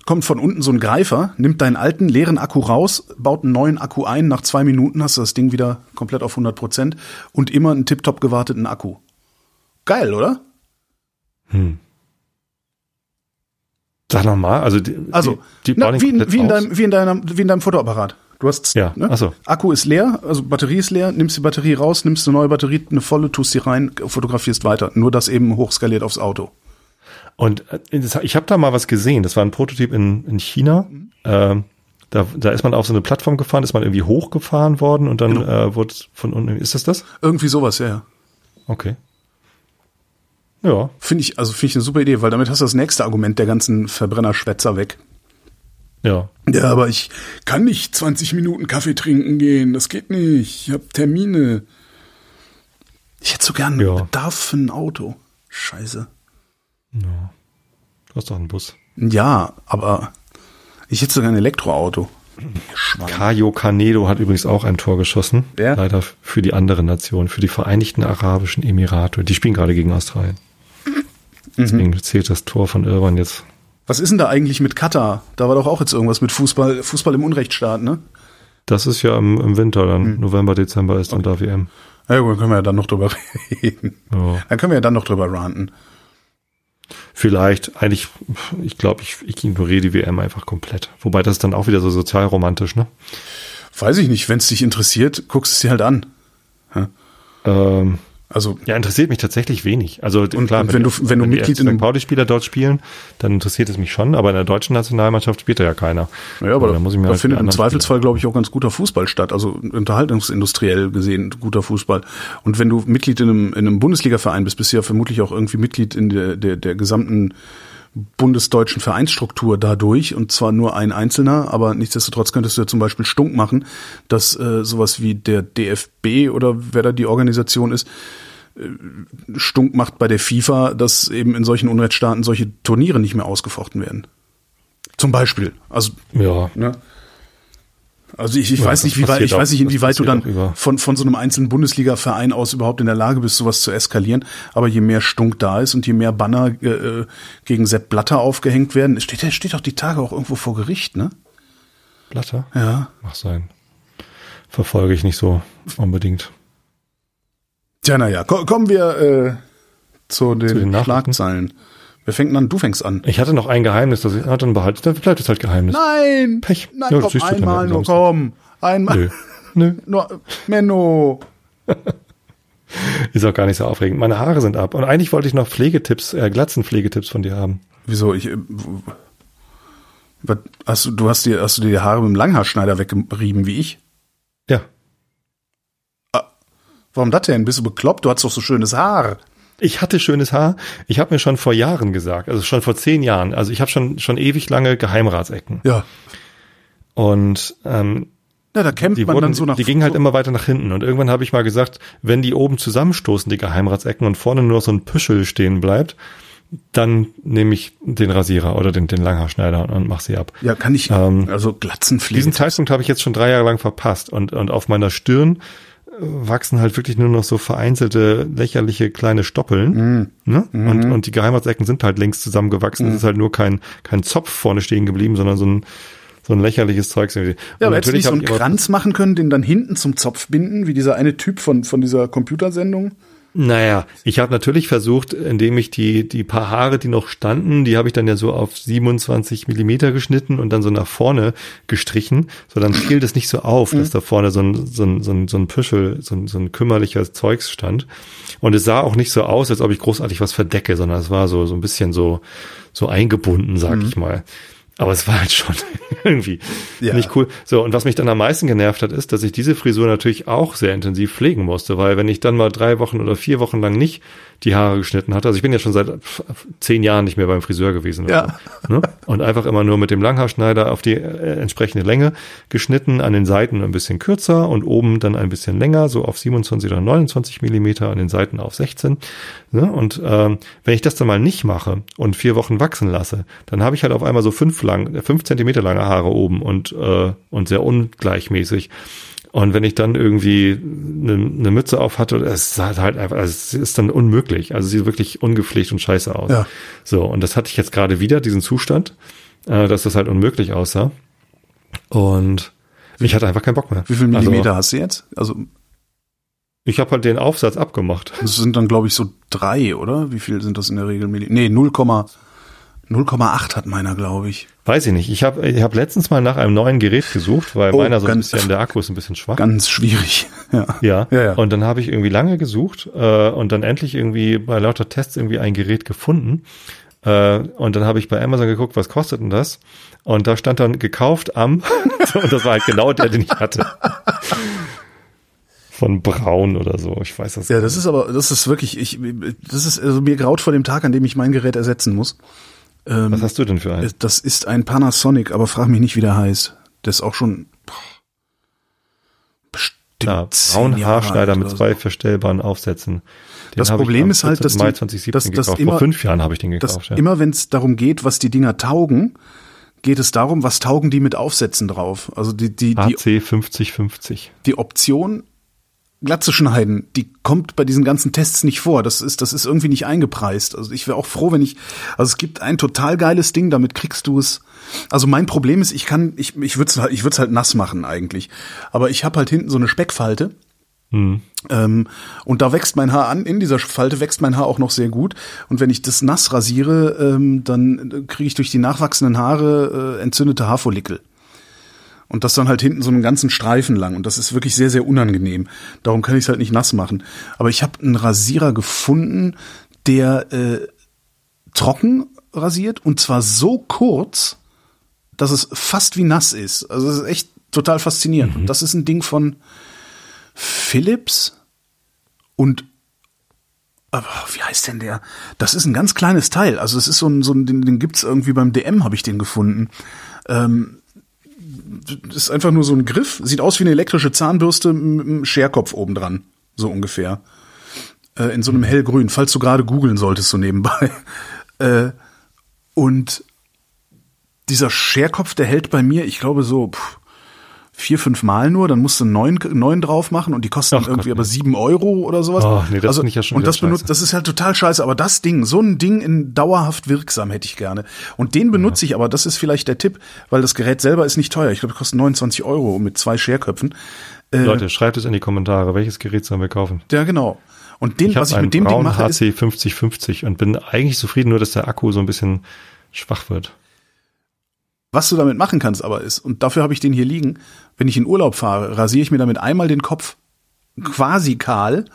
kommt von unten so ein Greifer, nimmt deinen alten leeren Akku raus, baut einen neuen Akku ein, nach zwei Minuten hast du das Ding wieder komplett auf 100 Prozent und immer einen tiptop gewarteten Akku. Geil, oder? Sag nochmal, also die, Also, die, die na, wie, in, wie, in deinem, wie, in deinem, wie in deinem Fotoapparat. Du hast, Ja, ne? so. Akku ist leer, also Batterie ist leer, nimmst die Batterie raus, nimmst eine neue Batterie, eine volle, tust sie rein, fotografierst weiter. Nur das eben hochskaliert aufs Auto. Und äh, ich habe da mal was gesehen. Das war ein Prototyp in, in China. Ähm, da, da ist man auf so eine Plattform gefahren, ist man irgendwie hochgefahren worden und dann Genau. äh, wurde von unten. Ist das das? Irgendwie sowas, ja, ja. Okay. Ja, Finde ich, also finde ich eine super Idee, weil damit hast du das nächste Argument der ganzen Verbrennerschwätzer weg. Ja. Ja, aber ich kann nicht 20 Minuten Kaffee trinken gehen. Das geht nicht. Ich habe Termine. Ich hätte so gern Ja. Bedarf für ein Auto. Scheiße. Du hast doch einen Bus. Ja, aber ich hätte sogar ein Elektroauto. Schwein. Kayo Canedo hat übrigens auch ein Tor geschossen. Wer? Leider für die andere Nation, für die Vereinigten Arabischen Emirate. Die spielen gerade gegen Australien. Deswegen zählt das Tor von Irwan jetzt. Was ist denn da eigentlich mit Katar? Da war doch auch jetzt irgendwas mit Fußball, Fußball im Unrechtsstaat, ne? Das ist ja im, im Winter, dann November, Dezember ist dann da WM. Ja, gut, dann können wir ja dann noch drüber reden. Ja. Dann können wir ja dann noch drüber ranten. Vielleicht, eigentlich, ich glaube, ich, ich ignoriere die WM einfach komplett. Wobei das ist dann auch wieder so sozialromantisch, ne? Weiß ich nicht, wenn es dich interessiert, guckst es dir halt an. Ähm, Also, ja, interessiert mich tatsächlich wenig. Also und klar, wenn du- wenn du Mitglied in einem- Pauli-Spieler dort spielen, dann interessiert es mich schon, aber in der deutschen Nationalmannschaft spielt da ja keiner. ja, aber da da, muss ich mir da halt findet im Zweifelsfall, glaube ich, auch ganz guter Fußball statt. Also unterhaltungsindustriell gesehen guter Fußball. Und wenn du Mitglied in einem, in einem Bundesliga-Verein bist, bist du ja vermutlich auch irgendwie Mitglied in der, der, der gesamten bundesdeutschen Vereinsstruktur dadurch und zwar nur ein Einzelner, aber nichtsdestotrotz könntest du ja zum Beispiel stunk machen, dass äh, sowas wie der DFB oder wer da die Organisation ist, äh, stunk macht bei der FIFA, dass eben in solchen Unrechtsstaaten solche Turniere nicht mehr ausgefochten werden. Zum Beispiel. Also, Ja, ne? Also ich, ich Ja, weiß nicht, wie weit, ich weiß auch- nicht, das inwieweit du dann auch von, von so einem einzelnen Bundesliga-Verein aus überhaupt in der Lage bist, sowas zu eskalieren. Aber je mehr Stunk da ist und je mehr Banner äh, äh, gegen Sepp Blatter aufgehängt werden, steht, steht doch die Tage auch irgendwo vor Gericht, ne? Blatter? Ja. Mach sein. Verfolge ich nicht so unbedingt. Tja, naja, ko kommen wir äh, zu den, den Nachrichten? Schlagzeilen. Wer fängt an? Du fängst an. Ich hatte noch ein Geheimnis, das ich, ah, dann behalte, dann bleibt es halt Geheimnis. Nein! Pech. Nein, Ja, komm, einmal nur, komm. Einmal. Nö. Nö, Nur, Menno. ist auch gar nicht so aufregend. Meine Haare sind ab. Und eigentlich wollte ich noch Pflegetipps, äh, Glatzenpflegetipps von dir haben. Wieso? Ich, äh, was, hast du, du hast dir, hast du dir die Haare mit dem Langhaarschneider weggerieben wie ich? Ja. Warum das denn? Bist du bekloppt? Du hast doch so schönes Haar. Ich hatte schönes Haar. Ich habe mir schon vor Jahren gesagt, also schon vor zehn Jahren, also ich habe schon schon ewig lange Geheimratsecken. Ja. Und ähm, Ja, da kämpft die man wurden, dann so nach die gingen halt so- immer weiter nach hinten. Und irgendwann habe ich mal gesagt, wenn die oben zusammenstoßen, die Geheimratsecken, und vorne nur so ein Püschel stehen bleibt, dann nehme ich den Rasierer oder den, den Langhaarschneider und, und mach sie ab. Ja, kann ich, Ähm, also Glatzenpflege. Diesen Zeitpunkt habe ich jetzt schon drei Jahre lang verpasst und, und auf meiner Stirn wachsen halt wirklich nur noch so vereinzelte, lächerliche kleine Stoppeln. Ne? Und, und die Geheimratsecken sind halt links zusammengewachsen. Es ist halt nur kein, kein Zopf vorne stehen geblieben, sondern so ein, so ein lächerliches irgendwie. ja, aber hättest du nicht so einen Kranz machen können, den dann hinten zum Zopf binden, wie dieser eine Typ von, von dieser Computersendung? Naja, ich habe natürlich versucht, indem ich die, die paar Haare, die noch standen, die habe ich dann ja so auf 27 Millimeter geschnitten und dann so nach vorne gestrichen. So, dann fiel das nicht so auf, dass da vorne so ein, so ein, so ein, so ein Püschel, so ein, so ein kümmerlicher Zeugs stand. Und es sah auch nicht so aus, als ob ich großartig was verdecke, sondern es war so, so ein bisschen so, so eingebunden, sag ich mal. Aber es war halt schon irgendwie Ja. nicht cool. So, und was mich dann am meisten genervt hat, ist, dass ich diese Frisur natürlich auch sehr intensiv pflegen musste, weil wenn ich dann mal drei Wochen oder vier Wochen lang nicht die Haare geschnitten hatte, also ich bin ja schon seit zehn Jahren nicht mehr beim Friseur gewesen. Ja. Ne? Und einfach immer nur mit dem Langhaarschneider auf die äh, entsprechende Länge geschnitten, an den Seiten ein bisschen kürzer und oben dann ein bisschen länger, so auf 27 oder 29 Millimeter, an den Seiten auf 16. Ne? Und ähm, wenn ich das dann mal nicht mache und vier Wochen wachsen lasse, dann habe ich halt auf einmal so fünf lang, fünf Zentimeter lange Haare oben und äh, und sehr ungleichmäßig. Und wenn ich dann irgendwie eine, eine Mütze auf hatte, es sah halt einfach, also es ist dann unmöglich. Also sieht wirklich ungepflegt und scheiße aus. Ja. So, und das hatte ich jetzt gerade wieder, diesen Zustand, äh, dass das halt unmöglich aussah. Und ich hatte einfach keinen Bock mehr. Wie viel Millimeter Also, hast du jetzt? Also, ich habe halt den Aufsatz abgemacht. das sind dann, glaube ich, so drei, oder? Wie viel sind das in der Regel? Nee, 0, 0,8 hat meiner, glaube ich. Weiß ich nicht. Ich habe ich hab letztens mal nach einem neuen Gerät gesucht, weil Oh, meiner so ein bisschen, der Akku ist ein bisschen schwach. Ganz schwierig. Ja. Ja. Ja, ja. Und dann habe ich irgendwie lange gesucht äh, und dann endlich irgendwie bei lauter Tests irgendwie ein Gerät gefunden. Äh, und dann habe ich bei Amazon geguckt, was kostet denn das? Und da stand dann gekauft am und das war halt genau der, den ich hatte. Von Braun oder so. Ich weiß das. Ja, das ist aber, das ist wirklich, ich, das ist, also mir graut vor dem Tag, an dem ich mein Gerät ersetzen muss. Ähm, Was hast du denn für einen? Das ist ein Panasonic, aber frag mich nicht, wie der heißt. Der ist auch schon boah, bestimmt Ja, braun Haarschneider mit zwei so. verstellbaren Aufsätzen. Den Das Problem ist halt, 14. dass Mai die- 2017 dass- dass immer- Vor fünf Jahren habe ich den gekauft. ja. immer, wenn es darum geht, was die Dinger taugen, geht es darum, was taugen die mit Aufsätzen drauf. Also die, die, die, AC 5050. die Option Glatze schneiden, die kommt bei diesen ganzen Tests nicht vor. Das ist, das ist irgendwie nicht eingepreist. Also ich wäre auch froh, wenn ich, also es gibt ein total geiles Ding, damit kriegst du es. Also mein Problem ist, ich kann, ich, ich würde es halt, ich würde halt nass machen eigentlich. Aber ich habe halt hinten so eine Speckfalte. Ähm, und da wächst mein Haar an, in dieser Falte wächst mein Haar auch noch sehr gut. Und wenn ich das nass rasiere, ähm, dann kriege ich durch die nachwachsenden Haare äh, entzündete Haarfollikel. Und das dann halt hinten so einen ganzen Streifen lang. Und das ist wirklich sehr, sehr unangenehm. Darum kann ich es halt nicht nass machen. Aber ich habe einen Rasierer gefunden, der äh, trocken rasiert und zwar so kurz, dass es fast wie nass ist. Also es ist echt total faszinierend. Und das ist ein Ding von Philips und aber wie heißt denn der? Das ist ein ganz kleines Teil. Also es ist so ein, so ein den, den gibt's irgendwie beim DM, habe ich den gefunden. Ähm, ist einfach nur so ein Griff, sieht aus wie eine elektrische Zahnbürste mit einem Scherkopf oben dran, so ungefähr. Äh, in so einem hellgrün, falls du gerade googeln solltest, so nebenbei. Äh, und dieser Scherkopf, der hält bei mir, ich glaube so pff, vier, fünf Mal nur, dann musst du einen neuen, neuen drauf machen und die kosten Ach irgendwie Gott, aber sieben Euro oder sowas. Oh, nee, das also, ich ja schon Und das benutzt, das ist halt total scheiße, aber das Ding, so ein Ding in dauerhaft wirksam hätte ich gerne. Und den benutze ich aber, das ist vielleicht der Tipp, weil das Gerät selber ist nicht teuer. Ich glaube, das kostet 29 Euro mit zwei Scherköpfen. Äh, Leute, schreibt es in die Kommentare. Welches Gerät sollen wir kaufen? ja, genau. Und den, Ich was ich mit dem Ding mache, HC 5050 und bin eigentlich zufrieden, nur dass der Akku so ein bisschen schwach wird. Was du damit machen kannst aber ist, und dafür habe ich den hier liegen, wenn ich in Urlaub fahre, rasiere ich mir damit einmal den Kopf quasi kahl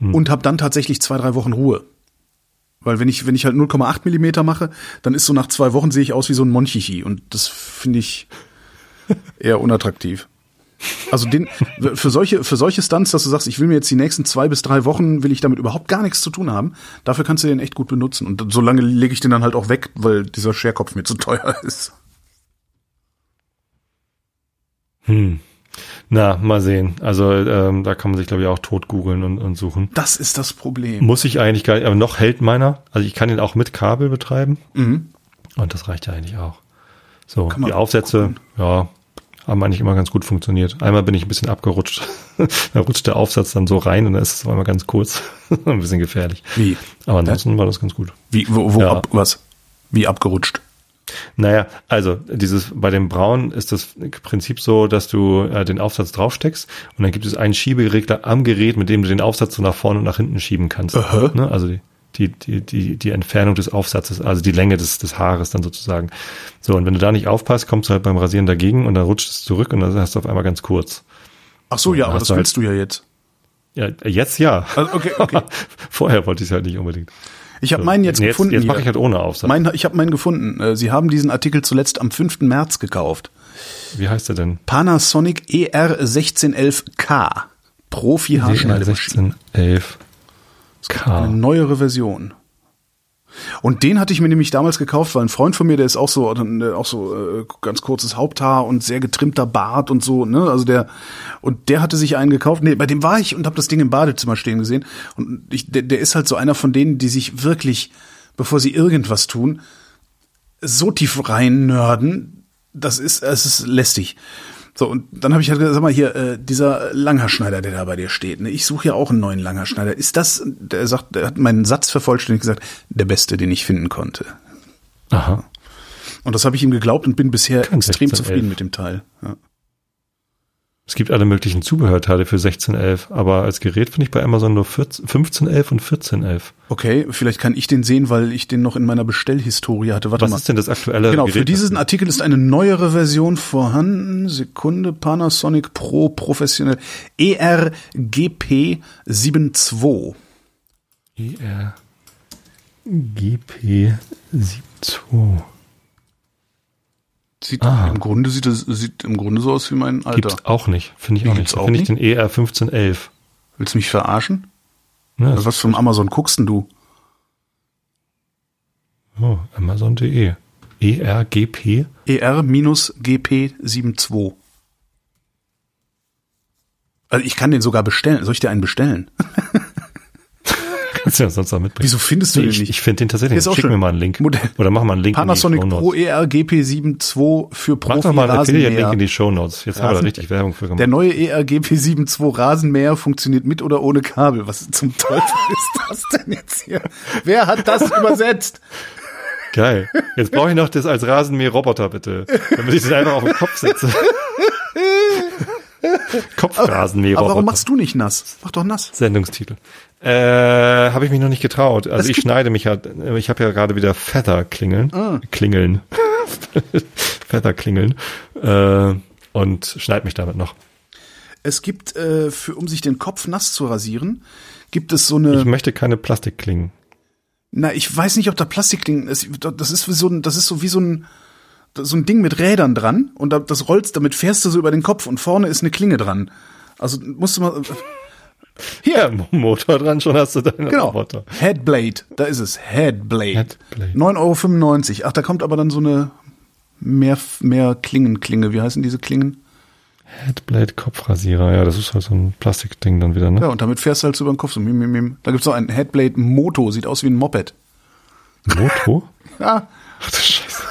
Hm. und habe dann tatsächlich zwei, drei Wochen Ruhe. Weil wenn ich, wenn ich halt 0,8 Millimeter mache, dann ist so nach zwei Wochen sehe ich aus wie so ein Monchichi und das finde ich eher unattraktiv. Also den, für solche, für solche Stunts, dass du sagst, ich will mir jetzt die nächsten zwei bis drei Wochen, will ich damit überhaupt gar nichts zu tun haben, dafür kannst du den echt gut benutzen. Und so lange lege ich den dann halt auch weg, weil dieser Scherkopf mir zu teuer ist. Hm. Na, mal sehen. Also ähm, da kann man sich, glaube ich, auch tot googeln und, und suchen. Das ist das Problem. Muss ich eigentlich gar nicht, aber noch hält meiner. Also ich kann ihn auch mit Kabel betreiben. Mhm. Und das reicht ja eigentlich auch. So, die Aufsätze, ja, haben eigentlich immer ganz gut funktioniert. Einmal bin ich ein bisschen abgerutscht. da rutscht der Aufsatz dann so rein und dann ist es einmal ganz kurz. ein bisschen gefährlich. Wie? Aber ansonsten war das ganz gut. Wie, wo, wo Ja. ab, was? Wie abgerutscht? Naja, also dieses bei dem Braun ist das Prinzip so, dass du äh, den Aufsatz draufsteckst und dann gibt es einen Schieberegler am Gerät, mit dem du den Aufsatz so nach vorne und nach hinten schieben kannst. Aha. Ne? Also die, die, die, die, die Entfernung des Aufsatzes, also die Länge des, des Haares dann sozusagen. So, und wenn du da nicht aufpasst, kommst du halt beim Rasieren dagegen und dann rutscht es zurück und dann hast du auf einmal ganz kurz. Ach so, ja, aber das du halt- willst du ja jetzt. Ja, jetzt ja. Also, okay, okay. Vorher wollte ich es halt nicht unbedingt. Ich habe meinen jetzt Nee, gefunden. Jetzt, jetzt mache ich halt ohne Aufsatz. Mein, ich habe meinen gefunden. Äh, Sie haben diesen Artikel zuletzt am 5. März gekauft. Wie heißt der denn? Panasonic E ER1611K. Profi Haarschneidemaschine. 1611 Eine neuere Version. Und den hatte ich mir nämlich damals gekauft, weil ein Freund von mir, der ist auch so, auch so äh, ganz kurzes Haupthaar und sehr getrimmter Bart und so, ne? Also der und der hatte sich einen gekauft. Nee, bei dem war ich und habe das Ding im Badezimmer stehen gesehen. Und ich, der, der ist halt so einer von denen, die sich wirklich, bevor sie irgendwas tun, so tief rein nörden. Das ist, es ist lästig. So, und dann habe ich halt gesagt, sag mal hier, äh, dieser Langhaarschneider, der da bei dir steht, ne? ich suche ja auch einen neuen Langhaarschneider. Ist das, der sagt, der hat meinen Satz vervollständigt gesagt, der beste, den ich finden konnte. Aha. Und das habe ich ihm geglaubt und bin bisher Kann extrem 1611. zufrieden mit dem Teil. Ja. Es gibt alle möglichen Zubehörteile für 1611, aber als Gerät finde ich bei Amazon nur 14, 1511 und 1411. Okay, vielleicht kann ich den sehen, weil ich den noch in meiner Bestellhistorie hatte. Warte Was mal. ist denn das aktuelle Genau, Gerät? für diesen Artikel ist eine neuere Version vorhanden. Sekunde, Panasonic Pro Professionell E ERGP 72. ER GP 72. Sieht Ah. im Grunde sieht sieht im Grunde so aus wie mein Alter. Gibt's auch nicht, finde ich Wie auch nicht. Finde ich den ER 1511. Willst du mich verarschen? Ne, Also was vom Amazon guckst denn du? oh, Amazon.de. ERGP? E ER-GP 72. Also ich kann den sogar bestellen. Soll ich dir einen bestellen? Kannst du ja sonst auch mitbringen. Wieso findest du den ich, nicht? ich finde den tatsächlich. Ist auch Schick schön. mir mal einen Link. Modell- Oder mach mal einen Link Panasonic Pro E Shownotes. ERGP 72 für Mach Profi doch mal einen Rasenmäher. in die Shownotes. Jetzt haben wir da Rasen- richtig Werbung für gemacht. Der neue E ERGP 72 Rasenmäher funktioniert mit oder ohne Kabel. Was zum Teufel ist das denn jetzt hier? Wer hat das übersetzt? Geil. Jetzt brauche ich noch das als Rasenmäher-Roboter, bitte. Damit ich das einfach auf den Kopf setze. Kopfrasenmäher-Roboter. Aber warum machst du nicht nass? Mach doch nass. Sendungstitel. Äh, habe ich mich noch nicht getraut. Also ich schneide mich ja, ich habe ja gerade wieder Feather klingeln. Ah. Klingeln. Feather klingeln. Äh, und schneide mich damit noch. Es gibt, äh, für, um sich den Kopf nass zu rasieren, gibt es so eine. Ich möchte keine Plastikklingen. Na, ich weiß nicht, ob da Plastikding ist. Das ist wie so ein, das ist so wie so ein, so ein Ding mit Rädern dran und da- das rollst, damit fährst du so über den Kopf und vorne ist eine Klinge dran. Also musst du mal. Hier, Motor dran, schon hast du deinen Genau. Roboter. Headblade, da ist es. Headblade. Headblade. 9,95 Euro. Ach, da kommt aber dann so eine mehr, mehr Klingenklinge. Wie heißen diese Klingen? Headblade Kopfrasierer, ja, das ist halt so ein Plastikding dann wieder, ne? Ja, und damit fährst du halt so über den Kopf. So, mim, mim, mim. Da gibt's noch ein Headblade Moto, sieht aus wie ein Moped. Moto? Ja. Ach du Scheiße.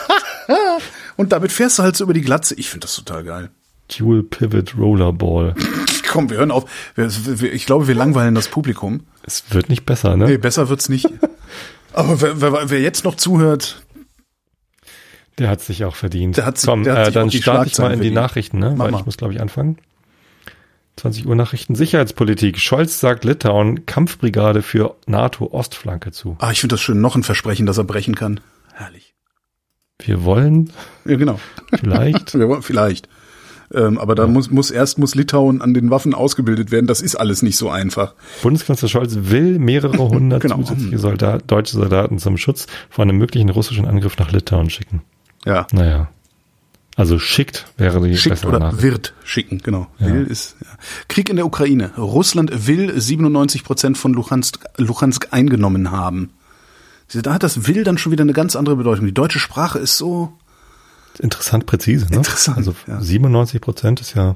Und damit fährst du halt so über die Glatze. Ich finde das total geil. Dual Pivot Rollerball. Komm, wir hören auf. Ich glaube, wir langweilen das Publikum. Es wird nicht besser, ne? Nee, besser wird's nicht. Aber wer, wer, wer jetzt noch zuhört, Der hat sich auch verdient. Der hat Komm, der hat äh, dann die starte ich mal in die verdient. Nachrichten, ne? Mach Weil mal. ich muss, glaube ich, anfangen. 20 Uhr Nachrichten Sicherheitspolitik. Scholz sagt Litauen Kampfbrigade für NATO-Ostflanke zu. Ah, ich finde das schön. Noch ein Versprechen, das er brechen kann. Herrlich. Wir wollen Ja, genau. vielleicht. Wir wollen, vielleicht. Ähm, aber da muss, muss erst muss Litauen an den Waffen ausgebildet werden. Das ist alles nicht so einfach. Bundeskanzler Scholz will mehrere hundert Genau. zusätzliche Soldat, deutsche Soldaten zum Schutz vor einem möglichen russischen Angriff nach Litauen schicken. Ja. Naja. Also schickt wäre die Schickt oder Nachricht. wird schicken, genau. Will ist ja. Krieg in der Ukraine. Russland will 97 Prozent von Luhansk, Luhansk eingenommen haben. Da hat das will dann schon wieder eine ganz andere Bedeutung. Die deutsche Sprache ist so, Interessant präzise, ne? Interessant, Also ja. 97 Prozent ist ja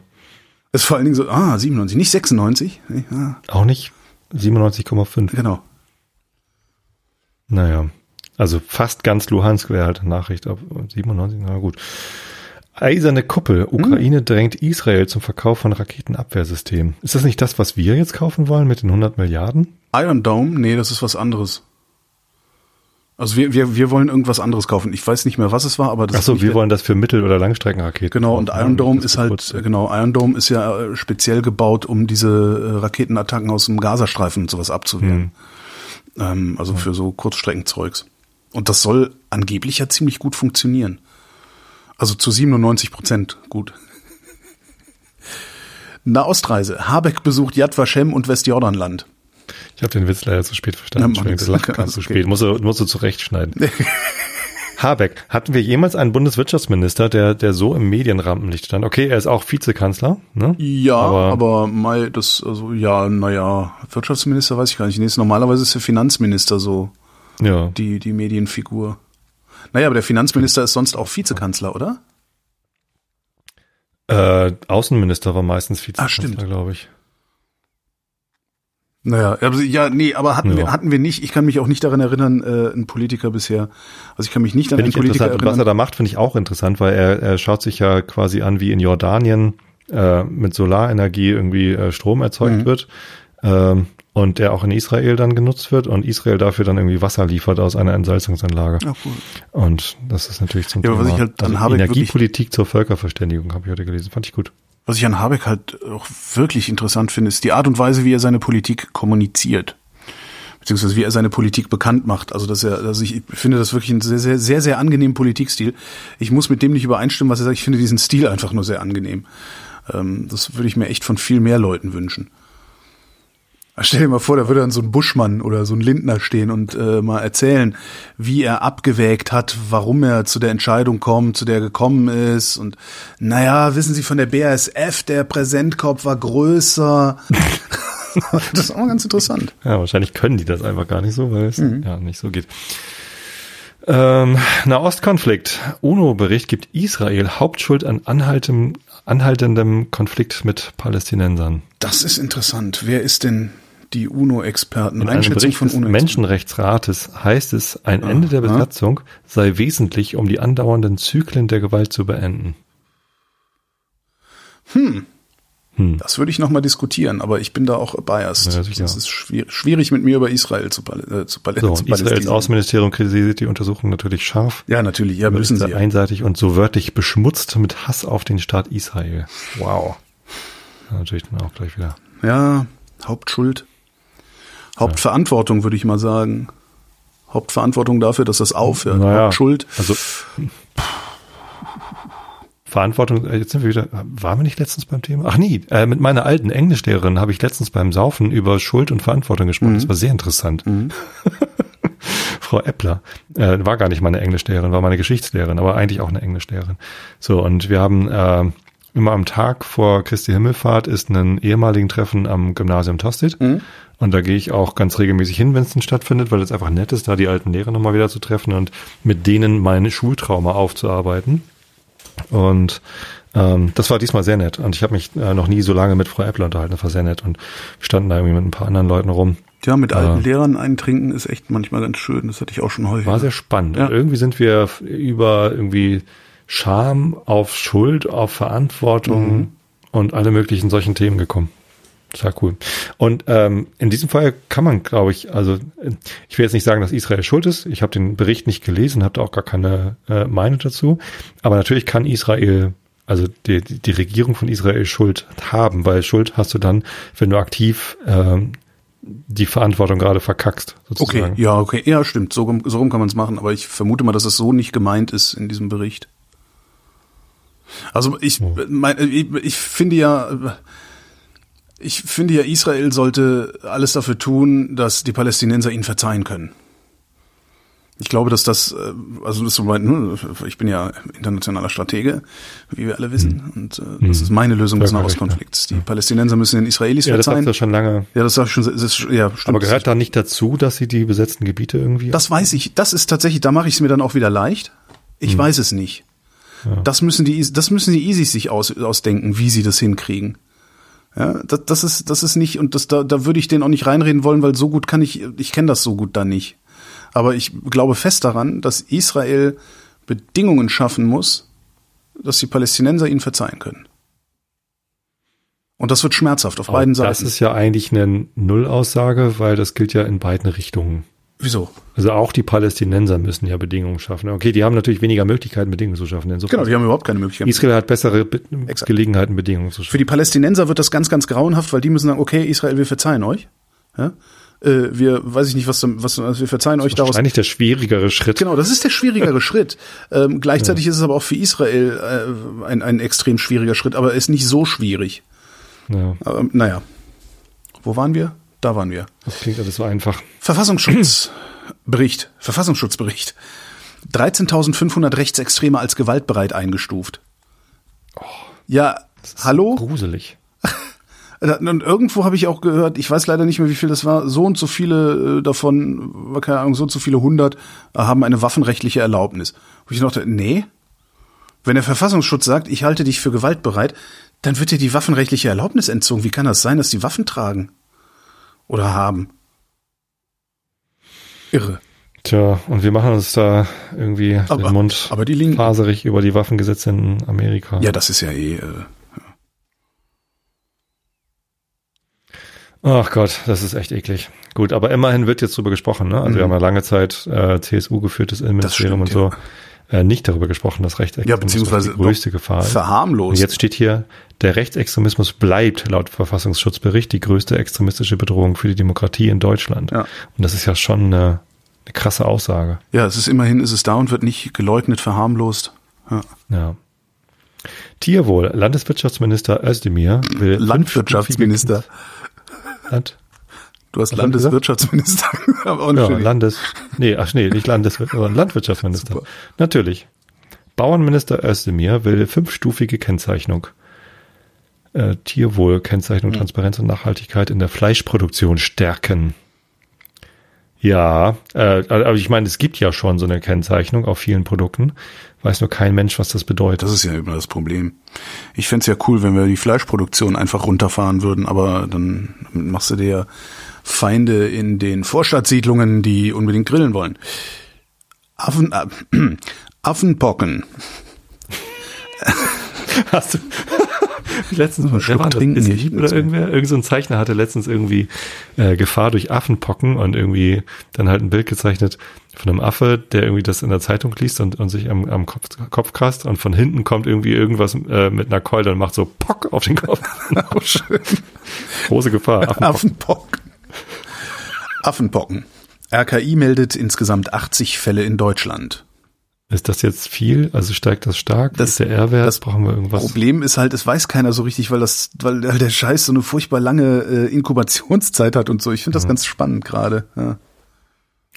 ist vor allen Dingen so, ah, 97, nicht 96. Ja, auch nicht 97,5. genau. Naja. Also fast ganz Luhansk wäre halt eine Nachricht, aber 97, na gut. Eiserne Kuppel. Ukraine drängt Israel zum Verkauf von Raketenabwehrsystemen. Ist das nicht das, was wir jetzt kaufen wollen mit den 100 Milliarden? Iron Dome, nee, das ist was anderes. Also wir, wir, wir wollen irgendwas anderes kaufen. Ich weiß nicht mehr, was es war, aber das Ach so, ist nicht wir der- wollen das für Mittel- oder Langstreckenraketen. Genau, und. Iron Dome ist halt, genau, Iron Dome ist ja äh, speziell gebaut, um diese äh, Raketenattacken aus dem Gazastreifen und sowas abzuwehren. Ähm, also für so Kurzstreckenzeugs. Und das soll angeblich ja ziemlich gut funktionieren. Also zu 97 Prozent gut. Nahostreise. Habeck besucht Yad Vashem und Westjordanland. Ich habe den Witz leider zu spät verstanden. Ja, Entschuldigung, das Lachen kam zu okay. spät. Muss er, muss er zurechtschneiden. Habeck, hatten wir jemals einen Bundeswirtschaftsminister, der, der so im Medienrampenlicht stand? Okay, er ist auch Vizekanzler, ne? Ja, Aber- aber, Mai, das, also ja, naja, Wirtschaftsminister weiß ich gar nicht. Nee, normalerweise ist der Finanzminister so Ja. die, die Medienfigur. Naja, aber der Finanzminister ist sonst auch Vizekanzler, oder? Äh, Außenminister war meistens Ah, Vizekanzler, stimmt. glaube ich. Naja, also, ja, nee, aber hatten, Ja. wir, hatten wir nicht. Ich kann mich auch nicht daran erinnern, äh, ein Politiker bisher. Also ich kann mich nicht an einen Politiker. Und was er erinnern. da macht, finde ich auch interessant, weil er, er schaut sich ja quasi an, wie in Jordanien äh, mit Solarenergie irgendwie äh, Strom erzeugt Mhm. wird. Ähm, und der auch in Israel dann genutzt wird und Israel dafür dann irgendwie Wasser liefert aus einer Entsalzungsanlage. Ja, cool. Und das ist natürlich zum Ja, aber was Thema ich halt an also Habeck Energiepolitik zur Völkerverständigung habe ich heute gelesen. Fand ich gut. Was ich an Habeck halt auch wirklich interessant finde, ist die Art und Weise, wie er seine Politik kommuniziert. Beziehungsweise wie er seine Politik bekannt macht. Also, dass er, also ich finde das wirklich einen sehr, sehr, sehr, sehr angenehmen Politikstil. Ich muss mit dem nicht übereinstimmen, was er sagt. Ich finde diesen Stil einfach nur sehr angenehm. Ähm, das würde ich mir echt von viel mehr Leuten wünschen. Stell dir mal vor, da würde dann so ein Buschmann oder so ein Lindner stehen und äh, mal erzählen, wie er abgewägt hat, warum er zu der Entscheidung kommt, zu der er gekommen ist. Und naja, wissen Sie von der BASF, der Präsentkorb war größer. das ist auch mal ganz interessant. Ja, wahrscheinlich können die das einfach gar nicht so, weil es Mhm. ja nicht so geht. Ähm, Nahostkonflikt. UNO-Bericht gibt Israel Hauptschuld an anhaltendem Konflikt mit Palästinensern. Das ist interessant. Wer ist denn die UNO-Experten? In einem Bericht von des UNO. Menschenrechtsrates heißt es, ein Ende der. Besatzung sei wesentlich, um die andauernden Zyklen der Gewalt zu beenden. Das würde ich nochmal diskutieren, aber ich bin da auch biased. Ja, Es sicher. ist schwierig, schwierig mit mir über Israel zu, äh, zu, Pal So, zu Israels. Außenministerium kritisiert die Untersuchung natürlich scharf. Ja, natürlich, ja, müssen sie. Ja. einseitig und so wörtlich beschmutzt mit Hass auf den Staat Israel. Wow. Ja, natürlich dann auch gleich wieder. ja, Hauptschuld. Hauptverantwortung, würde ich mal sagen. Hauptverantwortung dafür, dass das aufhört. Naja, Hauptschuld. Also Verantwortung, äh, jetzt sind wir wieder, waren wir nicht letztens beim Thema? Ach nie, äh, mit meiner alten Englischlehrerin habe ich letztens beim Saufen über Schuld und Verantwortung gesprochen. Das war sehr interessant. Frau Eppler, äh, war gar nicht meine Englischlehrerin, war meine Geschichtslehrerin, aber eigentlich auch eine Englischlehrerin. So, und wir haben äh, immer am Tag vor Christi Himmelfahrt ist ein ehemaligen Treffen am Gymnasium Tostedt. Und da gehe ich auch ganz regelmäßig hin, wenn es denn stattfindet, weil es einfach nett ist, da die alten Lehrer nochmal wieder zu treffen und mit denen mein Schultrauma aufzuarbeiten. Und ähm, das war diesmal sehr nett. Und ich habe mich äh, noch nie so lange mit Frau Eppler unterhalten. Das war sehr nett. Und wir standen da irgendwie mit ein paar anderen Leuten rum. Ja, mit alten Ja. Lehrern eintrinken ist echt manchmal ganz schön. Das hatte ich auch schon häufig. War sehr spannend. Ja. Und irgendwie sind wir über irgendwie Scham auf Schuld, auf Verantwortung Mhm. und alle möglichen solchen Themen gekommen. Total cool. Und ähm, in diesem Fall kann man, glaube ich, also ich will jetzt nicht sagen, dass Israel schuld ist. Ich habe den Bericht nicht gelesen, habe da auch gar keine äh, Meinung dazu. Aber natürlich kann Israel also die, die Regierung von Israel Schuld haben, weil Schuld hast du dann, wenn du aktiv ähm, die Verantwortung gerade verkackst, Okay, sozusagen. ja, okay, ja, stimmt. So, rum- so rum kann man es machen, aber ich vermute mal, dass es so nicht gemeint ist in diesem Bericht. Also ich, mein, ich, ich finde ja, ich finde ja, Israel sollte alles dafür tun, dass die Palästinenser ihnen verzeihen können. Ich glaube, dass das, äh, also das ist so mein, ne, ich bin ja internationaler Stratege, wie wir alle wissen, und äh, das ist meine Lösung des Nahostkonflikts. Die Palästinenser müssen den Israelis Ja, das verzeihen. sagst du schon lange. ja, das sag ich schon, das ist, ja, stimmt. Aber gehört da nicht dazu, dass sie die besetzten Gebiete irgendwie? Das weiß ich. Das ist tatsächlich, da mache ich es mir dann auch wieder leicht. Ich weiß es nicht. Das müssen die, das müssen die Isis sich aus, ausdenken, wie sie das hinkriegen. Ja, das, das ist, das ist nicht, und das, da, da würde ich denen auch nicht reinreden wollen, weil so gut kann ich, ich kenne das so gut da nicht. Aber ich glaube fest daran, dass Israel Bedingungen schaffen muss, dass die Palästinenser ihnen verzeihen können. Und das wird schmerzhaft auf Aber beiden das Seiten. ist ja eigentlich eine Nullaussage, weil das gilt ja in beiden Richtungen. Wieso? Also auch die Palästinenser müssen ja Bedingungen schaffen. Okay, die haben natürlich weniger Möglichkeiten, Bedingungen zu schaffen. Insofern Genau, die haben überhaupt keine Möglichkeit. Israel hat bessere Be Exakt. Gelegenheiten, Bedingungen zu Für schaffen. die Palästinenser wird das ganz, ganz grauenhaft, weil die müssen sagen, okay, Israel, wir verzeihen euch. Ja? Äh, wir, weiß ich nicht, was, was, wir verzeihen euch daraus. Wahrscheinlich der schwierigere Schritt. Genau, das ist der schwierigere Schritt. Ähm, gleichzeitig ist es aber auch für Israel äh, ein, ein extrem schwieriger Schritt, aber er ist nicht so schwierig. Ja, Ähm, naja. Wo waren wir? Da waren wir. das klingt alles so einfach. Verfassungsschutzbericht. Verfassungsschutzbericht. 13.500 Rechtsextreme als gewaltbereit eingestuft. Ja, hallo? Gruselig. Und irgendwo habe ich auch gehört, ich weiß leider nicht mehr, wie viel das war, so und so viele äh, davon, keine Ahnung, so und so viele hundert äh, haben eine waffenrechtliche Erlaubnis. Wo ich dachte, nee, wenn der Verfassungsschutz sagt, ich halte dich für gewaltbereit, dann wird dir die waffenrechtliche Erlaubnis entzogen. Wie kann das sein, dass die Waffen tragen? Oder haben? Irre. Tja, und wir machen uns da irgendwie Aber- den Mund aber die Linken- faserig über die Waffengesetze in Amerika. Ja, das ist ja eh. Äh, Ach Gott, das ist echt eklig. Gut, aber immerhin wird jetzt drüber gesprochen. Ne? Also wir haben ja lange Zeit äh, CSU geführtes Innenministerium Mhm. Stimmt, und so äh, nicht darüber gesprochen, dass Rechtsextremismus Ja, beziehungsweise die größte Gefahr ist. verharmlost. Und jetzt steht hier, der Rechtsextremismus bleibt laut Verfassungsschutzbericht die größte extremistische Bedrohung für die Demokratie in Deutschland. Ja. Und das ist ja schon eine, eine krasse Aussage. ja, es ist immerhin, ist es da und wird nicht geleugnet, verharmlost. Ja. Ja. Tierwohl. Landeswirtschaftsminister Özdemir will Landwirtschaftsminister. Land, Du hast Was Landeswirtschaftsminister. Aber auch Ja, schön. Landes, nee, ach nee, nicht Landeswirt, sondern Landwirtschaftsminister. Super. Natürlich. Bauernminister Özdemir will fünfstufige Kennzeichnung. Äh, Tierwohl, Kennzeichnung, Transparenz und Nachhaltigkeit in der Fleischproduktion stärken. Ja, äh, aber ich meine, es gibt ja schon so eine Kennzeichnung auf vielen Produkten. Weiß nur kein Mensch, was das bedeutet. Das ist ja immer das Problem. Ich fänd's ja cool, wenn wir die Fleischproduktion einfach runterfahren würden, aber dann machst du dir Feinde in den Vorstadtsiedlungen, die unbedingt grillen wollen. Affen, äh, Affenpocken. Hast du letztens Mal Schluck trinken ich oder irgendwer? Irgend so ein Zeichner hatte letztens irgendwie äh, Gefahr durch Affenpocken und irgendwie dann halt ein Bild gezeichnet von einem Affe, der irgendwie das in der Zeitung liest und, und sich am, am Kopf, Kopf kratzt und von hinten kommt irgendwie irgendwas äh, mit einer Keule und macht so Pock auf den Kopf. Oh, schön. Große Gefahr. Affenpocken. Affenpocken. Affenpocken. RKI meldet insgesamt 80 Fälle in Deutschland. Ist das jetzt viel? Also steigt das stark? Das- ist der R-Wert? das Brauchen wir irgendwas? Problem ist halt, es weiß keiner so richtig, weil das, weil der Scheiß so eine furchtbar lange äh, Inkubationszeit hat und so. Ich finde das ganz spannend gerade. Ja.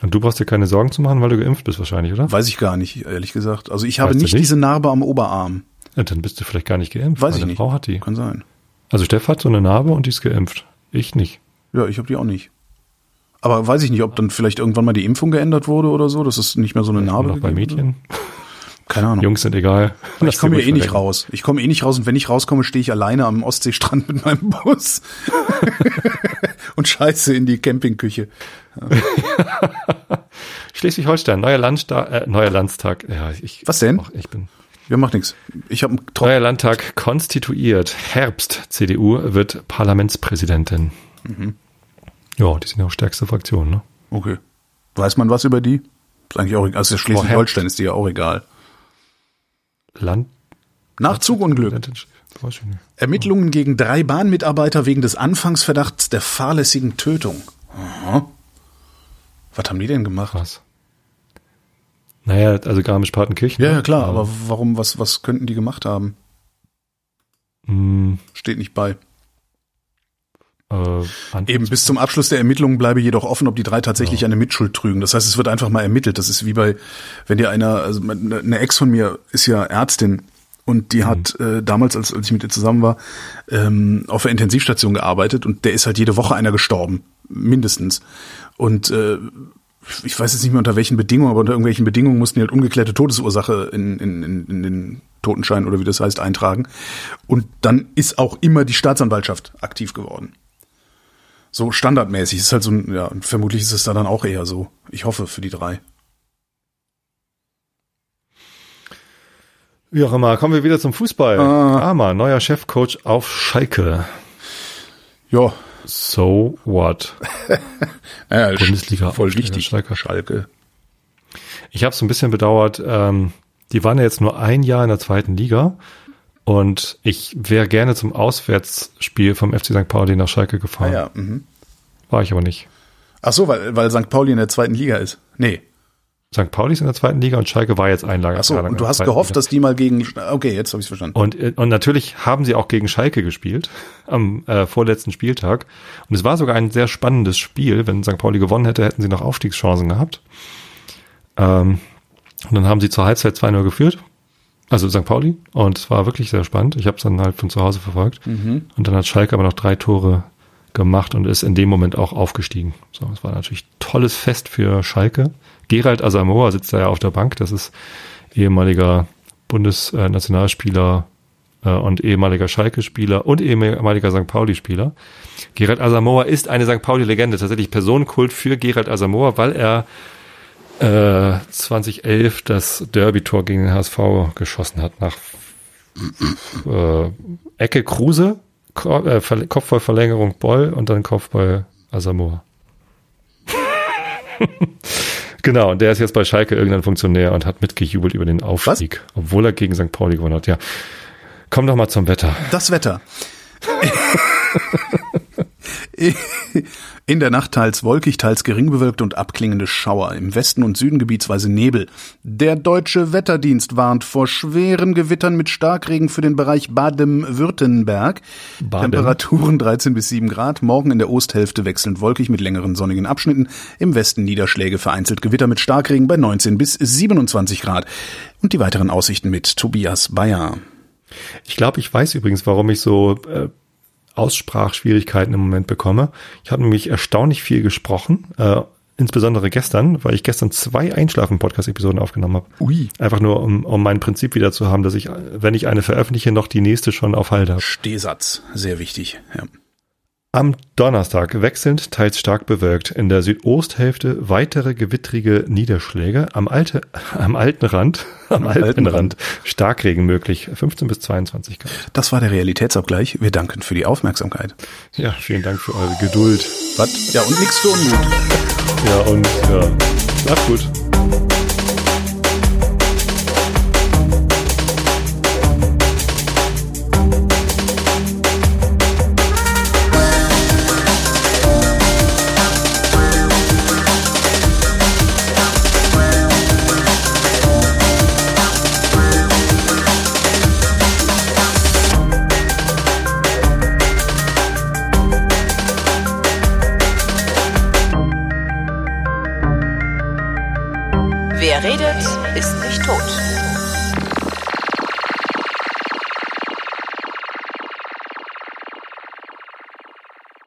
Und du brauchst dir keine Sorgen zu machen, weil du geimpft bist wahrscheinlich, oder? Weiß ich gar nicht, ehrlich gesagt. Also ich habe Weißt nicht, nicht? diese Narbe am Oberarm. Ja, dann bist du vielleicht gar nicht geimpft. Weiß ich Meine nicht. Frau hat die. Kann sein. Also Steff hat so eine Narbe und die ist geimpft. Ich nicht. Ja, ich habe die auch nicht. Aber weiß ich nicht, ob dann vielleicht irgendwann mal die Impfung geändert wurde oder so, dass es nicht mehr so eine Narbe noch bei Mädchen. Keine Ahnung. Jungs sind egal. ich komme hier eh nicht raus. Ich komme eh nicht raus und wenn ich rauskomme, stehe ich alleine am Ostseestrand mit meinem Bus und scheiße in die Campingküche. Schleswig-Holstein, neuer Landstag, äh, neuer Landtag. Ja, ich, Was denn? Ach, ich bin. Ja, macht nichts. Ich habe einen. Neuer Landtag konstituiert. Herbst. CDU wird Parlamentspräsidentin. Mhm. Ja, die sind ja auch stärkste Fraktion, ne? Okay. Weiß man was über die? Ist eigentlich auch egal. Also Schleswig-Holstein ist dir ja auch egal. Land, Nach Zugunglück. Ermittlungen gegen drei Bahnmitarbeiter wegen des Anfangsverdachts der fahrlässigen Tötung. Aha. Was haben die denn gemacht? Krass. Naja, also Garmisch-Partenkirchen. Ja, ja, klar, aber warum, was, was könnten die gemacht haben? Hm, Steht nicht bei. Äh, Eben bis zum Abschluss der Ermittlungen bleibe jedoch offen, ob die drei tatsächlich eine Mitschuld trügen. Das heißt, es wird einfach mal ermittelt. Das ist wie bei, wenn dir einer, also eine Ex von mir ist ja Ärztin und die hat äh, damals, als, als ich mit ihr zusammen war, ähm, auf der Intensivstation gearbeitet und der ist halt jede Woche einer gestorben, mindestens. Und äh, ich weiß jetzt nicht mehr unter welchen Bedingungen, aber unter irgendwelchen Bedingungen mussten die halt ungeklärte Todesursache in, in, in, in den Totenschein oder wie das heißt eintragen. Und dann ist auch immer die Staatsanwaltschaft aktiv geworden. So standardmäßig. Ist halt so ein, ja, und vermutlich ist es da dann auch eher so. Ich hoffe für die drei. Wie auch immer, kommen wir wieder zum Fußball. Ah. Armer, neuer Chefcoach auf Schalke. Ja, So what? ja Bundesliga voll Aufsteiger, wichtig. Schalke. Schalke. Ich habe es ein bisschen bedauert. Ähm, die waren ja jetzt nur ein Jahr in der zweiten Liga und ich wäre gerne zum Auswärtsspiel vom FC St. Pauli nach Schalke Ah, gefahren. ja. Mhm. War ich aber nicht. Ach so, weil, weil St. Pauli in der zweiten Liga ist. Nee. St. Pauli ist in der zweiten Liga und Schalke war jetzt ein Lager. Ach so, und du hast gehofft, Liga. dass die mal gegen. Okay, jetzt habe ich verstanden. Und, äh, und natürlich haben sie auch gegen Schalke gespielt am äh, vorletzten Spieltag. Und es war sogar ein sehr spannendes Spiel. Wenn St. Pauli gewonnen hätte, hätten sie noch Aufstiegschancen gehabt. Ähm, und dann haben sie zur Halbzeit 2-0 geführt. Also St. Pauli. Und es war wirklich sehr spannend. Ich habe es dann halt von zu Hause verfolgt. Und dann hat Schalke aber noch drei Tore gemacht und ist in dem Moment auch aufgestiegen. So, es war natürlich tolles Fest für Schalke. Gerald Asamoah sitzt da ja auf der Bank. Das ist ehemaliger Bundesnationalspieler äh, und ehemaliger Schalke-Spieler und ehemaliger St. Pauli-Spieler. Gerald Asamoah ist eine St. Pauli-Legende, tatsächlich Personenkult für Gerald Asamoah, weil er äh, 2011 das Derby-Tor gegen den HSV geschossen hat nach äh, Ecke Kruse, äh, Ver Kopfballverlängerung Boll und dann Kopfball Asamoah. genau, und der ist jetzt bei Schalke irgendein Funktionär und hat mitgejubelt über den Aufstieg, obwohl er gegen St. Pauli gewonnen hat. Ja, komm doch mal zum Wetter. Das Wetter. In der Nacht teils wolkig, teils gering bewölkt und abklingende Schauer. Im Westen und Süden gebietsweise Nebel. Der deutsche Wetterdienst warnt vor schweren Gewittern mit Starkregen für den Bereich Baden-Württemberg. Baden. Temperaturen 13 bis 7 Grad. Morgen in der Osthälfte wechselnd wolkig mit längeren sonnigen Abschnitten. Im Westen Niederschläge vereinzelt Gewitter mit Starkregen bei 19 bis 27 Grad. Und die weiteren Aussichten mit Tobias Bayer. Ich glaube, ich weiß übrigens, warum ich so äh, Aussprachschwierigkeiten im Moment bekomme. Ich habe nämlich erstaunlich viel gesprochen, äh, insbesondere gestern, weil ich gestern zwei Einschlafen-Podcast-Episoden aufgenommen habe. Ui. Einfach nur, um, um mein Prinzip wieder zu haben, dass ich, wenn ich eine veröffentliche, noch die nächste schon auf Halt habe. Stehsatz. Sehr wichtig. Ja. Am Donnerstag wechselnd, teils stark bewölkt. In der Südosthälfte weitere gewittrige Niederschläge. Am, alte, am alten Rand, am, alten, alten Rand, Starkregen möglich. 15 bis 22 Grad. Das war der Realitätsabgleich. Wir danken für die Aufmerksamkeit. Ja, vielen Dank für eure Geduld. Was? Ja, und nichts für ungut. Ja, und ja, macht's gut.